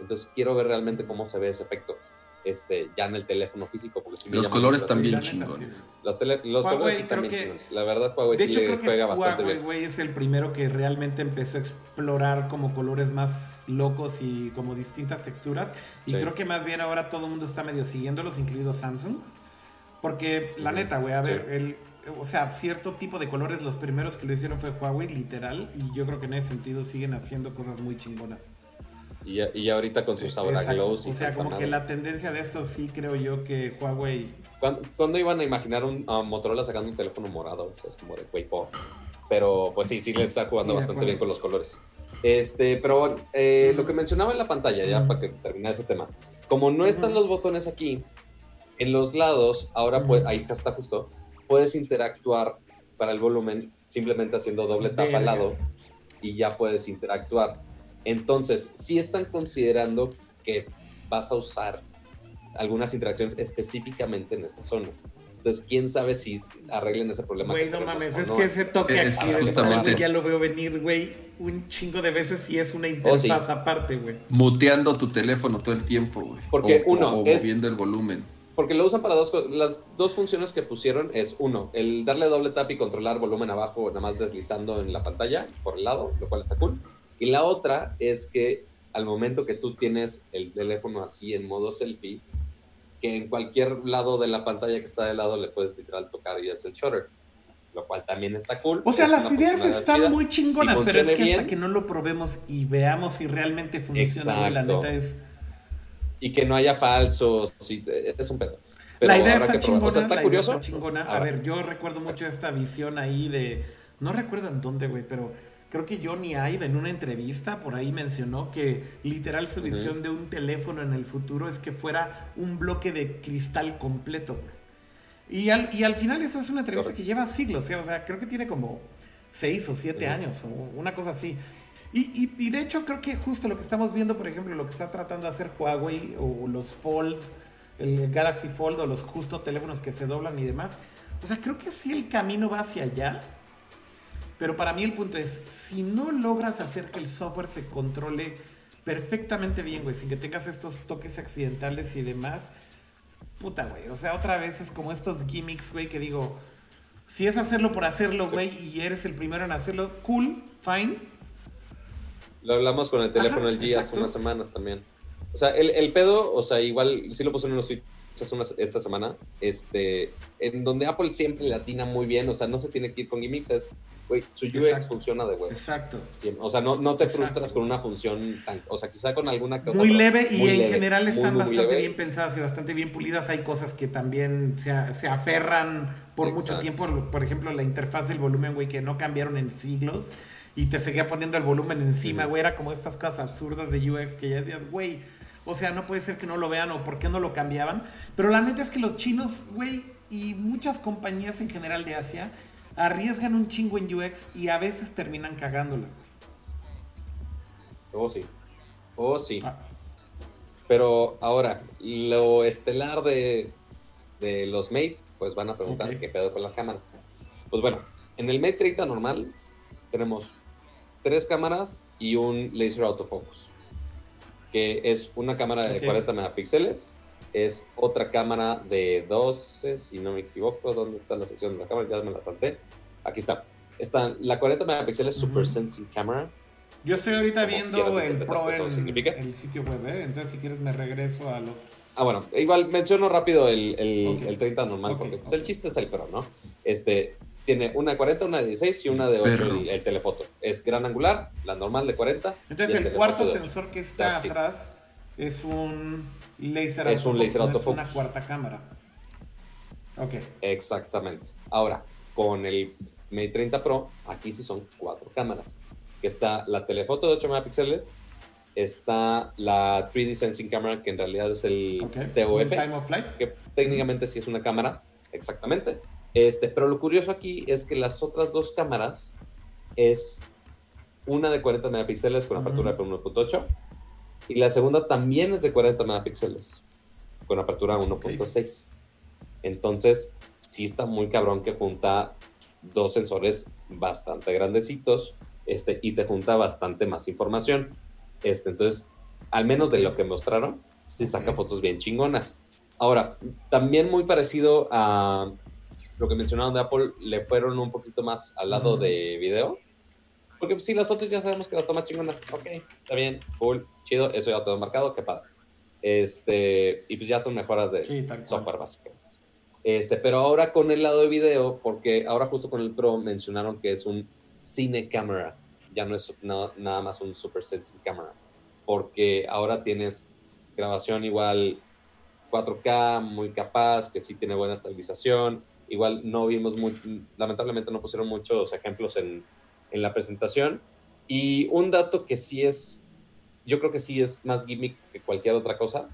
Entonces, quiero ver realmente cómo se ve ese efecto este, ya en el teléfono físico. Porque sí me Los colores también chingones. Los, tele- los Huawei, colores sí creo también que- chingones. La verdad, Huawei De sí hecho, creo que juega bastante Huawei, bien. güey, es el primero que realmente empezó a explorar como colores más locos y como distintas texturas. Y Sí. creo que más bien ahora todo el mundo está medio siguiéndolos, incluido Samsung. Porque la neta, güey, a ver, sí. el, o sea, cierto tipo de colores, los primeros que lo hicieron fue Huawei, literal. Y yo creo que en ese sentido siguen haciendo cosas muy chingonas. Y, ya- y ahorita con sus Exacto. Glows O sea, como que la tendencia de esto sí creo yo que Huawei ¿Cuándo, cuándo iban a imaginar un a Motorola sacando un teléfono morado? O sea, es como de güey. Pero pues sí, sí le está jugando Sí, bastante bien con los colores. Este, pero eh, lo que mencionaba en la pantalla, ya para que termine ese tema. Como no están los botones aquí, en los lados, ahora Ujú. pues, ahí está justo, puedes interactuar para el volumen simplemente haciendo doble tapa al lado y ya puedes interactuar. Entonces, sí están considerando que vas a usar algunas interacciones específicamente en esas zonas. Entonces, quién sabe si arreglen ese problema. Güey, no mames, es no. que ese toque Es accidental, ya lo veo venir, güey, un chingo de veces y es una Oh, sí. interfaz aparte, güey. Muteando tu teléfono todo el tiempo, güey. Porque O- uno, o es- moviendo el volumen. Porque lo usan para dos cosas. Las dos funciones que pusieron es uno, el darle doble tap y controlar volumen abajo, nada más deslizando en la pantalla por el lado, lo cual está cool. Y la otra es que al momento que tú tienes el teléfono así en modo selfie, que en cualquier lado de la pantalla que está de lado le puedes literal tocar y es el shutter, lo cual también está cool. O sea, Es las ideas están chida. muy chingonas, Si pero es que hasta que no lo probemos y veamos si realmente funciona, la neta es... Y que no haya falsos, sí, es un pedo. Pero la idea está chingona, O sea, está la idea curioso. está chingona. A ver, yo recuerdo mucho esta visión ahí de... No recuerdo en dónde, güey, pero creo que Johnny Ive en una entrevista por ahí mencionó que literal su visión de un teléfono en el futuro es que fuera un bloque de cristal completo. Y al, y al final esa es una entrevista Correcto. que lleva siglos, ¿eh? o sea, creo que tiene como seis o siete años o una cosa así. Y, y- y de hecho creo que justo lo que estamos viendo, por ejemplo, lo que está tratando de hacer Huawei o los Fold, el Galaxy Fold o los justo teléfonos que se doblan y demás, O sea, creo que sí el camino va hacia allá. Pero para mí el punto es, si no logras hacer que el software se controle perfectamente bien, güey, sin que tengas estos toques accidentales y demás, puta, güey. O sea, otra vez es como estos gimmicks, güey, que digo, si es hacerlo por hacerlo, güey, y eres el primero en hacerlo, cool, fine. Lo hablamos con el teléfono Ajá, LG hace unas semanas también. O sea, el, el pedo, o sea, igual, sí lo puse en unos tweets esta semana, este, en donde Apple siempre latina muy bien, o sea, no se tiene que ir con gimmicks, es, güey, su UX Exacto. funciona de huevo. Exacto. Siempre. O sea, no, no te Exacto. frustras con una función tan, o sea, quizá con alguna que otra, Muy leve y muy en leve, general están muy, bastante bien pensadas y bastante bien pulidas. Hay cosas que también se, se aferran por mucho tiempo. Por ejemplo, la interfaz del volumen, güey, que no cambiaron en siglos y te seguía poniendo el volumen encima, güey. Era como estas cosas absurdas de UX que ya decías, güey. O sea, no puede ser que no lo vean o por qué no lo cambiaban. Pero la neta es que los chinos, güey, y muchas compañías en general de Asia arriesgan un chingo en UX y a veces terminan cagándola. Oh, sí. Oh, sí. Ah, Pero ahora, lo estelar de, de los Mate, pues van a preguntar qué pedo con las cámaras. Pues bueno, en el Mate 30 normal tenemos tres cámaras y un laser autofocus, que es una cámara de Ok. 40 megapíxeles, es otra cámara de 12, si no me equivoco, ¿dónde está la sección de la cámara? Ya me la salté. Aquí está. está la 40 megapíxeles Super Ujú. Sensing Camera, Yo estoy ahorita Como viendo el Pro en significa. el sitio web, ¿eh? Entonces, si quieres, me regreso a lo. Ah, bueno, igual menciono rápido el, el, Ok. el 30 normal, Ok, porque pues, ok. el chiste es el Pro, ¿no? Este, tiene una de 40, una de 16 y una de 8 Perro. el, el telefoto. Es gran angular, la normal de 40. Entonces, el, cuarto sensor que está That's it. atrás es un laser Es un autofocus, laser no Es una cuarta cámara. Ok. Exactamente. Ahora, con el Mate 30 Pro, aquí sí son cuatro cámaras. Que está la telefoto de 8 megapíxeles, está la 3D Sensing Camera, que en realidad es el Ok. TOF. Time of flight. que técnicamente sí es una cámara, exactamente. Este, pero lo curioso aquí es que las otras dos cámaras es una de 40 megapíxeles con apertura de 1.8 y la segunda también es de 40 megapíxeles con apertura 1.6. Entonces, sí está muy cabrón que junta dos sensores bastante grandecitos este, y te junta bastante más información. Este, entonces, al menos de lo que mostraron, sí saca fotos bien chingonas. Ahora, también muy parecido a lo que mencionaron de Apple, le fueron un poquito más al lado de video. Porque pues, sí, las fotos ya sabemos que las toma chingonas. Ok, está bien, cool, chido, eso ya todo marcado, qué padre. Este, y pues ya son mejoras de Sí, software básicamente. Este, pero ahora con el lado de video, porque ahora justo con el Pro mencionaron que es un cine camera, ya no es no- nada más un super sensing camera, porque ahora tienes grabación igual 4K, muy capaz, que sí tiene buena estabilización, igual no vimos muy, lamentablemente no pusieron muchos ejemplos en, en la presentación, y un dato que sí es, yo creo que sí es más gimmick que cualquier otra cosa,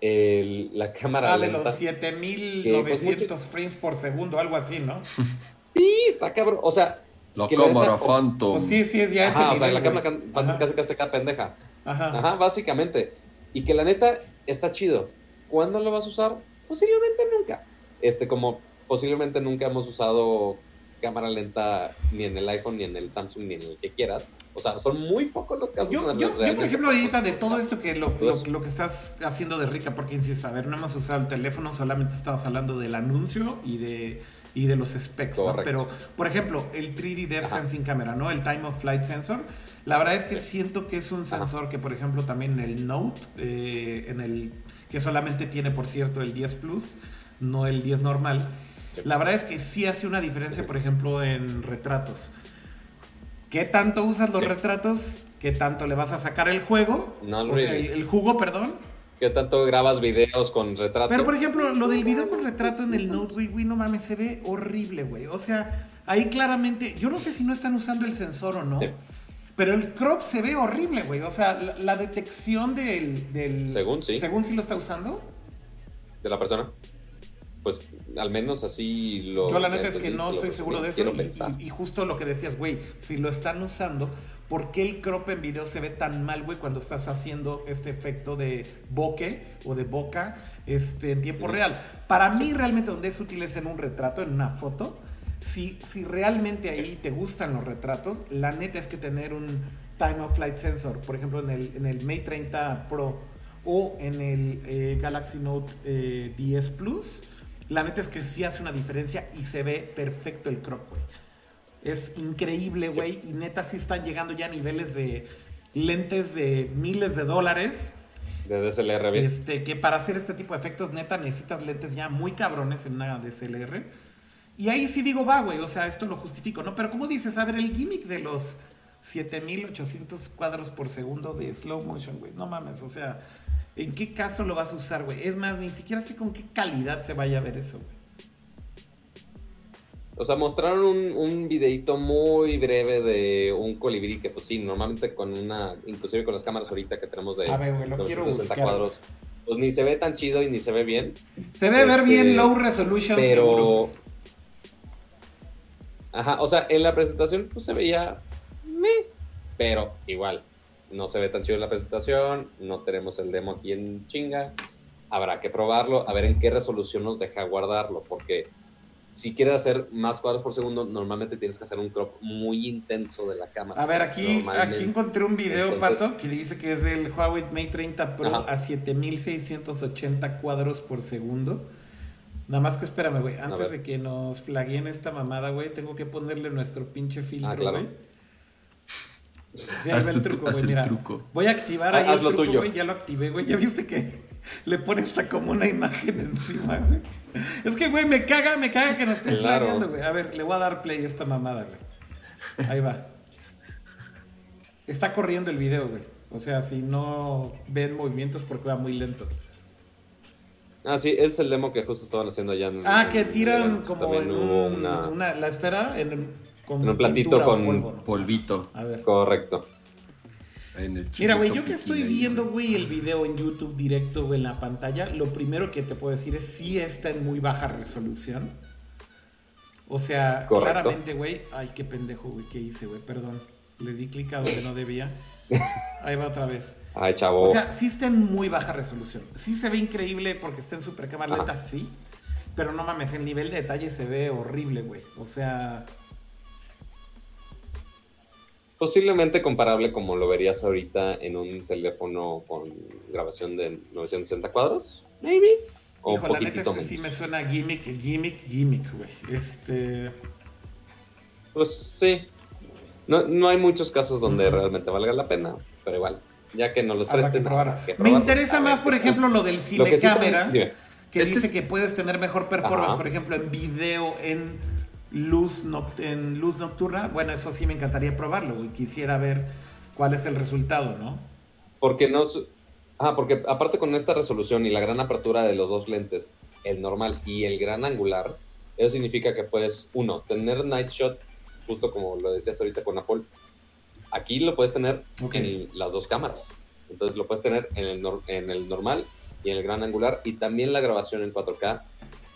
el- la <laughs> cámara Ah, de los 7900 Que, pues, frames por segundo, algo así, ¿no? <laughs> Sí, está cabrón. O sea, la cámara neta- Phantom. Pues sí, sí, es ya ese o sea, la cámara güey. Ajá. casi casi cada pendeja. Ajá. Ajá, básicamente. Y que la neta está chido. ¿Cuándo lo vas a usar? Posiblemente nunca. Este, como posiblemente nunca hemos usado cámara lenta ni en el iPhone, ni en el Samsung, ni en el que quieras. O sea, son muy pocos los casos. Yo, en yo, por ejemplo, ahorita de todo esto que lo, lo, lo que estás haciendo de rica, porque insisto, a ver, no hemos usado el teléfono, solamente estabas hablando del anuncio y de, y de los specs, ¿no? Pero, por ejemplo, el 3D Depth. Sensing Camera, ¿no? El Time of Flight Sensor, la verdad es que Sí. siento que es un Ajá. sensor que, por ejemplo, también en el Note, eh, en el que solamente tiene, por cierto, el 10 Plus, no el 10 normal. La verdad es que sí hace una diferencia, por ejemplo, en retratos. ¿Qué tanto usas los Sí. retratos? ¿Qué tanto le vas a sacar el juego? No, o sea, el, jugo, perdón. ¿Qué tanto grabas videos con retrato? Pero por ejemplo, lo del video con retrato en el Note, güey, güey, no mames, se ve horrible, güey. O sea, ahí claramente, yo no sé si no están usando el sensor o no. Sí. Pero el crop se ve horrible, güey. O sea, la, la detección del, del- Según sí. Según sí lo está usando. de la persona. Pues al menos así lo... Yo la neta es que no estoy seguro de eso. Y, y- justo lo que decías, güey, si lo están usando, ¿por qué el crop en video se ve tan mal, güey, cuando estás haciendo este efecto de bokeh o de boca este, en tiempo real? Para mí realmente donde es útil es en un retrato, en una foto. Si, si realmente ahí te gustan los retratos, la neta es que tener un time of flight sensor, por ejemplo en el, en el Mate 30 Pro o en el eh, Galaxy Note eh, 10 Plus, la neta es que sí hace una diferencia y se ve perfecto el crop, güey. Es increíble, güey, y neta sí están llegando ya a niveles de lentes de miles de dólares. De DSLR bien. Este, que para hacer este tipo de efectos, neta, necesitas lentes ya muy cabrones en una DSLR. Y ahí sí digo, va, güey, o sea, esto lo justifico, ¿no? Pero como dices, a ver, el gimmick de los 7800 cuadros por segundo de slow motion, güey, no mames, o sea, ¿en qué caso lo vas a usar, güey? Es más, ni siquiera sé con qué calidad se vaya a ver eso, güey. O sea, mostraron un, un videito muy breve de un colibrí que, pues sí, normalmente con una, inclusive con las cámaras ahorita que tenemos de A ver, güey, lo quiero 960 buscar. cuadros, pues ni se ve tan chido y ni se ve bien. Se ve ver Este, bien low resolution, seguro, Pero, güey. ajá, o sea, en la presentación pues se veía, meh, pero igual, no se ve tan chido en la presentación, no tenemos el demo aquí en chinga, habrá que probarlo, a ver en qué resolución nos deja guardarlo, porque si quieres hacer más cuadros por segundo, normalmente tienes que hacer un crop muy intenso de la cámara. A ver, aquí, aquí encontré un video, Entonces- Pato, que dice que es del Huawei Mate 30 Pro Ajá. a 7680 cuadros por segundo. Nada más que espérame, güey. Antes de que nos flagueen esta mamada, güey, tengo que ponerle nuestro pinche filtro, Ah, claro. güey. Sí, ahí va el Haz tu- truco, güey. el Mira, truco. voy a activar Ah, ahí haz el lo truco, tuyo. güey. Ya lo activé, güey. Ya viste que <laughs> le pone hasta como una imagen encima, güey. Es que, güey, me caga, me caga que nos estén Claro. flagueando, güey. A ver, le voy a dar play a esta mamada, güey. Ahí va. Está corriendo el video, güey. O sea, si no ven movimientos porque va muy lento. Ah, sí, ese es el demo que justo estaban haciendo allá. En, Ah, que en tiran Events. como en hubo un- una... una- la esfera en, con En un platito con polvo, ¿no? Polvito. A ver. Correcto. En el Mira, güey, yo que estoy viendo, güey. el video en YouTube directo, güey, en la pantalla, lo primero que te puedo decir es sí está en muy baja resolución. O sea, Correcto. claramente, güey, ay, qué pendejo, güey, ¿qué hice, güey? Perdón. Le di clic a donde no debía. <laughs> Ahí va otra vez. Ay, chavo. O sea, sí está en muy baja resolución. Sí se ve increíble porque está en super cámara lenta, sí. Pero no mames, el nivel de detalle se ve horrible, güey. O sea, Posiblemente comparable como lo verías ahorita en un teléfono con grabación de 960 cuadros, maybe. O hijo, un la neta este menos. sí me suena gimmick, gimmick, gimmick, güey. Este... Pues sí. No, no hay muchos casos donde realmente valga la pena, pero igual. Ya que no los Habrá que presten. probar. habrá que Me interesa A más, por ejemplo, lo del lo cine que sí cámara, que Este dice es- que puedes tener mejor performance, Ajá. por ejemplo, en video, en luz, en luz nocturna. Bueno, eso sí me encantaría probarlo, güey. Quisiera ver cuál es el resultado, ¿no? Porque no. Ah, porque aparte con esta resolución y la gran apertura de los dos lentes, el normal y el gran angular, eso significa que puedes, uno, tener night shot, justo como lo decías ahorita con Apple. Aquí lo puedes tener en las dos cámaras. Entonces lo puedes tener en el, nor- en el normal y en el gran angular. Y también la grabación en 4K,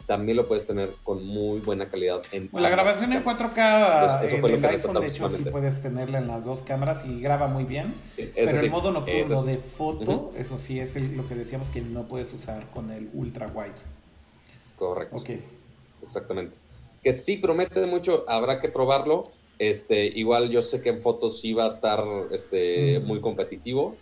también lo puedes tener con muy buena calidad. En Bueno, la grabación en cámaras. 4K Entonces, eso en fue lo el iPhone, de hecho, sí puedes tenerla en las dos cámaras y graba muy bien. Pero sí, el modo nocturno de foto, eso sí es el- lo que decíamos que no puedes usar con el ultra wide. Correcto. Ok. Exactamente. Que sí promete mucho, habrá que probarlo. Este, igual yo sé que en fotos sí va a estar este, Mm. muy competitivo.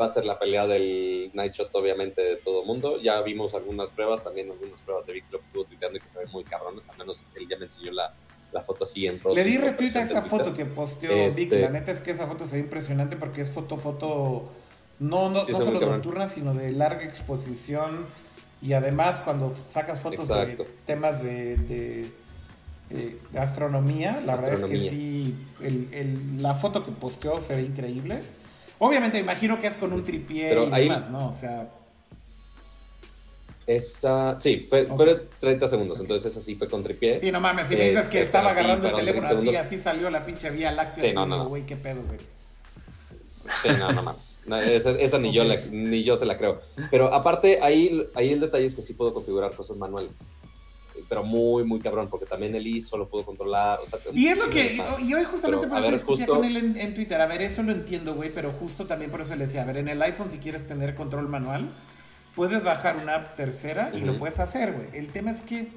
Va a ser la pelea del Night Shot, obviamente, de todo mundo. Ya vimos algunas pruebas, también algunas pruebas de VIX, lo que estuvo tuiteando y que se ven muy cabrones. Al menos él ya me enseñó la, la foto así en rosa. Le di retweet a esa foto que posteó Este- Vic. La neta es que esa foto se ve impresionante porque es foto, foto, no, no, Sí, no solo nocturna, sino de larga exposición. Y además, cuando sacas fotos Exacto. de temas de, de, eh, de astronomía, la verdad es que sí, el- el- la foto que posteó se ve increíble. Obviamente, imagino que es con un tripié Pero y ahí- demás, ¿no? O sea, Esa, sí, fue, Ok. fue 30 segundos, entonces esa sí fue con tripié. sí, no mames, si me dices que Este, estaba agarrando el teléfono 30 así, así salió la pinche vía láctea. Sí, no, no. Güey, qué pedo, güey. Sí, no, no mames. No, esa, esa ni, yo la- ni yo se la creo. Pero aparte, ahí, ahí el detalle es que sí puedo configurar cosas manuales. Pero muy, muy cabrón, porque también el ISO lo pudo controlar. O sea, y es lo que, y hoy justamente Pero, por eso discutía justo- con él en, en Twitter, a ver, eso lo entiendo, güey, pero justo también por eso le decía, a ver, en el iPhone si quieres tener control manual, puedes bajar una app tercera y lo Ujú. puedes hacer, güey. El tema es que,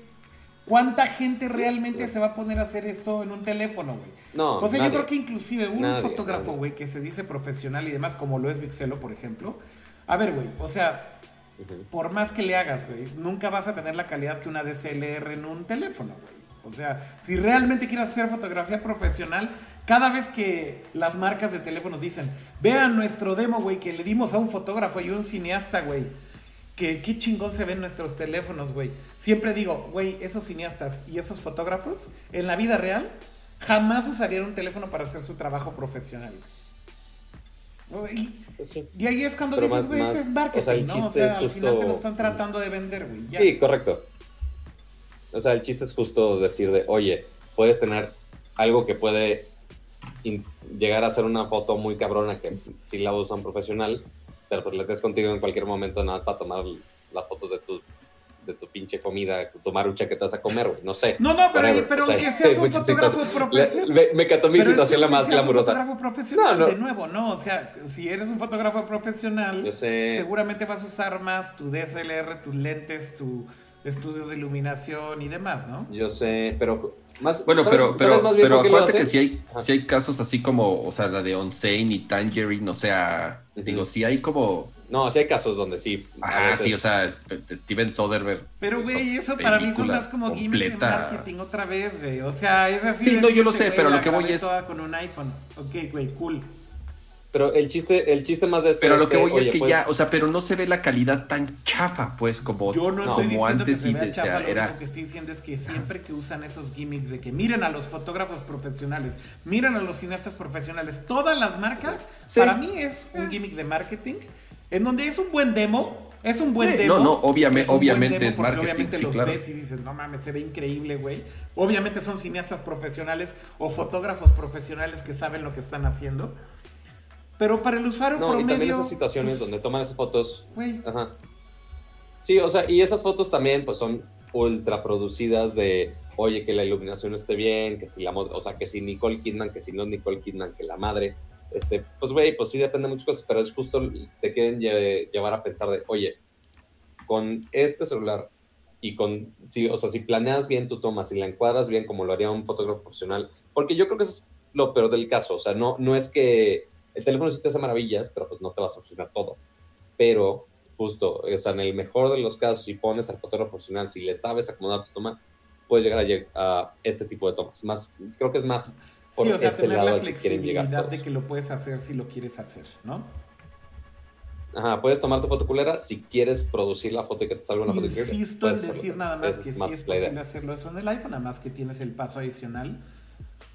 ¿cuánta gente realmente se va a poner a hacer esto en un teléfono, güey? No, O sea, yo nadie. creo que inclusive un Nadie, fotógrafo, güey, que se dice profesional y demás, como lo es Vixelo, por ejemplo, a ver, güey, o sea, Por más que le hagas, güey, nunca vas a tener la calidad que una DSLR en un teléfono, güey. O sea, si realmente quieres hacer fotografía profesional, cada vez que las marcas de teléfonos dicen, vean nuestro demo, güey, que le dimos a un fotógrafo y un cineasta, güey, que qué chingón se ven nuestros teléfonos, güey. Siempre digo, güey, esos cineastas y esos fotógrafos, en la vida real, jamás usarían un teléfono para hacer su trabajo profesional. Pues sí. y ahí es cuando Pero dices, güey, ese es marketing, o sea, el ¿no? O sea, es al final te lo están tratando de vender, güey. ya. Sí, correcto. O sea, el chiste es justo decir de, oye, puedes tener algo que puede llegar a ser una foto muy cabrona que sí la usa un profesional, pero pues la tienes contigo en cualquier momento nada más para tomar las fotos de tu, de tu pinche comida, que te vas a comer, güey, no sé. No, no, pero, pero O sea, aunque <laughs> seas un fotógrafo profesional. Me, me cató mi situación la más glamurosa. un fotógrafo profesional, No, no. de nuevo, ¿no? O sea, si eres un fotógrafo profesional, Yo sé. seguramente vas a usar más tu DSLR, tus lentes, tu estudio de iluminación y demás, ¿no? Yo sé, pero más. Bueno, ¿sabes- pero, sabes pero, más bien pero acuérdate que si hay, Ajá. si hay casos así como, o sea, la de Onsane y Tangerine, o sea, digo, si hay como, No, sí hay casos donde sí. a ah, veces- sí, o sea, Steven Soderbergh. Pero, güey, eso para mí son más como gimmicks de marketing otra vez, güey. O sea, es así. Sí, de no, yo lo sé, pero lo que voy es- toda con un iPhone. Ok, güey, cool. Pero el chiste, el chiste más de eso Pero es lo que voy oye, es que pues, ya, o sea, pero no se ve la calidad tan chafa, pues, como, Yo no estoy como diciendo que antes se y vea chafa, sea, lo era... único que estoy diciendo es que siempre que usan esos gimmicks de que miren a los fotógrafos profesionales, miren a los cineastas profesionales, todas las marcas, Sí. para mí es un gimmick de marketing, en donde es un buen demo, es un buen Sí, demo. no, no, obviame- es obviamente es marketing, Obviamente sí, los claro. ves y dices, no mames, se ve increíble, güey. Obviamente son cineastas profesionales o fotógrafos profesionales que saben lo que están haciendo. Pero para el usuario No, y también promedio... esas situaciones pues, donde toman esas fotos. Güey, Ajá. Sí, o sea, y esas fotos también, pues son ultra producidas de, oye, que la iluminación esté bien, que si la o sea, que si Nicole Kidman, que si no Nicole Kidman, que la madre. Este, pues güey, pues sí depende de muchas cosas, pero es justo, te quieren lle- llevar a pensar de, oye, con este celular y con, si, o sea, si planeas bien tu toma, si la encuadras bien como lo haría un fotógrafo profesional, porque yo creo que eso es lo peor del caso, o sea, no, no es que el teléfono sí te hace maravillas, pero pues no te va a solucionar todo, pero justo, o sea, en el mejor de los casos, si pones al fotógrafo profesional, si le sabes acomodar tu toma, puedes llegar a, a este tipo de tomas, más, creo que es más por Sí, o sea, tener lado la que flexibilidad todos. de que lo puedes hacer si lo quieres hacer, ¿no? Ajá, puedes tomar tu foto culera si quieres producir la foto y que te salga una foto Insisto en decir hacerlo. nada más que es sí más es posible hacerlo eso en el iPhone, nada más que tienes el paso adicional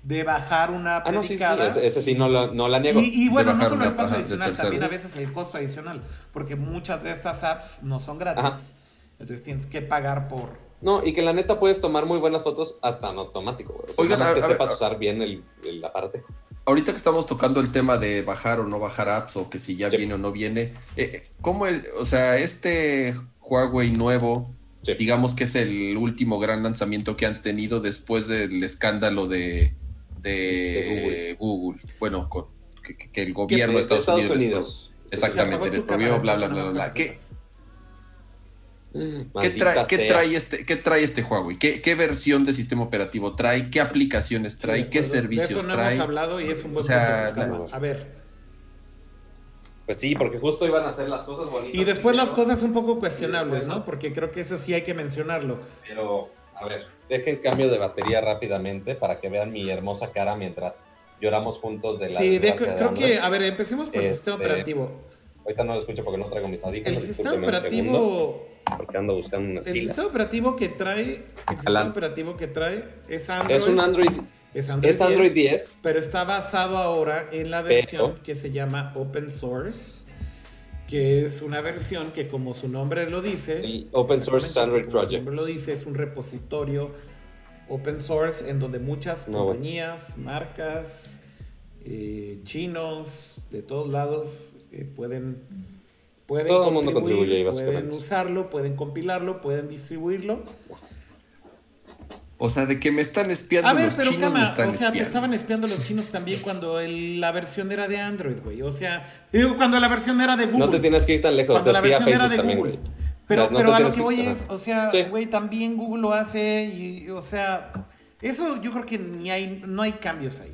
de bajar una app Ah, no, sí, sí, ese, ese sí no, lo, no la niego. Y, y bueno, no solo el paso adicional, también a veces el costo adicional, porque muchas de estas apps no son gratis. Ajá. Entonces tienes que pagar por... No, y que la neta puedes tomar muy buenas fotos hasta en automático, güey. O sea, Oigan, nada más que a- a- sepas a- usar bien el, el aparato. Ahorita que estamos tocando el tema de bajar o no bajar apps o que si ya Sí. viene o no viene, eh, ¿cómo es? O sea, este Huawei nuevo, Sí. digamos que es el último gran lanzamiento que han tenido después del escándalo de, de, De Google. Bueno, con- que, el gobierno de de Estados, Unidos. Exactamente, Se apagó le tu prohibió, bla, bla, bla, no bla, ¿Qué. ¿Qué trae, qué trae este, ¿Qué trae este Huawei? ¿Qué, qué versión de sistema operativo trae? ¿Qué aplicaciones trae? Sí, de ¿Qué acuerdo. De servicios eso no trae? hemos hablado y es un buen O sea, punto, calma. la- A ver, Pues sí, porque justo iban a hacer las cosas bonitas. y después las cosas un poco cuestionables, después, ¿no? ¿no? Porque creo que eso sí hay que mencionarlo. Pero, a ver, dejen cambio de batería rápidamente para que vean mi hermosa cara mientras lloramos juntos de la Sí, de- creo que, a ver, empecemos por el sistema Este, operativo. Ahorita no lo escucho porque no traigo mis audífonos. El sistema operativo, porque ando buscando unas el pilas. sistema operativo que trae, el sistema operativo que trae es Android. Es un Android, es Android es Android 10, 10. pero está basado ahora en la versión que se llama Open Source, que es una versión que como su nombre lo dice, El Open Source su Project. nombre lo dice, es un repositorio open source en donde muchas compañías, marcas, eh, chinos, de todos lados eh, pueden pueden Todo el mundo contribuye pueden usarlo, pueden compilarlo, pueden distribuirlo. O sea, de que me están espiando A ver, los pero chinos, me cama, están o sea, te estaban espiando los chinos también cuando el- la versión era de Android, güey. O sea, digo, cuando la versión era de Google. No te tienes que ir tan lejos, cuando te la versión era de también, Google. güey. Pero, no a lo que voy es, o sea, Sí. güey, también Google lo hace y, o sea, eso yo creo que ni hay, no hay cambios ahí.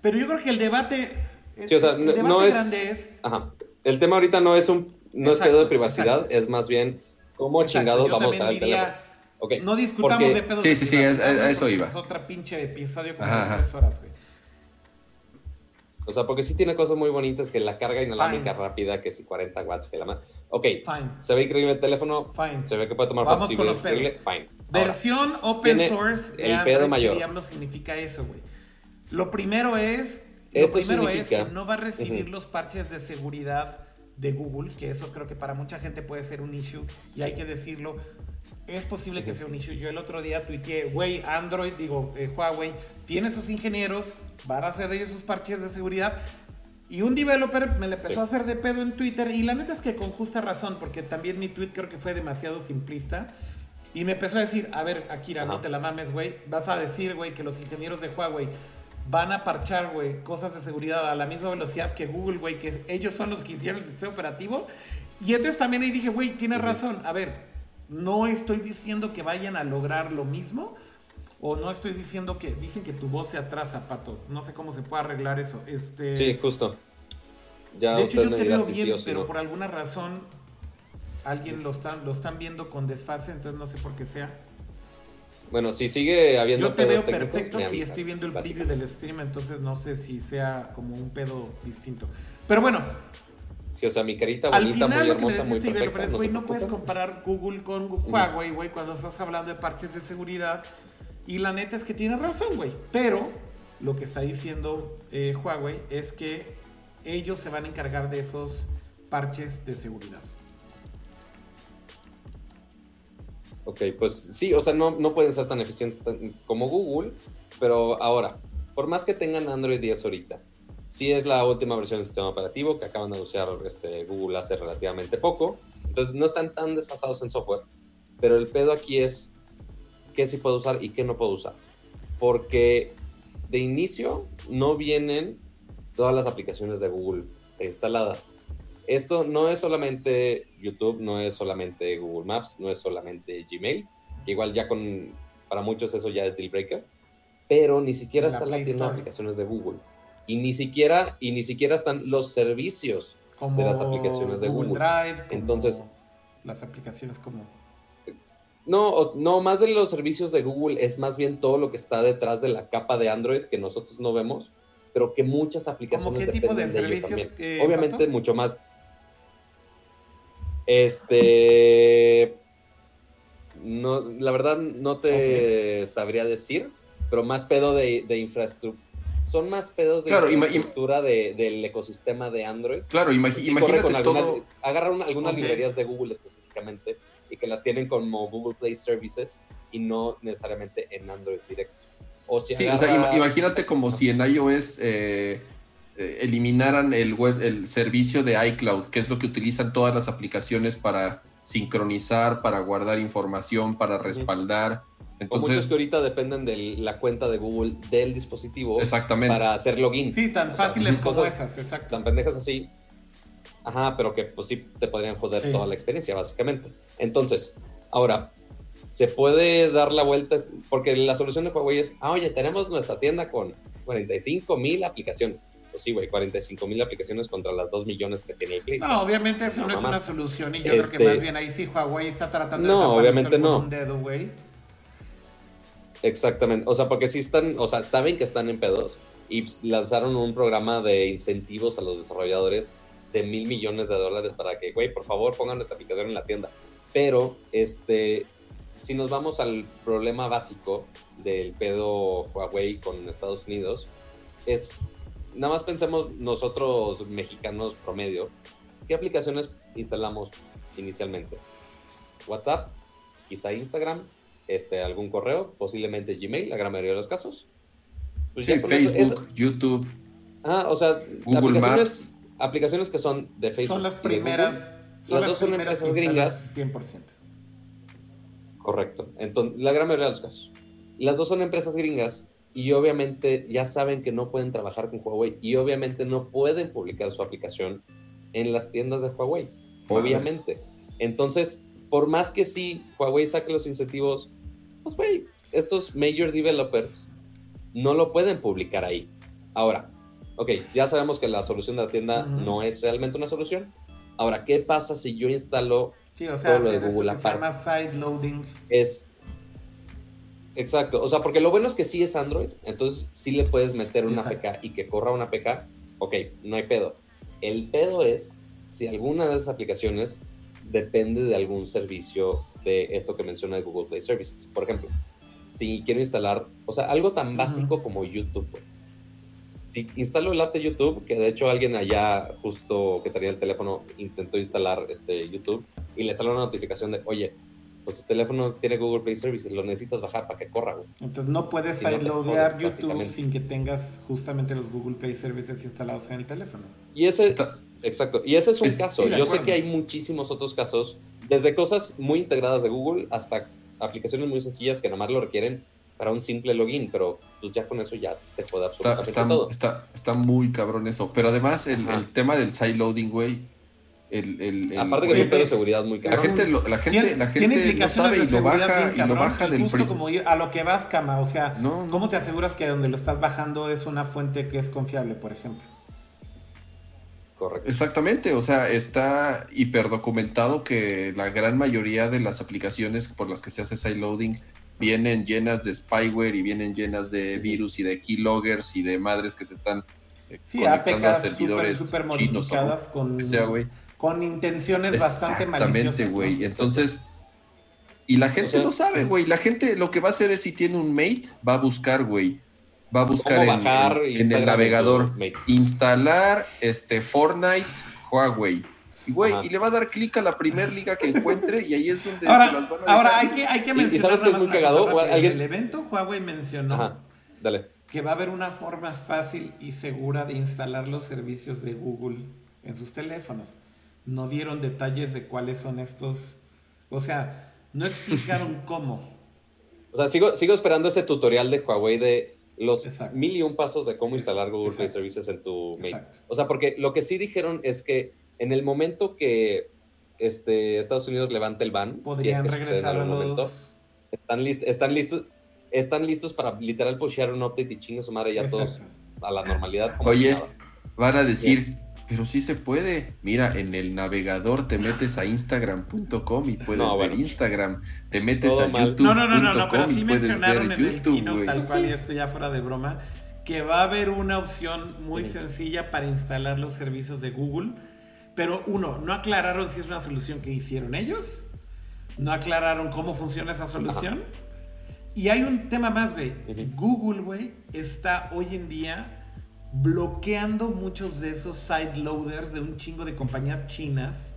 Pero yo creo que el debate, el, Sí, o sea, el no, debate no es, grande es, Ajá. El tema ahorita no es un no es pedo de privacidad, exacto. es más bien cómo Exacto, chingados yo vamos a diría, teléfono. Ok, no discutamos porque- de pedos Sí, de sí, sí, privacidad, a- eso iba. Es otra pinche episodio como de tres horas, güey. O sea, porque sí tiene cosas muy bonitas que la carga inalámbrica Fine. rápida, que si 40 watts, que la más. Ok, Fine, se ve increíble el teléfono, fine. se ve que puede tomar Vamos con los pedos. fine. Ahora, Versión open tiene source de el Android, pedo mayor. ¿qué diablos significa eso, güey? Lo primero es, lo Esto primero es significa- que no va a recibir Ujú. los parches de seguridad de Google, que eso creo que para mucha gente puede ser un issue y hay que decirlo. Es posible que sea un issue. Yo el otro día tuiteé, güey, Android, digo, eh, Huawei, tiene sus ingenieros, van a hacer ellos sus parches de seguridad. Y un developer me le empezó Sí. a hacer de pedo en Twitter y la neta es que con justa razón, porque también mi tweet creo que fue demasiado simplista. Y me empezó a decir, a ver, Akira, no te la mames, güey. Vas a decir, güey, que los ingenieros de Huawei van a parchar, güey, cosas de seguridad a la misma velocidad que Google, güey, que ellos son los que hicieron el sistema operativo. Y entonces también ahí dije, güey, tienes razón. A ver, no estoy diciendo que vayan a lograr lo mismo. O no estoy diciendo que dicen que tu voz se atrasa, pato. No sé cómo se puede arreglar eso. Este, Sí, justo. Ya de hecho, yo te veo si bien, sí pero no. por alguna razón alguien lo están, lo están viendo con desfase, entonces no sé por qué sea. Bueno, si sigue habiendo Yo te veo pedos técnicos, perfecto y estoy viendo el preview del stream, entonces no sé si sea como un pedo distinto. Pero bueno, Sí, o sea, mi carita al bonita, final muy hermosa, muy perfecta. es, No, güey, se no puedes comparar Google con Huawei, güey, cuando estás hablando de parches de seguridad. Y la neta es que tiene razón, güey. Pero lo que está diciendo eh, Huawei es que ellos se van a encargar de esos parches de seguridad. Ok, pues sí, o sea, no, no pueden ser tan eficientes tan- como Google, pero ahora, por más que tengan Android 10 ahorita, sí es la última versión del sistema operativo que acaban de anunciar este, Google hace relativamente poco, entonces no están tan desfasados en software, pero el pedo aquí es qué sí puedo usar y qué no puedo usar, porque de inicio no vienen todas las aplicaciones de Google instaladas. Esto no es solamente YouTube, no es solamente Google Maps, no es solamente Gmail, que igual ya con, para muchos eso ya es deal breaker, pero ni siquiera La está la Play tienda de Store. aplicaciones de Google. Y ni siquiera, y ni siquiera están los servicios. Como De las aplicaciones de Google. Drive. como Entonces- Las aplicaciones como. No, no, más de los servicios de Google es más bien todo lo que está detrás de la capa de Android que nosotros no vemos, pero que muchas aplicaciones qué tipo de servicios, eh, Obviamente mucho más. Este, no, la verdad no te sabría decir, pero más pedo de, de infraestructura. Son más pedos de Claro, infraestructura de- del ecosistema de Android. Claro, corre imagínate todo. Agarra una- algunas librerías de Google específicamente y que las tienen como Google Play Services y no necesariamente en Android directo. O si Sí, o sea, imagínate como si en iOS eh, eh, eliminaran el web, el servicio de iCloud, que es lo que utilizan todas las aplicaciones para sincronizar, para guardar información, para respaldar. O muchos Entonces, que ahorita dependen de la cuenta de Google del dispositivo exactamente. para hacer login. Sí, tan O sea, fáciles como cosas esas, exacto. Tan pendejas así. Ajá, pero que pues sí te podrían joder Sí. toda la experiencia, básicamente. Entonces, ahora, se puede dar la vuelta, porque la solución de Huawei es, ah, oye, tenemos nuestra tienda con 45 mil aplicaciones. Pues sí, güey, 45 mil aplicaciones contra las 2 millones que tiene el. No, obviamente eso no, No, es mamá. una solución y yo creo Este- que más bien ahí sí Huawei está tratando No, de obviamente no. un dedo, güey. Exactamente. O sea, porque sí están, o sea, saben que están en pedos y lanzaron un programa de incentivos a los desarrolladores de mil millones de dólares para que, güey, por favor pongan nuestra aplicación en la tienda. Pero, este, si nos vamos al problema básico del pedo Huawei con Estados Unidos, es, nada más pensemos nosotros mexicanos promedio, ¿qué aplicaciones instalamos inicialmente? WhatsApp, quizá Instagram, este, algún correo, posiblemente Gmail, la gran mayoría de los casos. Pues Sí, ya con eso- Facebook, YouTube, ah, o sea, Google aplicaciones, aplicaciones que son de Facebook. Son las primeras. Son Las las dos son primeras empresas gringas. 100%. Correcto. Entonces, la gran mayoría de los casos. las dos son empresas gringas y obviamente ya saben que no pueden trabajar con Huawei y obviamente no pueden publicar su aplicación en las tiendas de Huawei, obviamente. Entonces, por más que sí Huawei saque los incentivos, pues güey, estos major developers no lo pueden publicar ahí. Ahora, ok, ya sabemos que la solución de la tienda no es realmente una solución. Ahora, ¿qué pasa si yo instalo sí, o sea, todo lo de Google que se llama side loading? Es Exacto, o sea, porque lo bueno es que sí es Android, entonces sí le puedes meter una APK y que corra una APK, ok, no hay pedo. El pedo es si alguna de esas aplicaciones depende de algún servicio de esto que menciona Google Play Services. Por ejemplo, si quiero instalar, o sea, algo tan básico como YouTube. Si instalo el app de YouTube, que de hecho alguien allá justo que tenía el teléfono intentó instalar este YouTube y le sale una notificación de, oye, pues tu teléfono tiene Google Play Services, lo necesitas bajar para que corra, güey. Entonces no puedes si sideloadear YouTube sin que tengas justamente los Google Play Services instalados en el teléfono. Y ese, Está... exacto, y ese es un caso. Yo sé que hay muchísimos otros casos, desde cosas muy integradas de Google hasta aplicaciones muy sencillas que nomás lo requieren para un simple login, pero pues ya con eso ya te puede absolutamente está, todo. Está, está, muy cabrón eso. Pero además el, el tema del sideloading, güey, el, el, Aparte que es un pedo de seguridad muy caro. La gente, lo, la gente, la gente lo sabe y lo baja, y lo baja del Justo como a lo que vas, Cama, o sea, ¿cómo te aseguras que donde lo estás bajando es una fuente que es confiable, por ejemplo? Correcto. Exactamente, o sea, está hiperdocumentado que la gran mayoría de las aplicaciones por las que se hace sideloading vienen llenas de spyware y vienen llenas de virus y de keyloggers y de madres que se están eh, sí, conectando a servidores super, super modificadas con, con intenciones bastante maliciosas. Exactamente, güey. Entonces, y la gente lo sabe, güey. La gente lo que va a hacer es si tiene un mate, va a buscar, güey va a buscar en, el navegador instalar este Fortnite Huawei. Y, güey, y le va a dar clic a la primer liga que encuentre y ahí es donde ahora, se las van a Ahora, hay que, hay que mencionar. ¿Y, muy cagado? El evento Huawei mencionó Dale. que va a haber una forma fácil y segura de instalar los servicios de Google en sus teléfonos. No dieron detalles de cuáles son estos. O sea, no explicaron <laughs> cómo. O sea, sigo, sigo esperando ese tutorial de Huawei de los mil y un pasos de cómo instalar Google Play Services en tu mail. O sea, porque lo que sí dijeron es que en el momento que este, Estados Unidos levante el ban, podrían regresar a los... están, están listos están listos para literal pushear un update y chingo su madre ya todos a la normalidad. Oye, van a decir, pero sí se puede. Mira, en el navegador te metes a instagram.com y puedes ver Instagram. Te metes a youtube.com. No, no, no, no, pero sí mencionaron en el keynote, tal cual, y esto ya fuera de broma, que va a haber una opción muy sencilla para instalar los servicios de Google. Pero uno, no aclararon si es una solución que hicieron ellos. No aclararon cómo funciona esa solución. Y hay un tema más, güey. Google, güey, está hoy en día bloqueando muchos de esos side loaders de un chingo de compañías chinas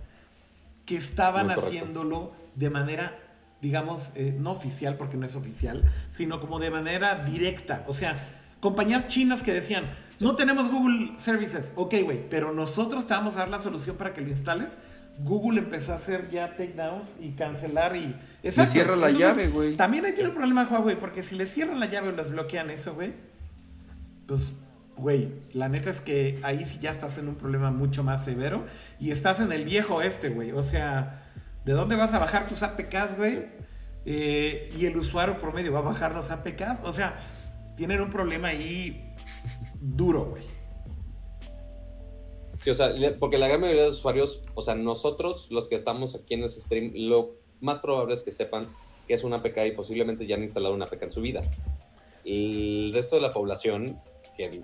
que estaban haciéndolo de manera, digamos, eh, no oficial porque no es oficial, sino como de manera directa. O sea, compañías chinas que decían, no tenemos Google Services, ok, güey, pero nosotros te vamos a dar la solución para que lo instales. Google empezó a hacer ya takedowns y cancelar y... Le cierran la llave, güey. También ahí tiene un problema Huawei, porque si le cierran la llave o les bloquean eso, güey, pues güey, la neta es que ahí sí ya estás en un problema mucho más severo y estás en el viejo este, güey. O sea, ¿de dónde vas a bajar tus APKs, güey? Eh, y el usuario promedio va a bajar los APKs. O sea, tienen un problema ahí duro, güey. Sí, o sea, porque la gran mayoría de los usuarios, o sea, nosotros los que estamos aquí en ese stream, lo más probable es que sepan que es una APK y posiblemente ya han instalado una APK en su vida. El resto de la población que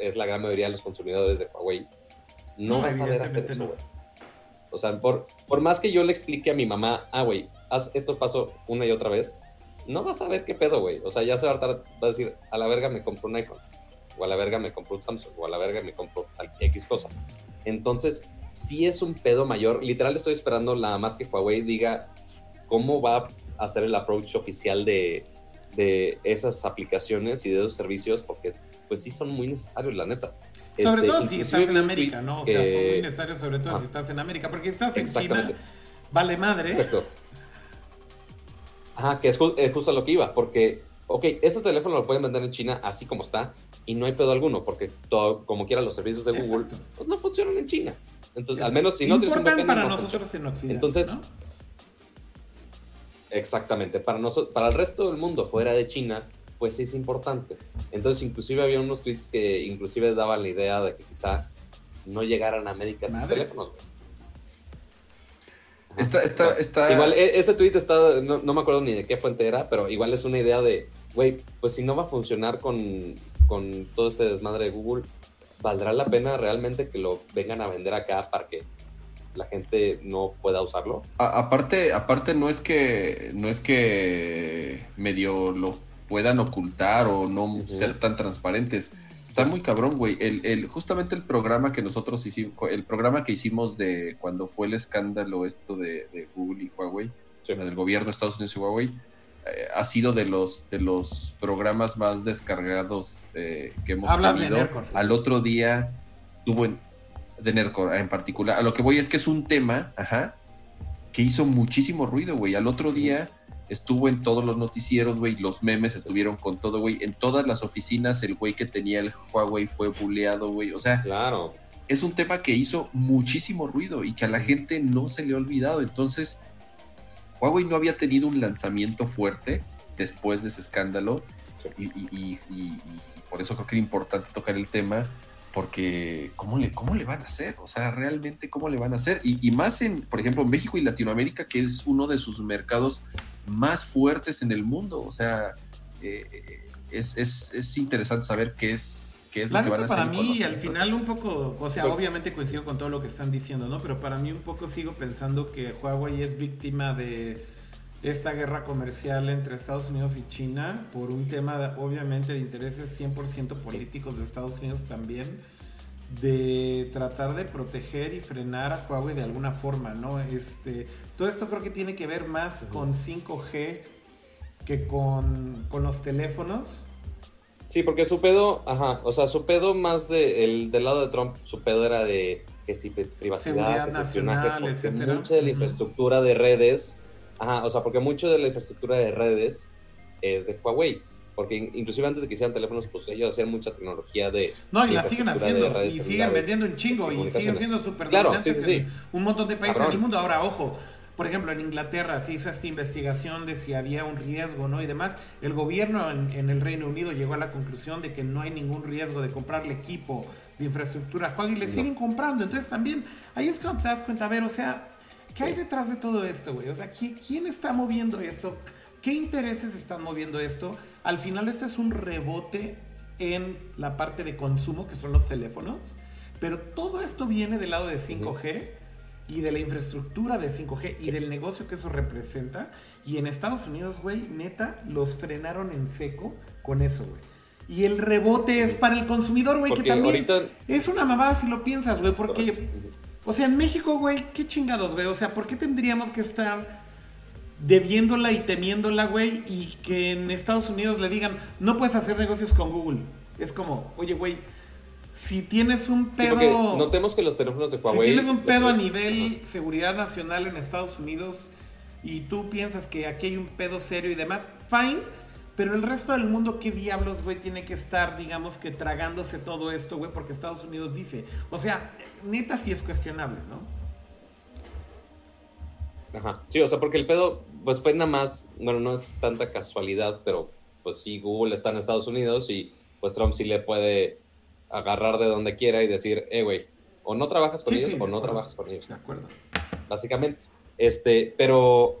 es la gran mayoría de los consumidores de Huawei, no, va a saber hacer eso, güey. O sea, por, por más que yo le explique a mi mamá, ah, güey, haz esto paso una y otra vez, no va a saber qué pedo, güey. O sea, ya se va a, va a decir, a la verga me compro un iPhone, o a la verga me compro un Samsung, o a la verga me compro X cosa. Entonces, si es un pedo mayor. Literal, estoy esperando nada más que Huawei diga cómo va a hacer el approach oficial de, de esas aplicaciones y de esos servicios, porque pues sí son muy necesarios, la neta. Sobre este, todo si estás en América, ¿no? O sea, son muy necesarios sobre todo si estás en América, porque estás en China, vale madre. Exacto. Ajá, que es, justo lo que iba, porque ok, este teléfono lo pueden vender en China así como está y no hay pedo alguno, porque todo, como quiera los servicios de Google pues no funcionan en China. Entonces, al menos si no tienes un para nosotros en Occidente. Entonces, exactamente, para nosotros, para el resto del mundo fuera de China, pues sí es importante. Entonces, inclusive había unos tweets que inclusive daban la idea de que quizá no llegaran a América sus teléfonos. Está, está, está... Igual, e, ese tweet está, no, no, me acuerdo ni de qué fuente era, pero igual es una idea de, güey, pues si no va a funcionar con, con todo este desmadre de Google, ¿valdrá la pena realmente que lo vengan a vender acá para que la gente no pueda usarlo? aparte, aparte no es que no es que medio lo puedan ocultar o no ser tan transparentes. Está muy cabrón, güey. El, justamente el programa que nosotros hicimos, el programa que hicimos de cuando fue el escándalo esto de, Google y Huawei, del gobierno de Estados Unidos y Huawei, eh, ha sido de los de los programas más descargados eh, que hemos Hablas tenido. De Al otro día tuvo en, de Nercor en particular. A lo que voy es que es un tema, ajá, que hizo muchísimo ruido, güey. Al otro día estuvo en todos los noticieros, güey, los memes estuvieron con todo, güey. En todas las oficinas el güey que tenía el Huawei fue buleado, güey. O sea, claro. Es un tema que hizo muchísimo ruido y que a la gente no se le ha olvidado. Entonces, Huawei no había tenido un lanzamiento fuerte después de ese escándalo y, por eso creo que era importante tocar el tema porque ¿cómo le, ¿cómo le van a hacer? O sea, realmente ¿cómo le van a hacer? Y, más en, por ejemplo, México y Latinoamérica, que es uno de sus mercados más fuertes en el mundo. O sea, eh, es, es, interesante saber qué es, qué es lo que van a para mí, al final un poco, o sea, obviamente coincido con todo lo que están diciendo, ¿no? Pero para mí un poco sigo pensando que Huawei es víctima de esta guerra comercial entre Estados Unidos y China por un tema obviamente de intereses 100% políticos de Estados Unidos también de tratar de proteger y frenar a Huawei de alguna forma, ¿no? Este, todo esto creo que tiene que ver más con 5G que con, los teléfonos. Sí, porque su pedo, ajá, o sea, su pedo más de, el, del lado de Trump, su pedo era de que si privacidad, nacional, etcétera. Mucha de la infraestructura de redes, ajá, o sea, porque mucho de la infraestructura de redes es de Huawei porque inclusive antes de que hicieran teléfonos, pues ellos hacían mucha tecnología de... No, y la siguen haciendo, y siguen vendiendo un chingo, y siguen siendo súper claro, sí, sí, en un montón de países del mundo. Ahora, ojo, por ejemplo, en Inglaterra se hizo esta investigación de si había un riesgo, ¿no? Y demás. El gobierno en, el Reino Unido llegó a la conclusión de que no hay ningún riesgo de comprarle equipo de infraestructura a y le siguen comprando. Entonces también, ahí es cuando te das cuenta, a ver, o sea, ¿qué hay detrás de todo esto, güey? O sea, ¿quién está moviendo esto? ¿Qué intereses están moviendo esto? Al final este es un rebote en la parte de consumo, que son los teléfonos, pero todo esto viene del lado de 5G y de la infraestructura de 5G y del negocio que eso representa. Y en Estados Unidos, güey, neta, los frenaron en seco con eso, güey. Y el rebote es para el consumidor, güey, que también es una mamada si lo piensas, güey, porque, o sea, en México, güey, qué chingados, güey, o sea, ¿por qué tendríamos que estar debiéndola y temiéndola, güey, y que en Estados Unidos le digan, no puedes hacer negocios con Google. Es como, oye, güey, si tienes un pedo... notemos que los teléfonos de Huawei... Si tienes un pedo a nivel seguridad nacional en Estados Unidos y tú piensas que aquí hay un pedo serio y demás, fine, pero el resto del mundo, ¿qué diablos, güey, tiene que estar, digamos que tragándose todo esto, güey? Porque Estados Unidos dice, o sea, neta sí es cuestionable, ¿no? Ajá. Sí, o sea, porque el pedo, pues fue nada más, bueno, no es tanta casualidad, pero pues sí, Google está en Estados Unidos y pues Trump sí le puede agarrar de donde quiera y decir, eh, güey, o no trabajas con ellos o no trabajas con ellos. De acuerdo. Básicamente. Este, pero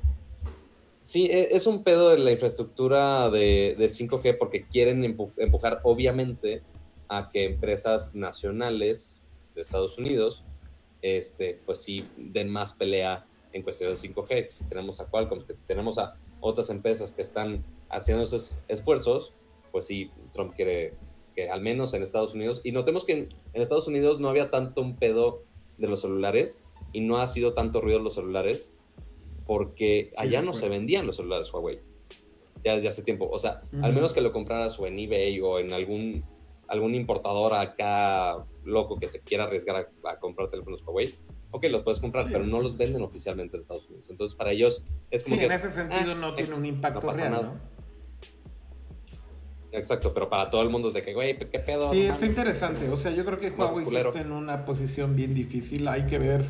sí, e, es un pedo de la infraestructura de, 5G porque quieren empujar, obviamente, a que empresas nacionales de Estados Unidos, este, pues sí, den más pelea en cuestión de 5G, si tenemos a Qualcomm, que si tenemos a otras empresas que están haciendo esos esfuerzos, pues sí, Trump quiere que al menos en Estados Unidos, y notemos que en, Estados Unidos no había tanto un pedo de los celulares y no ha sido tanto ruido los celulares porque allá no se vendían los celulares Huawei ya desde hace tiempo. O sea, al menos que lo compraras o en eBay o en algún, algún importador acá loco que se quiera arriesgar a, a comprar teléfonos Huawei, ok, los puedes comprar, pero no los venden oficialmente en Estados Unidos. Entonces, para ellos es como sí, que... en ese sentido ah, no tiene un impacto real, ¿no? Exacto, pero para todo el mundo es de que, güey, ¿qué pedo? Sí, No está interesante. O sea, yo creo que No, Huawei está en una posición bien difícil. Hay que ver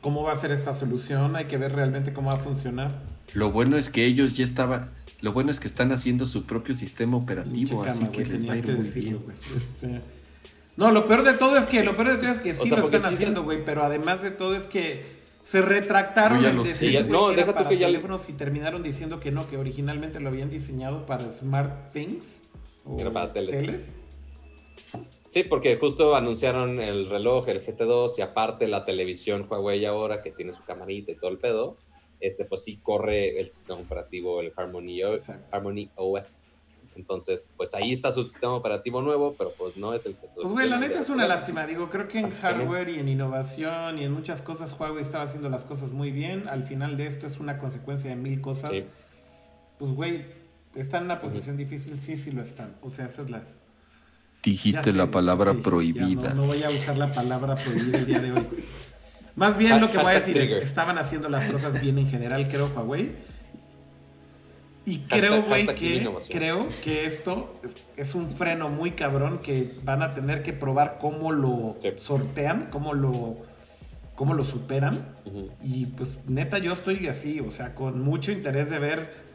cómo va a ser esta solución. Hay que ver realmente cómo va a funcionar. Lo bueno es que ellos ya estaban. Lo bueno es que están haciendo su propio sistema operativo, así que güey, les va a ir muy decirlo, bien. Este, No, lo peor de todo es que lo peor de todo es que sí sea, lo están sí haciendo, güey, pero además de todo es que se retractaron ya lo decir, güey, no, que era para que ya le- teléfonos y terminaron diciendo que no, que originalmente lo habían diseñado para Smart Things o Era para teles. Sí, porque justo anunciaron el reloj, el GT2 y aparte la televisión Huawei ahora que tiene su camarita y todo el pedo. Este, pues sí corre el sistema operativo, el Harmony, O- Exacto. Harmony OS. Entonces, pues ahí está su sistema operativo nuevo, pero pues no es el que se Pues güey, la neta es una lástima, digo, creo que en hardware y en innovación y en muchas cosas Huawei estaba haciendo las cosas muy bien, al final de esto es una consecuencia de mil cosas. Sí. Pues güey, están en una posición difícil, sí, sí lo están. O sea, esa es la... Dijiste sé, la palabra prohibida. No, no voy a usar la palabra prohibida el día de hoy. Más bien lo que voy a decir es que estaban haciendo las cosas bien en general, creo, Huawei. Y creo, güey, que creo que esto es, es un freno muy cabrón que van a tener que probar cómo lo Sí. sortean, cómo lo, cómo lo superan. Y pues neta, yo estoy así, o sea, con mucho interés de ver.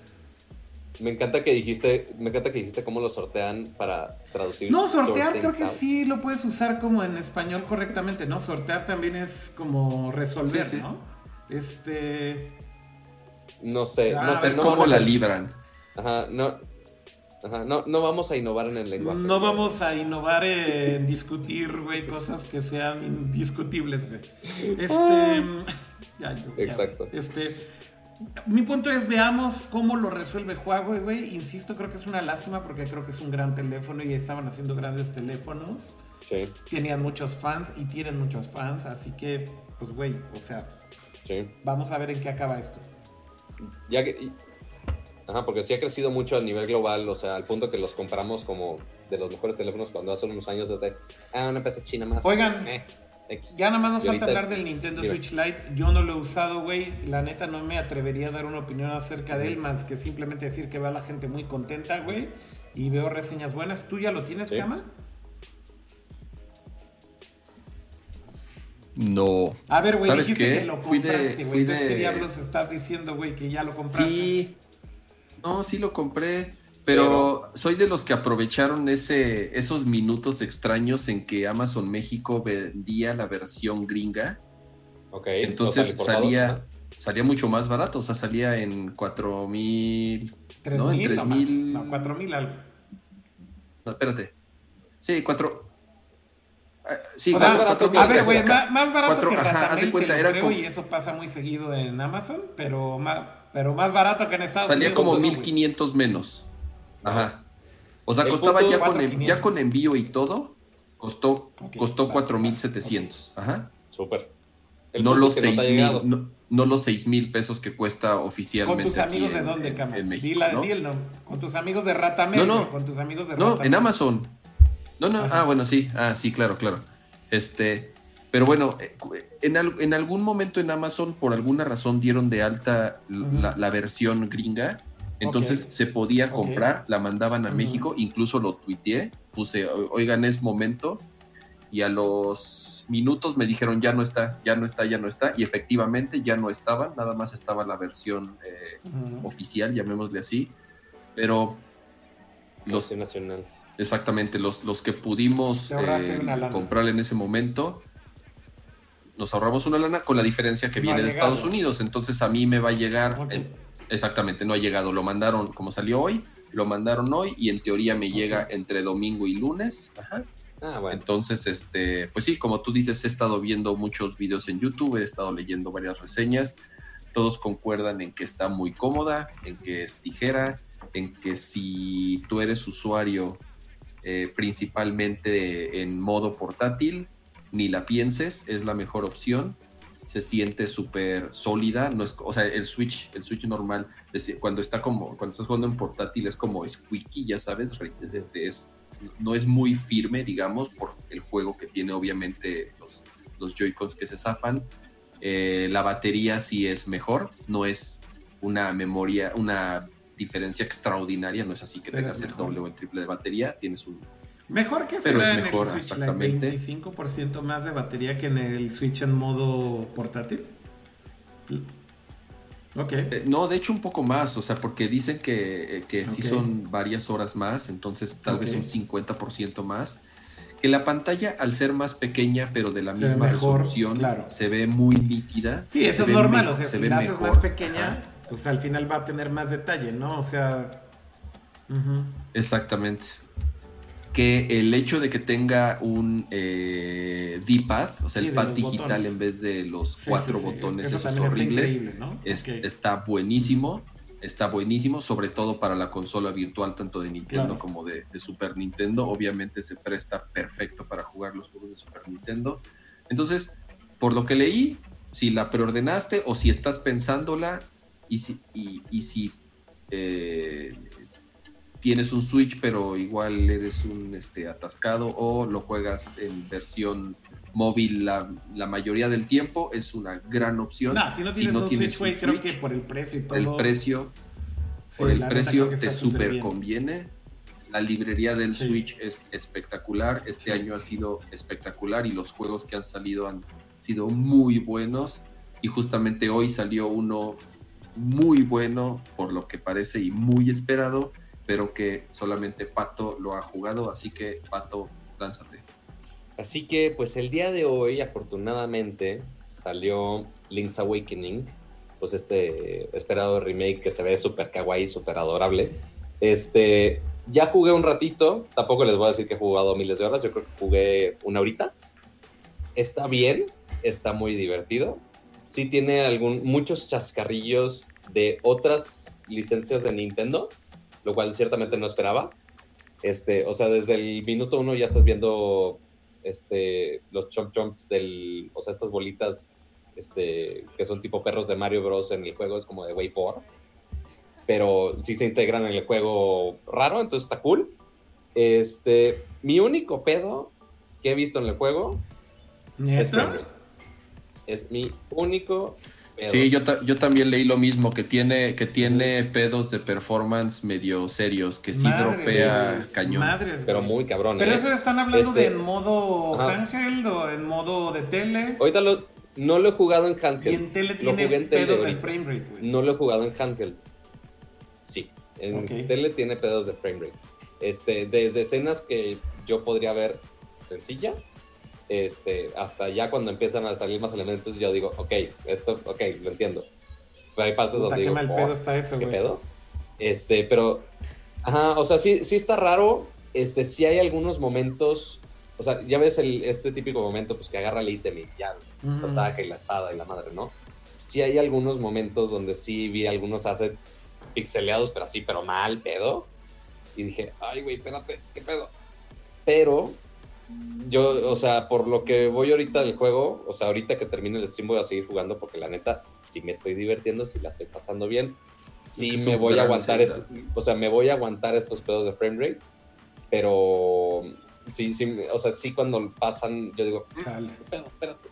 Me encanta que dijiste, me encanta que dijiste cómo lo sortean para traducir. No, sortear sort creo que out. sí lo puedes usar como en español correctamente, ¿no? Sortear también es como resolver, Sí, sí. ¿no? Este. No sé, Ah, no sé, Es no como la a- libran. Ajá, no. Ajá, no, no vamos a innovar en el lenguaje. No vamos a innovar en discutir, güey, cosas que sean indiscutibles, güey. Este. ya, yo- ya, Exacto. Este. Mi punto es, veamos cómo lo resuelve Huawei, güey. Insisto, creo que es una lástima porque creo que es un gran teléfono y estaban haciendo grandes teléfonos. Sí, Tenían muchos fans y tienen muchos fans, así que, pues, güey, o sea, sí. vamos a ver en qué acaba esto. Ya que, ajá, porque sí ha crecido mucho a nivel global, o sea, al punto que los compramos como de los mejores teléfonos cuando hace unos años desde, ah, una empresa china más. Oigan, Eh. Ya nada más nos falta hablar del Nintendo Dime. Switch Lite. Yo no lo he usado, güey. La neta no me atrevería a dar una opinión acerca de él, más que simplemente decir que va la gente muy contenta, güey. Y veo reseñas buenas. ¿Tú ya lo tienes, Sí. Cama? No. A ver, güey, ¿Sabes dijiste qué? que lo Fui de- compraste, fui güey. Entonces, ¿qué de- diablos estás diciendo, güey, que ya lo compraste? Sí. No, sí lo compré. Pero, soy de los que aprovecharon ese, esos minutos extraños en que Amazon México vendía la versión gringa. Ok, Entonces salía, salía mucho más barato. O sea, salía en 4 mil. ¿Tres No, en mil? tres No, más. mil- No, cuatro mil algo. No, espérate. Sí, 4. Sí, O sea, cuatro- cuatro que- a mil ver, güey, más, más barato Cuatro- que ajá, Ratamente, cuenta, era creo, como- y eso pasa muy seguido en Amazon, pero más, pero más barato que en Estados Salía Unidos. como no, güey. 1500 menos. Ajá. O sea, El costaba ya con, en- 4,500. ya con envío y todo, costó, Ok, costó va, 4700. Ajá. Súper. No los es que no te ha 6000, llegado. no, no los 6000 pesos que cuesta ¿Con oficialmente. tus aquí amigos de en- dónde, México, la- ¿no? Con tus amigos de Ratamel. No, no. güey, Con tus amigos de No, en Amazon. No, no, Ajá. ah, bueno, sí, ah, sí, claro, claro. Este, pero bueno, eh, cu- en, al- en algún momento en Amazon, por alguna razón, dieron de alta la, la versión gringa. Entonces se podía comprar, la mandaban a. México, incluso lo tuiteé, puse, "O- oigan, es momento. Y a los minutos me dijeron, ya no está, ya no está, ya no está. Y efectivamente ya no estaba, nada más estaba la versión eh, oficial, llamémosle así. Pero los nacional. Exactamente, los, los que pudimos eh, comprar en ese momento, nos ahorramos una lana con la diferencia que No viene de. Estados Unidos. Entonces a mí me va a llegar, en- exactamente, no ha llegado, lo mandaron como salió hoy, lo mandaron hoy y en teoría me llega entre domingo y lunes. Ajá. Ah, bueno. Entonces, este, pues sí, como tú dices, he estado viendo muchos videos en YouTube, he estado leyendo varias reseñas, todos concuerdan en que está muy cómoda, en que es ligera, en que si tú eres usuario eh, principalmente en modo portátil, ni la pienses, es la mejor opción. Se siente súper sólida, no es, o sea, el Switch, el Switch normal, cuando está como, cuando estás jugando en portátil es como squeaky, ya sabes, este es, no es muy firme, digamos, por el juego que tiene obviamente los, los Joy-Cons que se zafan. Eh, la batería sí es mejor, no es una memoria, una diferencia extraordinaria, no es así que Pero tengas el doble o el triple de batería, tienes un... Mejor que Pero será es en mejor, el Switch exactamente. 25% más de batería que en el Switch en modo portátil. Ok. Eh, no, de hecho un poco más, o sea, porque dicen que, eh, que sí Ok. son varias horas más, entonces tal vez un 50% más. Que la pantalla, al ser más pequeña, pero de la Se misma mejor, resolución, claro. se ve muy nítida. Sí, eso es normal, o sea, se si ve la haces mejor. más pequeña, Ajá, pues al final va a tener más detalle, ¿no? O sea... exactamente. Que el hecho de que tenga un eh, D-pad, o sea, Sí, el pad digital botones. en vez de los Sí, cuatro sí, botones eso esos está horribles, ¿no? es- Ok. está buenísimo. Está buenísimo, sobre todo para la consola virtual, tanto de Nintendo Claro. como de, de Super Nintendo. Obviamente se presta perfecto para jugar los juegos de Super Nintendo. Entonces, por lo que leí, si la preordenaste o si estás pensándola y si, y, y si eh, tienes un Switch, pero igual eres un este, atascado o lo juegas en versión móvil la, la mayoría del tiempo, es una gran opción. No, si no tienes un Switch, un creo que por el precio y todo... el precio sí, por el precio te súper conviene. La librería del Sí. Switch es espectacular. Este Sí. año ha sido espectacular y los juegos que han salido han sido muy buenos. Y justamente hoy salió uno muy bueno, por lo que parece, y muy esperado, pero que solamente Pato lo ha jugado. Así que, Pato, lánzate. Así que, pues el día de hoy, afortunadamente, salió Link's Awakening, pues este esperado remake que se ve súper kawaii, súper adorable. Este, ya jugué un ratito, tampoco les voy a decir que he jugado miles de horas, yo creo que jugué una horita. Está bien, está muy divertido. Sí tiene algún, muchos chascarrillos de otras licencias de Nintendo, lo cual ciertamente no esperaba. Este, o sea, desde el minuto uno ya estás viendo este, los chomp chomps del, o sea, estas bolitas este, que son tipo perros de Mario Bros. en el juego, es como de Way pero sí se integran en el juego raro, entonces está cool. Este, mi único pedo que he visto en el juego es. Es mi único pedo. Sí, yo, ta- yo también leí lo mismo, que tiene, que tiene pedos de performance medio serios, que sí dropea güey, cañón. Madres, pero güey. muy cabrón. Pero ¿eh? eso están hablando de Este- en modo Ajá. handheld o en modo de tele. Ahorita lo- no lo he jugado en Y handheld. en tele Lo tiene en tele pedos de frame rate, güey. No lo he jugado en handheld. Sí, en tele tiene pedos de frame rate. Este, desde escenas que yo podría ver sencillas, este, hasta ya cuando empiezan a salir más elementos, yo digo, ok, esto, ok, lo entiendo. Pero hay partes Puta, donde qué digo, mal "Oh, pedo está eso, ¿qué güey. pedo? Este, pero, ajá, o sea, sí, sí está raro. Este, sí hay algunos momentos, o sea, ya ves el, este típico momento, pues que agarra el ítem y ya Ujú. lo saca y la espada y la madre, ¿no? Sí hay algunos momentos donde sí vi algunos assets pixeleados, pero así, pero mal, pedo. Y dije, ay, güey, espérate, ¿qué pedo? Pero yo, o sea, por lo que voy ahorita del juego, o sea, ahorita que termine el stream voy a seguir jugando porque la neta, sí me estoy divirtiendo, sí la estoy pasando bien. Sí me voy a aguantar, Zelda. est- o sea, me voy a aguantar estos pedos de frame rate, pero sí, sí, o sea, sí cuando pasan, yo digo, "Mm. Espérate.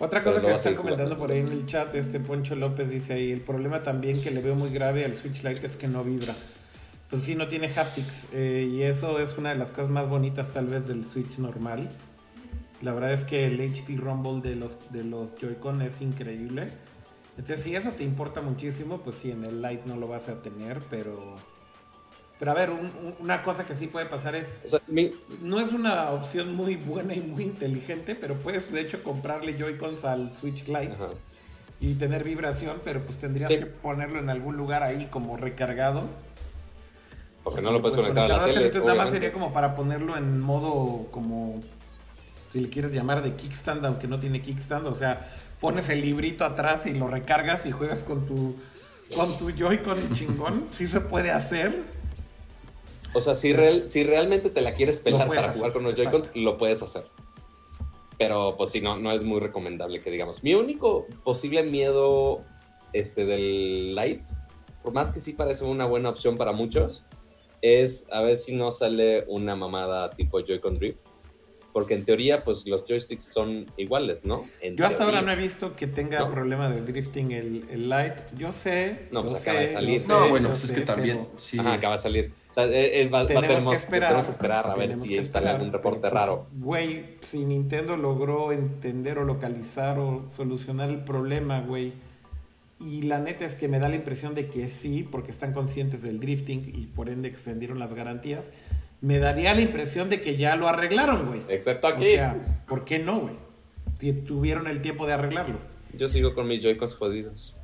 Otra Pero cosa que están comentando jugando. por ahí en el chat, este Poncho López dice ahí, el problema también que le veo muy grave al Switch Lite es que no vibra. Pues sí, no tiene haptics eh, y eso es una de las cosas más bonitas tal vez del Switch normal. La verdad es que el HD Rumble de los, de los Joy-Con es increíble. Entonces, si eso te importa muchísimo, pues sí, en el Lite no lo vas a tener, pero... Pero a ver, un- un- una cosa que sí puede pasar es O sea, mi- no es una opción muy buena y muy inteligente, pero puedes de hecho comprarle Joy-Cons al Switch Lite ajá. y tener vibración, pero pues tendrías Sí. que ponerlo en algún lugar ahí como recargado. Porque no lo puedes Pues, conectar a la tele. Entonces nada más sería como para ponerlo en modo como, si le quieres llamar de kickstand, aunque no tiene kickstand, o sea, pones el librito atrás y lo recargas y juegas con tu, con tu Joy-Con chingón. <laughs> sí se puede hacer. O sea, si, real- si realmente te la quieres pelar puedes para hacer, jugar con los. Joy-Cons, lo puedes hacer. Pero pues sí, no, no es muy recomendable que digamos. Mi único posible miedo este, del Lite, por más que sí parece una buena opción para muchos, es a ver si no sale una mamada tipo Joy-Con Drift. porque en teoría, pues los joysticks son iguales, ¿no? En Yo hasta ahora no he visto que tenga No. problema de drifting el, el Light. Yo sé. No, pues acaba de sé, salir. No, sé, bueno, pues es sé, que también, pero sí. Ajá, acaba de salir. O sea, eh, eh, va- va- Tenemos tenemos, que esperar. tenemos que esperar a ver si sale algún reporte pero, pues, raro. Güey, si Nintendo logró entender o localizar o solucionar el problema, güey. Y la neta es que me da la impresión de que sí, porque están conscientes del drifting y por ende extendieron las garantías. Me daría la impresión de que ya lo arreglaron, güey. Excepto O aquí. sea, ¿por qué no, güey? Si tuvieron el tiempo de arreglarlo. Yo sigo con mis Joy-Cons jodidos.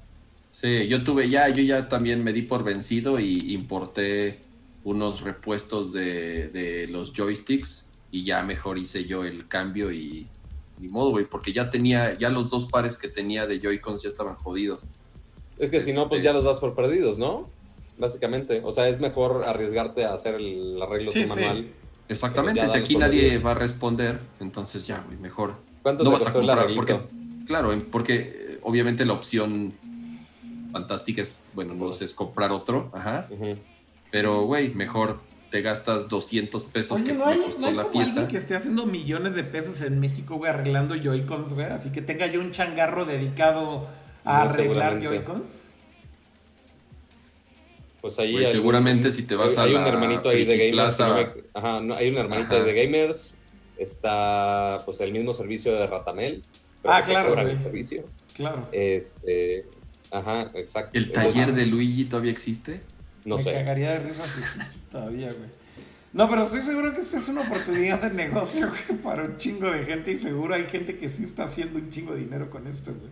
Sí, yo tuve ya, yo ya también me di por vencido y importé unos repuestos de, de los joysticks y ya mejor hice yo el cambio y ni modo, güey, porque ya tenía, ya los dos pares que tenía de Joy-Cons ya estaban jodidos. Es que si no, pues Este- ya los das por perdidos, ¿no? Básicamente. O sea, es mejor arriesgarte a hacer el arreglo Sí, tu sí. manual. Exactamente, si aquí nadie va a responder, entonces ya, güey, mejor. ¿Cuánto No te vas a costó el comprar, arreglito? porque, claro, porque eh, obviamente la opción fantástica es, bueno, no sé, es comprar otro, ajá, pero, güey, mejor te gastas 200 pesos Oye, que no me hay, costó no hay la como pieza. alguien que esté haciendo millones de pesos en México, güey, arreglando Joy-Cons, güey. Así que tenga yo un changarro dedicado a arreglar. Joy-Cons. Pues ahí hay seguramente un- si te vas hay a un la hermanito ahí de gamers. si Plaza- no me- ajá, no, hay un hermanito Ajá. ahí de gamers. Está pues el mismo servicio de Ratamel. pero Ah, claro, güey. el servicio. Claro. Este. Ajá, exacto. ¿El taller de Luigi todavía existe? No Me sé. cagaría de risa si existe todavía, güey. No, pero estoy seguro que esta es una oportunidad de negocio, güey, para un chingo de gente y seguro hay gente que sí está haciendo un chingo de dinero con esto, güey.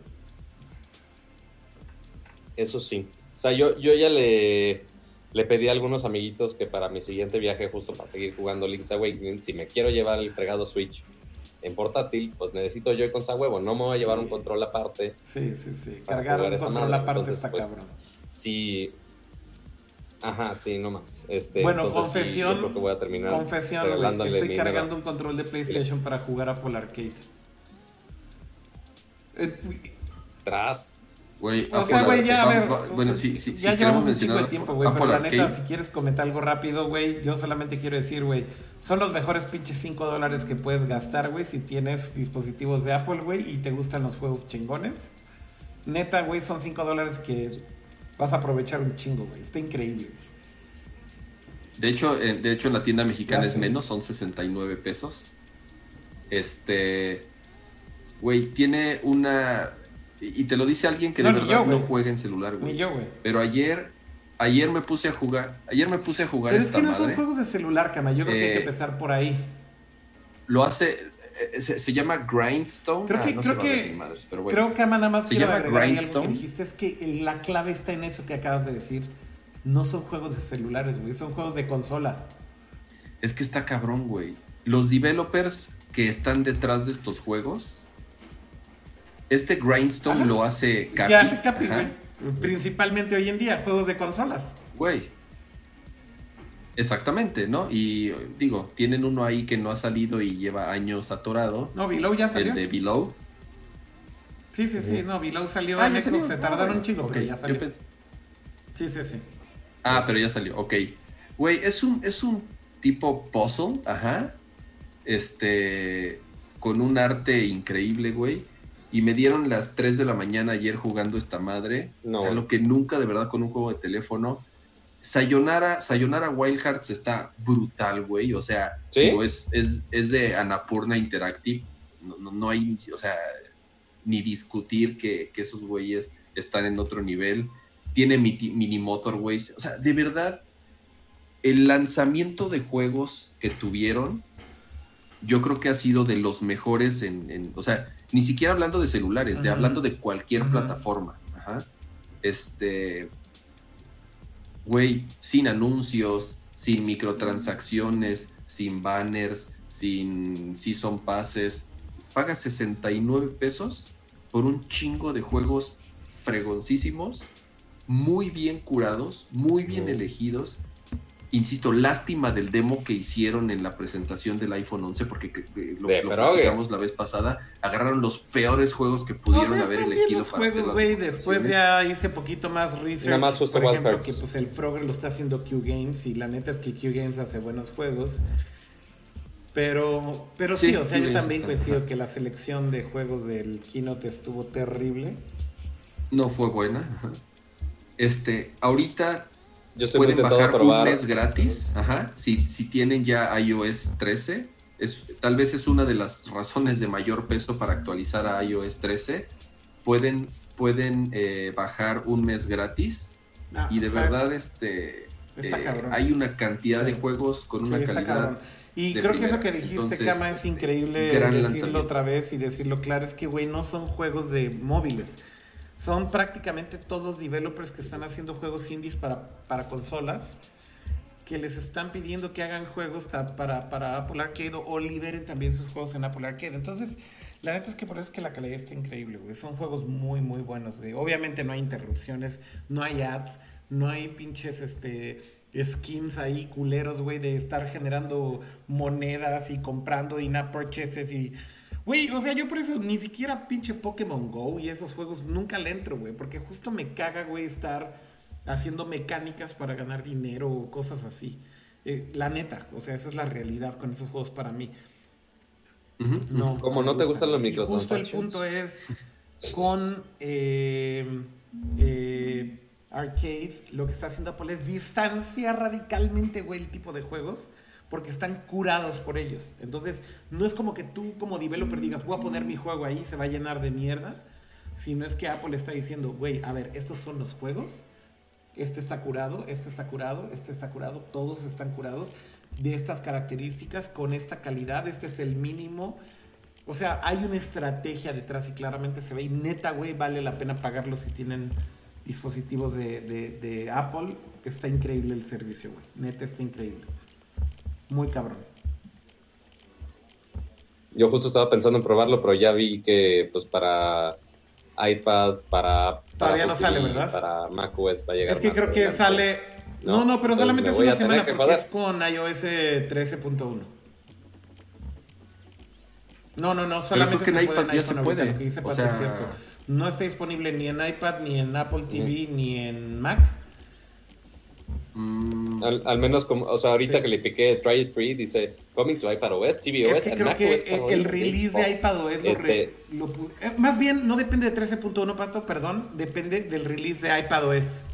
Eso sí. O sea, yo, yo ya le, le pedí a algunos amiguitos que para mi siguiente viaje, justo para seguir jugando Link's Awakening, si me quiero llevar el fregado Switch en portátil, pues necesito Joy-Cons a huevo. No me voy a llevar un control aparte. Sí, sí, sí. Cargar un control aparte entonces, está pues, cabrón. Sí. Ajá, sí, no más. Este, Bueno, entonces, sí, confesión, yo creo que voy a terminar Confesión, güey. Estoy cargando un control de PlayStation para jugar Apple Arcade. Eh, Tras. Güey, O sea, güey, ya, a ver. va- bueno, sí, sí, ya sí, llevamos un de mencionar tiempo, güey. Pero la neta, si quieres comentar algo rápido, güey, yo solamente quiero decir, güey, son los mejores pinches 5 dólares que puedes gastar, güey, si tienes dispositivos de Apple, güey, y te gustan los juegos chingones. Neta, güey, son 5 dólares que vas a aprovechar un chingo, güey. Está increíble. De hecho, en, de hecho, en la tienda mexicana Ya es sé. menos, son 69 pesos. Este. Güey, tiene una. Y y te lo dice alguien que No, de verdad yo, no juega en celular, güey. Ni yo, güey. Pero ayer. Ayer me puse a jugar. Ayer me puse a jugar Pero es esta que no son juegos de celular, cama. Yo creo que hay que Eh, empezar por ahí. Lo hace. eh, Se, se llama Grindstone. Creo Ah, que- no creo que- madres, pero bueno. Creo que ama nada más Se llama ahí algo que Grindstone. dijiste es que la clave está en eso que acabas de decir. No son juegos de celulares, güey, son juegos de consola. Es que está cabrón, güey. Los developers que están detrás de estos juegos. Este Grindstone lo hace Capi. ¿Qué hace Capi, güey? Principalmente hoy en día, juegos de consolas. Güey. Exactamente, ¿no? Y digo, tienen uno ahí que no ha salido y lleva años atorado. No, Below ya salió. El de Below. Sí, sí, sí, no, Below salió Ah, en ya Xbox, se tardaron un chingo, Ok, pero ya yo salió. pensé- Sí, sí, sí. Ah, pero ya salió, ok. Güey, es un, es un tipo puzzle, ajá. Este, con un arte increíble, güey. Y me dieron las 3 de la mañana ayer jugando esta madre. No, o sea, lo que nunca de verdad con un juego de teléfono. Sayonara, Sayonara Wild Hearts está brutal, güey. O sea, ¿Sí? digo, es, es, es de Annapurna Interactive. No, no, no hay, o sea, ni discutir que, que esos güeyes están en otro nivel. Tiene mini motorways. O sea, de verdad, el lanzamiento de juegos que tuvieron, yo creo que ha sido de los mejores en, en- o sea, ni siquiera hablando de celulares, de hablando de cualquier plataforma. Ajá. Este, güey, sin anuncios, sin microtransacciones, sin banners, sin season passes. Pagas 69 pesos por un chingo de juegos fregoncísimos, muy bien curados, muy bien elegidos. Insisto, lástima del demo que hicieron en la presentación del iPhone 11, porque que- que lo, De lo platicamos la vez pasada, agarraron los peores juegos que pudieron O sea, haber elegido los para hacer juegos, güey. Después ya hice poquito más research. Nada más justo por ejemplo, Hearts. que pues el Frogger lo está haciendo Q Games y la neta es que Q Games hace buenos juegos. Pero, pero sí, Sí, o sea, yo también coincido que la selección de juegos del Keynote estuvo terrible. No fue buena. Este, ahorita Yo estoy pueden bajar probar. un mes gratis, ajá, si, si tienen ya iOS 13. Es, tal vez es una de las razones de mayor peso para actualizar a iOS 13. Pueden, pueden eh, bajar un mes gratis Ah, y de verdad este, eh, hay una cantidad de juegos con sí, una calidad. Y creo que eso que dijiste, Entonces, Kama, es este, increíble decirlo otra vez y decirlo claro. Es que, güey, no son juegos de móviles. Son prácticamente todos developers que están haciendo juegos indies para, para consolas que les están pidiendo que hagan juegos para, para Apple Arcade o, liberen también sus juegos en Apple Arcade. Entonces, la neta es que por eso es que la calidad está increíble, güey. Son juegos muy, muy buenos, güey. Obviamente no hay interrupciones, no hay ads, no hay pinches, este, schemes ahí culeros, güey, de estar generando monedas y comprando in-app purchases y... Güey, o sea, yo por eso ni siquiera pinche Pokémon Go y esos juegos nunca le entro, güey. Porque justo me caga, güey, estar haciendo mecánicas para ganar dinero o cosas así. Eh, la neta, o sea, esa es la realidad con esos juegos para mí. No. Como no te gustan los Y Justo el punto es con eh, eh, Arcade, lo que está haciendo Apple es distanciar radicalmente, güey, el tipo de juegos. Porque están curados por ellos. Entonces, no es como que tú, como developer, digas, voy a poner mi juego ahí, se va a llenar de mierda. Sino es que Apple está diciendo, güey, a ver, estos son los juegos. Este está curado, este está curado, este está curado, todos están curados de estas características, con esta calidad, este es el mínimo. O sea, hay una estrategia detrás y claramente se ve. Y neta, güey, vale la pena pagarlo si tienen dispositivos de, de- de Apple. Está increíble el servicio, güey. Neta, está increíble. Muy cabrón. Yo justo estaba pensando en probarlo, pero ya vi que pues para iPad, para... para Todavía no Apple sale, TV, ¿verdad? Para macOS va a llegar Es que más creo que adelante. sale. No, No, no, pero entonces solamente me es una semana que porque joder. es con iOS 13.1. No, no, no, solamente creo que en puede iPad ya se puede. Lo que dice O es cierto. No está disponible ni en iPad, ni en Apple TV, ni en Mac. Mm, Al, al menos como, o sea, ahorita Sí. que le piqué Try It Free, dice Coming to iPadOS, tvOS, es que creo que para el hoy". release de iPadOS lo, Este- lo eh, Más bien, no depende de 13.1, Pato, perdón. Depende del release de iPadOS.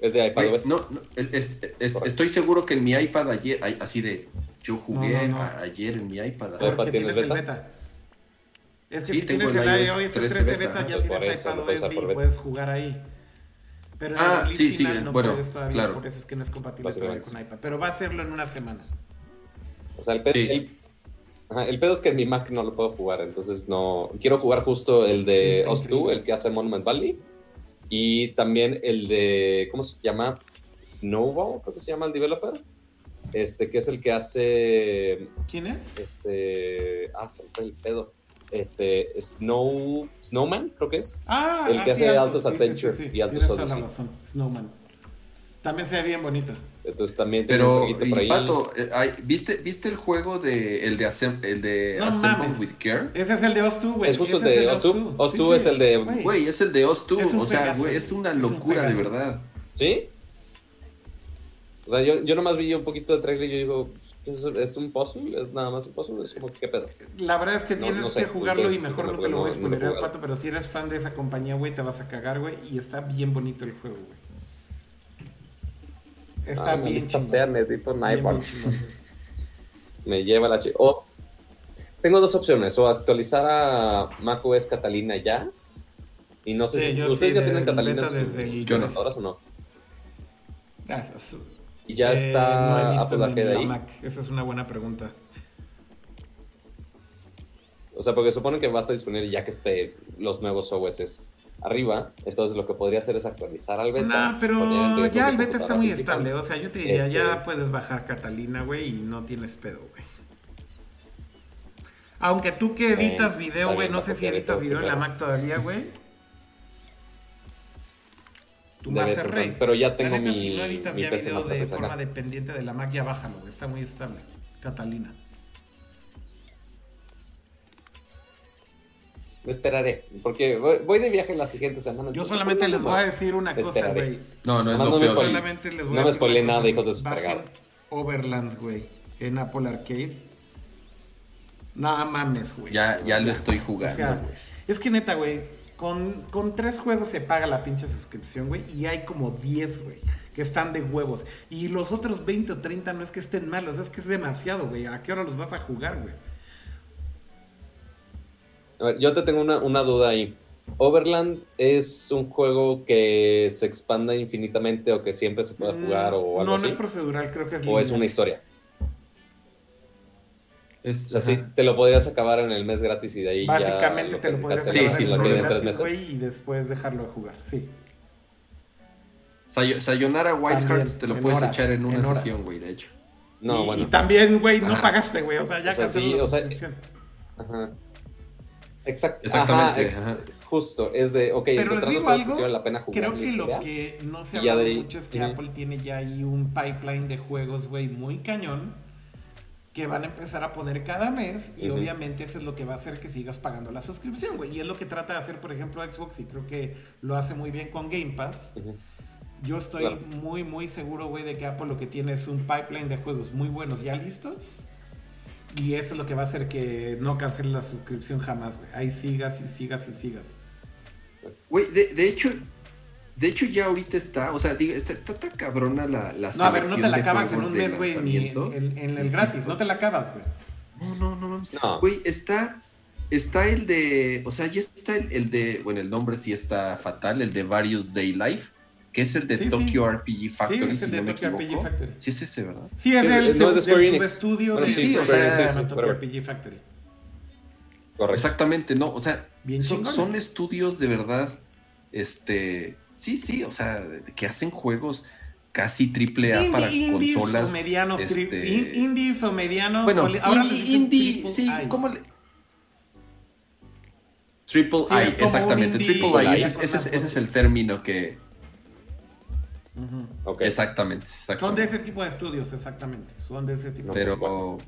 Es de iPadOS. no, no, es- es- estoy seguro que en mi iPad ayer, ay, así de, yo jugué No, no, no. a- ayer en mi iPad. iPad Porque tienes tienes el beta? beta. Es que Sí, si tengo tienes el iOS iOS 13 13 beta, beta. ya tienes iPadOS y beta. puedes jugar ahí. Pero en Ah, el sí, sí, final no bueno, puedes todavía, claro. por eso es que no es compatible todavía con iPad. Pero va a hacerlo en una semana. O sea, el, pe- Sí. el, ajá, el pedo es que en mi Mac no lo puedo jugar, entonces no. Quiero jugar justo el Sí, de Os2, increíble. el que hace Monument Valley, y también el de. ¿Cómo se llama? Snowball, creo que se llama el developer. Este, que es el que hace. ¿Quién es? Este. Ah, se me fue el pedo. Este. Snow. Snowman, creo que es. Ah, el que ah, sí, hace Altos, Altos Adventure y Altos Odyssey. razón. Snowman. También se ve bien bonito. Entonces también tiene un Pero, y por ahí. Pato, eh, ¿viste, ¿viste el juego de el de, Asem- el de No Assemble mames. with Care? Ese es el de Os2, güey. Es justo el de el Os2. Os2 Sí, es sí. el de- Güey, es el de Os2. Es un O sea, güey, es una es un locura de verdad. ¿Sí? O sea, yo, yo nomás vi un poquito de trailer y yo digo, ¿qué ¿es, un puzzle? ¿Es nada más un puzzle? Es como, ¿qué pedo? La verdad es que No, tienes no sé, que jugarlo y ustedes mejor no díganme, te lo voy a spoilear, jugado. Pato, pero si eres fan de esa compañía, güey, te vas a cagar, güey. Y está bien bonito el juego, güey. Está Ah, bien chingón. sea, necesito un iPad. <laughs> Me lleva la chi- O tengo dos opciones, o actualizar a macOS Catalina ya. Y no sé Sí, si ustedes sí, ya tienen Catalina en sus desde el o no. Ah, Y ya Eh, está no he visto Apple la ahí. Mac. Esa es una buena pregunta. O sea, porque supone que va a estar disponible ya que esté los nuevos OS arriba. Entonces lo que podría hacer es actualizar al beta. No, pero en ya el beta está muy estable. O sea, yo te diría, Este- ya puedes bajar Catalina, güey, y no tienes pedo, güey. Aunque tú que editas Bueno, video, güey, no sé si editas video en la. Mac todavía, güey. Tu Master en Race. pero ya La tengo neta, mi- si no editas mi ya PC video Master de Race acá. forma dependiente de la Mac, ya bájalo, güey. Está muy estable. Catalina. Me esperaré, porque voy, de viaje la siguiente semana. Yo solamente lo les voy a decir una cosa, güey. No, no es lo peor. Solamente les voy no a me una nada, hijos de su. Overland, güey, en Apple Arcade. No mames, güey. Ya, ya lo estoy jugando, O sea, güey. es que neta, güey, con, con tres juegos se paga la pinche suscripción, güey, y hay como 10, güey, que están de huevos. Y los otros 20 o 30 no es que estén malos, es que es demasiado, güey. ¿A qué hora los vas a jugar, güey? A ver, yo te tengo una, una duda ahí. ¿Overland es un juego que se expanda infinitamente o que siempre se pueda jugar o Mm, algo No, así? no es procedural, creo que es ¿O es una historia? Es- O sea, sí, ajá. te lo podrías acabar en el mes gratis y de ahí ya... Básicamente te lo podrías Sí, acabar sí, en lo el tres gratis, meses. güey, y después dejarlo de jugar, sí. Sayo- Sayonara Wild También, Hearts te lo puedes horas, echar en una en sesión, güey, de hecho. No, y, bueno. y también, güey, no pagaste, güey, o sea, ya O sea, sí, o sea. Ajá. Exact- Exactamente, ajá, ex- ajá. Justo, es de, ok, Pero les digo que algo, sí vale la pena jugar. creo que lo que no se ha Y ya de mucho es que. Apple tiene ya ahí un pipeline de juegos, güey, muy cañón que van a empezar a poner cada mes y Ujú. obviamente eso es lo que va a hacer que sigas pagando la suscripción, güey. Y es lo que trata de hacer, por ejemplo, Xbox y creo que lo hace muy bien con Game Pass. Ujú. Yo estoy Claro. muy, muy seguro, güey, de que Apple lo que tiene es un pipeline de juegos muy buenos ya listos. Y eso es lo que va a hacer que no canceles la suscripción jamás, güey. Ahí sigas y sigas y sigas. Güey, de, de hecho, de hecho ya ahorita está, o sea, digo, está, está tan cabrona la, la No, a ver, no te la acabas en un mes, güey, ni en, en- en el Insisto. gratis. No te la acabas, güey. No, no, no mames. No. Güey, está, está el de, o sea, ya está el, el de, bueno, el nombre sí está fatal, el de Various Day Life, que es el de Sí, sí. Tokyo RPG Factory, sí, es si el de no me Tokyo equivoco. RPG Factory. Sí es ese, ¿verdad? Sí, es Sí, del, no es del subestudio. Bueno, sí, sí, o Tokyo sea, sí, sí, Tokyo. RPG Factory. Correcto. Exactamente, no, o sea, Bien son, son estudios de verdad, este, sí, sí, o sea, que hacen juegos casi triple A Indie- para indies consolas. o medianos. este, in- indies o medianos. Bueno, ahora indie, sí, I. ¿cómo le...? Triple Sí, I, exactamente, indie triple I, ese, es- más ese es- ese es cosas. el término que... Exactamente, Son de ese tipo de estudios, exactamente. Son de ese tipo de Pero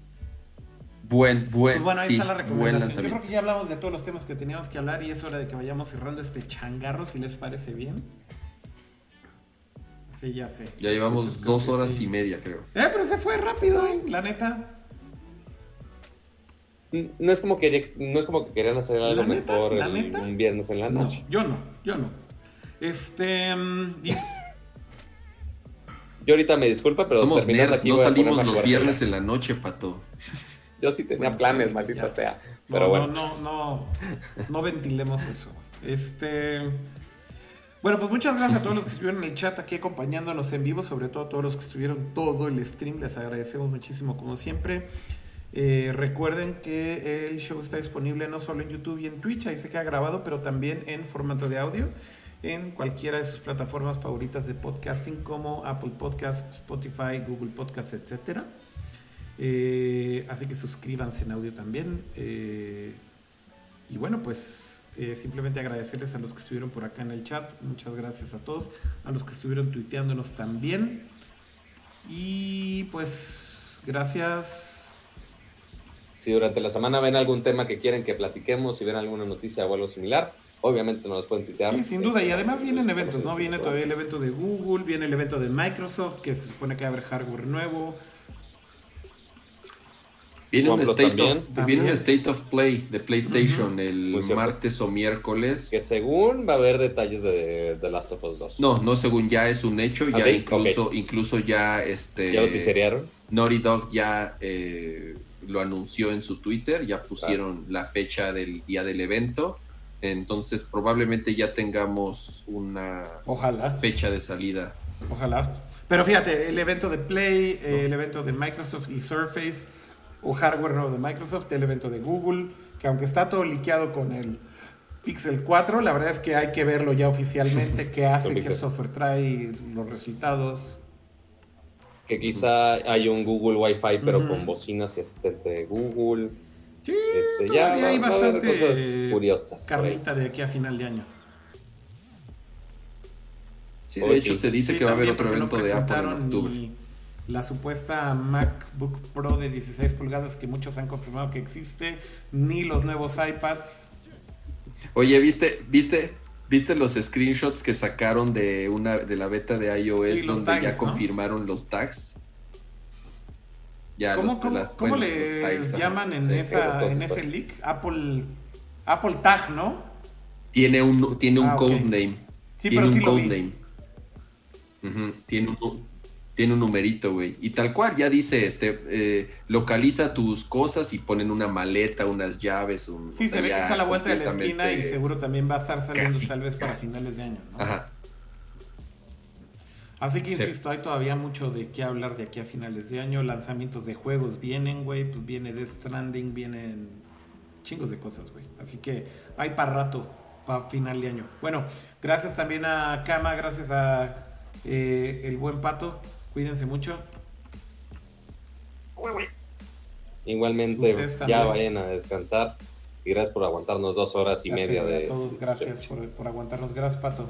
buen, buen, Pues bueno, ahí sí, está la recomendación. Yo creo que ya hablamos de todos los temas que teníamos que hablar y es hora de que vayamos cerrando este changarro, si les parece bien. Sí, ya sé. Ya llevamos Entonces, dos horas sí. y media, creo. Eh, pero se fue rápido, eh, la neta. No es como que no es como que querían hacer algo La neta, mejor la el- neta. un viernes en la No, noche. yo no, yo no. Este. mm, dis- Yo ahorita me disculpa, pero Somos nerds, aquí no salimos los viernes en la noche, pato. Yo sí tenía Bueno, planes, bien, maldita ya. sea. no, Pero bueno. no, no, no, no ventilemos eso. Este. Bueno, pues muchas gracias a todos los que estuvieron en el chat aquí acompañándonos en vivo, sobre todo a todos los que estuvieron todo el stream, les agradecemos muchísimo como siempre. Eh, recuerden que el show está disponible no solo en YouTube y en Twitch, ahí se queda grabado, pero también en formato de audio en cualquiera de sus plataformas favoritas de podcasting como Apple Podcasts, Spotify, Google Podcasts, etcétera. Eh, así que suscríbanse en audio también. eh, y bueno, pues eh, simplemente agradecerles a los que estuvieron por acá en el chat. Muchas gracias a todos. A los que estuvieron tuiteándonos también. Y pues gracias. Si durante la semana ven algún tema que quieren que platiquemos, si ven alguna noticia o algo similar, obviamente nos los pueden tuitear. Sí, sin duda. Y Este, además vienen pues, eventos, ¿no? pues, Viene todavía el evento de Google, viene el evento de Microsoft, que se supone que va a haber hardware nuevo. Viene un, state también. of, viene un. State of Play de PlayStation el martes o miércoles. Que según va a haber detalles de The Last of Us 2. No, no, según ya es un hecho, ¿Ah, ya sí? incluso, incluso ya este ¿Ya lo? Naughty Dog ya eh, lo anunció en su Twitter, ya pusieron la fecha del día del evento. Entonces probablemente ya tengamos una Ojalá. fecha de salida. Ojalá. Pero fíjate, el evento de Play, eh, el evento de Microsoft y Surface, o hardware nuevo de Microsoft, el evento de Google, que aunque está todo liqueado con el Pixel 4, la verdad es que hay que verlo ya oficialmente, qué <laughs> hace, qué software trae, los resultados. Que quizá hay un Google Wi-Fi, pero con bocinas y asistente de Google. Sí, Este, todavía hay va bastante cosas curiosas. carnita de aquí a final de año. Sí, de Oye, hecho se dice Sí, que va a haber otro no evento de Apple en octubre. ni La supuesta MacBook Pro de 16 pulgadas que muchos han confirmado que existe, ni los nuevos iPads. Oye, ¿viste, viste, viste los screenshots que sacaron de una de la beta de iOS Sí, donde tags, ya ¿no? confirmaron los tags? Ya ¿Cómo, los- cómo- las- cómo bueno, les tags, llaman en, Sí, esa, en ese pues. leak? Apple, Apple Tag, ¿no? Tiene un, tiene un Ah, codename. Sí, tiene pero un sí codename. Tiene un, tiene un numerito, güey. Y tal cual, ya dice, este, eh, localiza tus cosas y ponen una maleta, unas llaves, un... Sí, se ve que está a la vuelta de la esquina y seguro también va a estar saliendo Casi. tal vez para finales de año, ¿no? Ajá. Así que Sí. insisto, hay todavía mucho de qué hablar de aquí a finales de año. Lanzamientos de juegos vienen, güey. Pues viene Death Stranding, vienen chingos de cosas, güey. Así que hay para rato, para final de año. Bueno, gracias también a Kama, gracias a eh, el buen Pato. Cuídense mucho. Igualmente, ya vayan a descansar. Y gracias por aguantarnos dos horas y media de. A todos, gracias por, por aguantarnos. Gracias, Pato.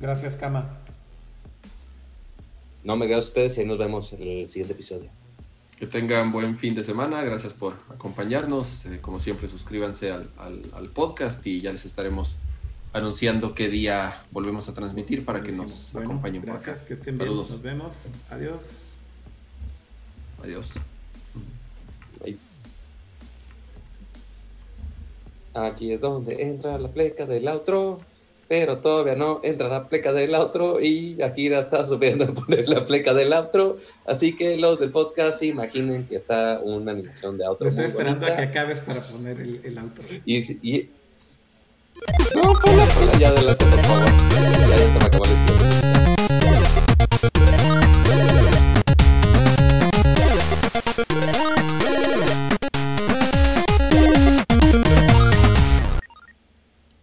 Gracias, Kama. No me gracias a ustedes y ahí nos vemos en el siguiente episodio. Que tengan buen fin de semana. Gracias por acompañarnos. Eh, como siempre, suscríbanse al, al- al podcast y ya les estaremos anunciando qué día volvemos a transmitir para que nos Bueno, acompañen por Gracias, acá. que estén Saludos. bien. Nos vemos. Adiós. Adiós. Aquí es donde entra la pleca del outro, pero todavía no entra la pleca del outro y Akira está subiendo a poner la pleca del outro, así que los del podcast imaginen que está una animación de outro. Me estoy muy esperando a que acabes para poner el, el outro. Y, y... No, Paula, Paula, ya adelante, por favor. Ya, ya se me acabó el tiempo.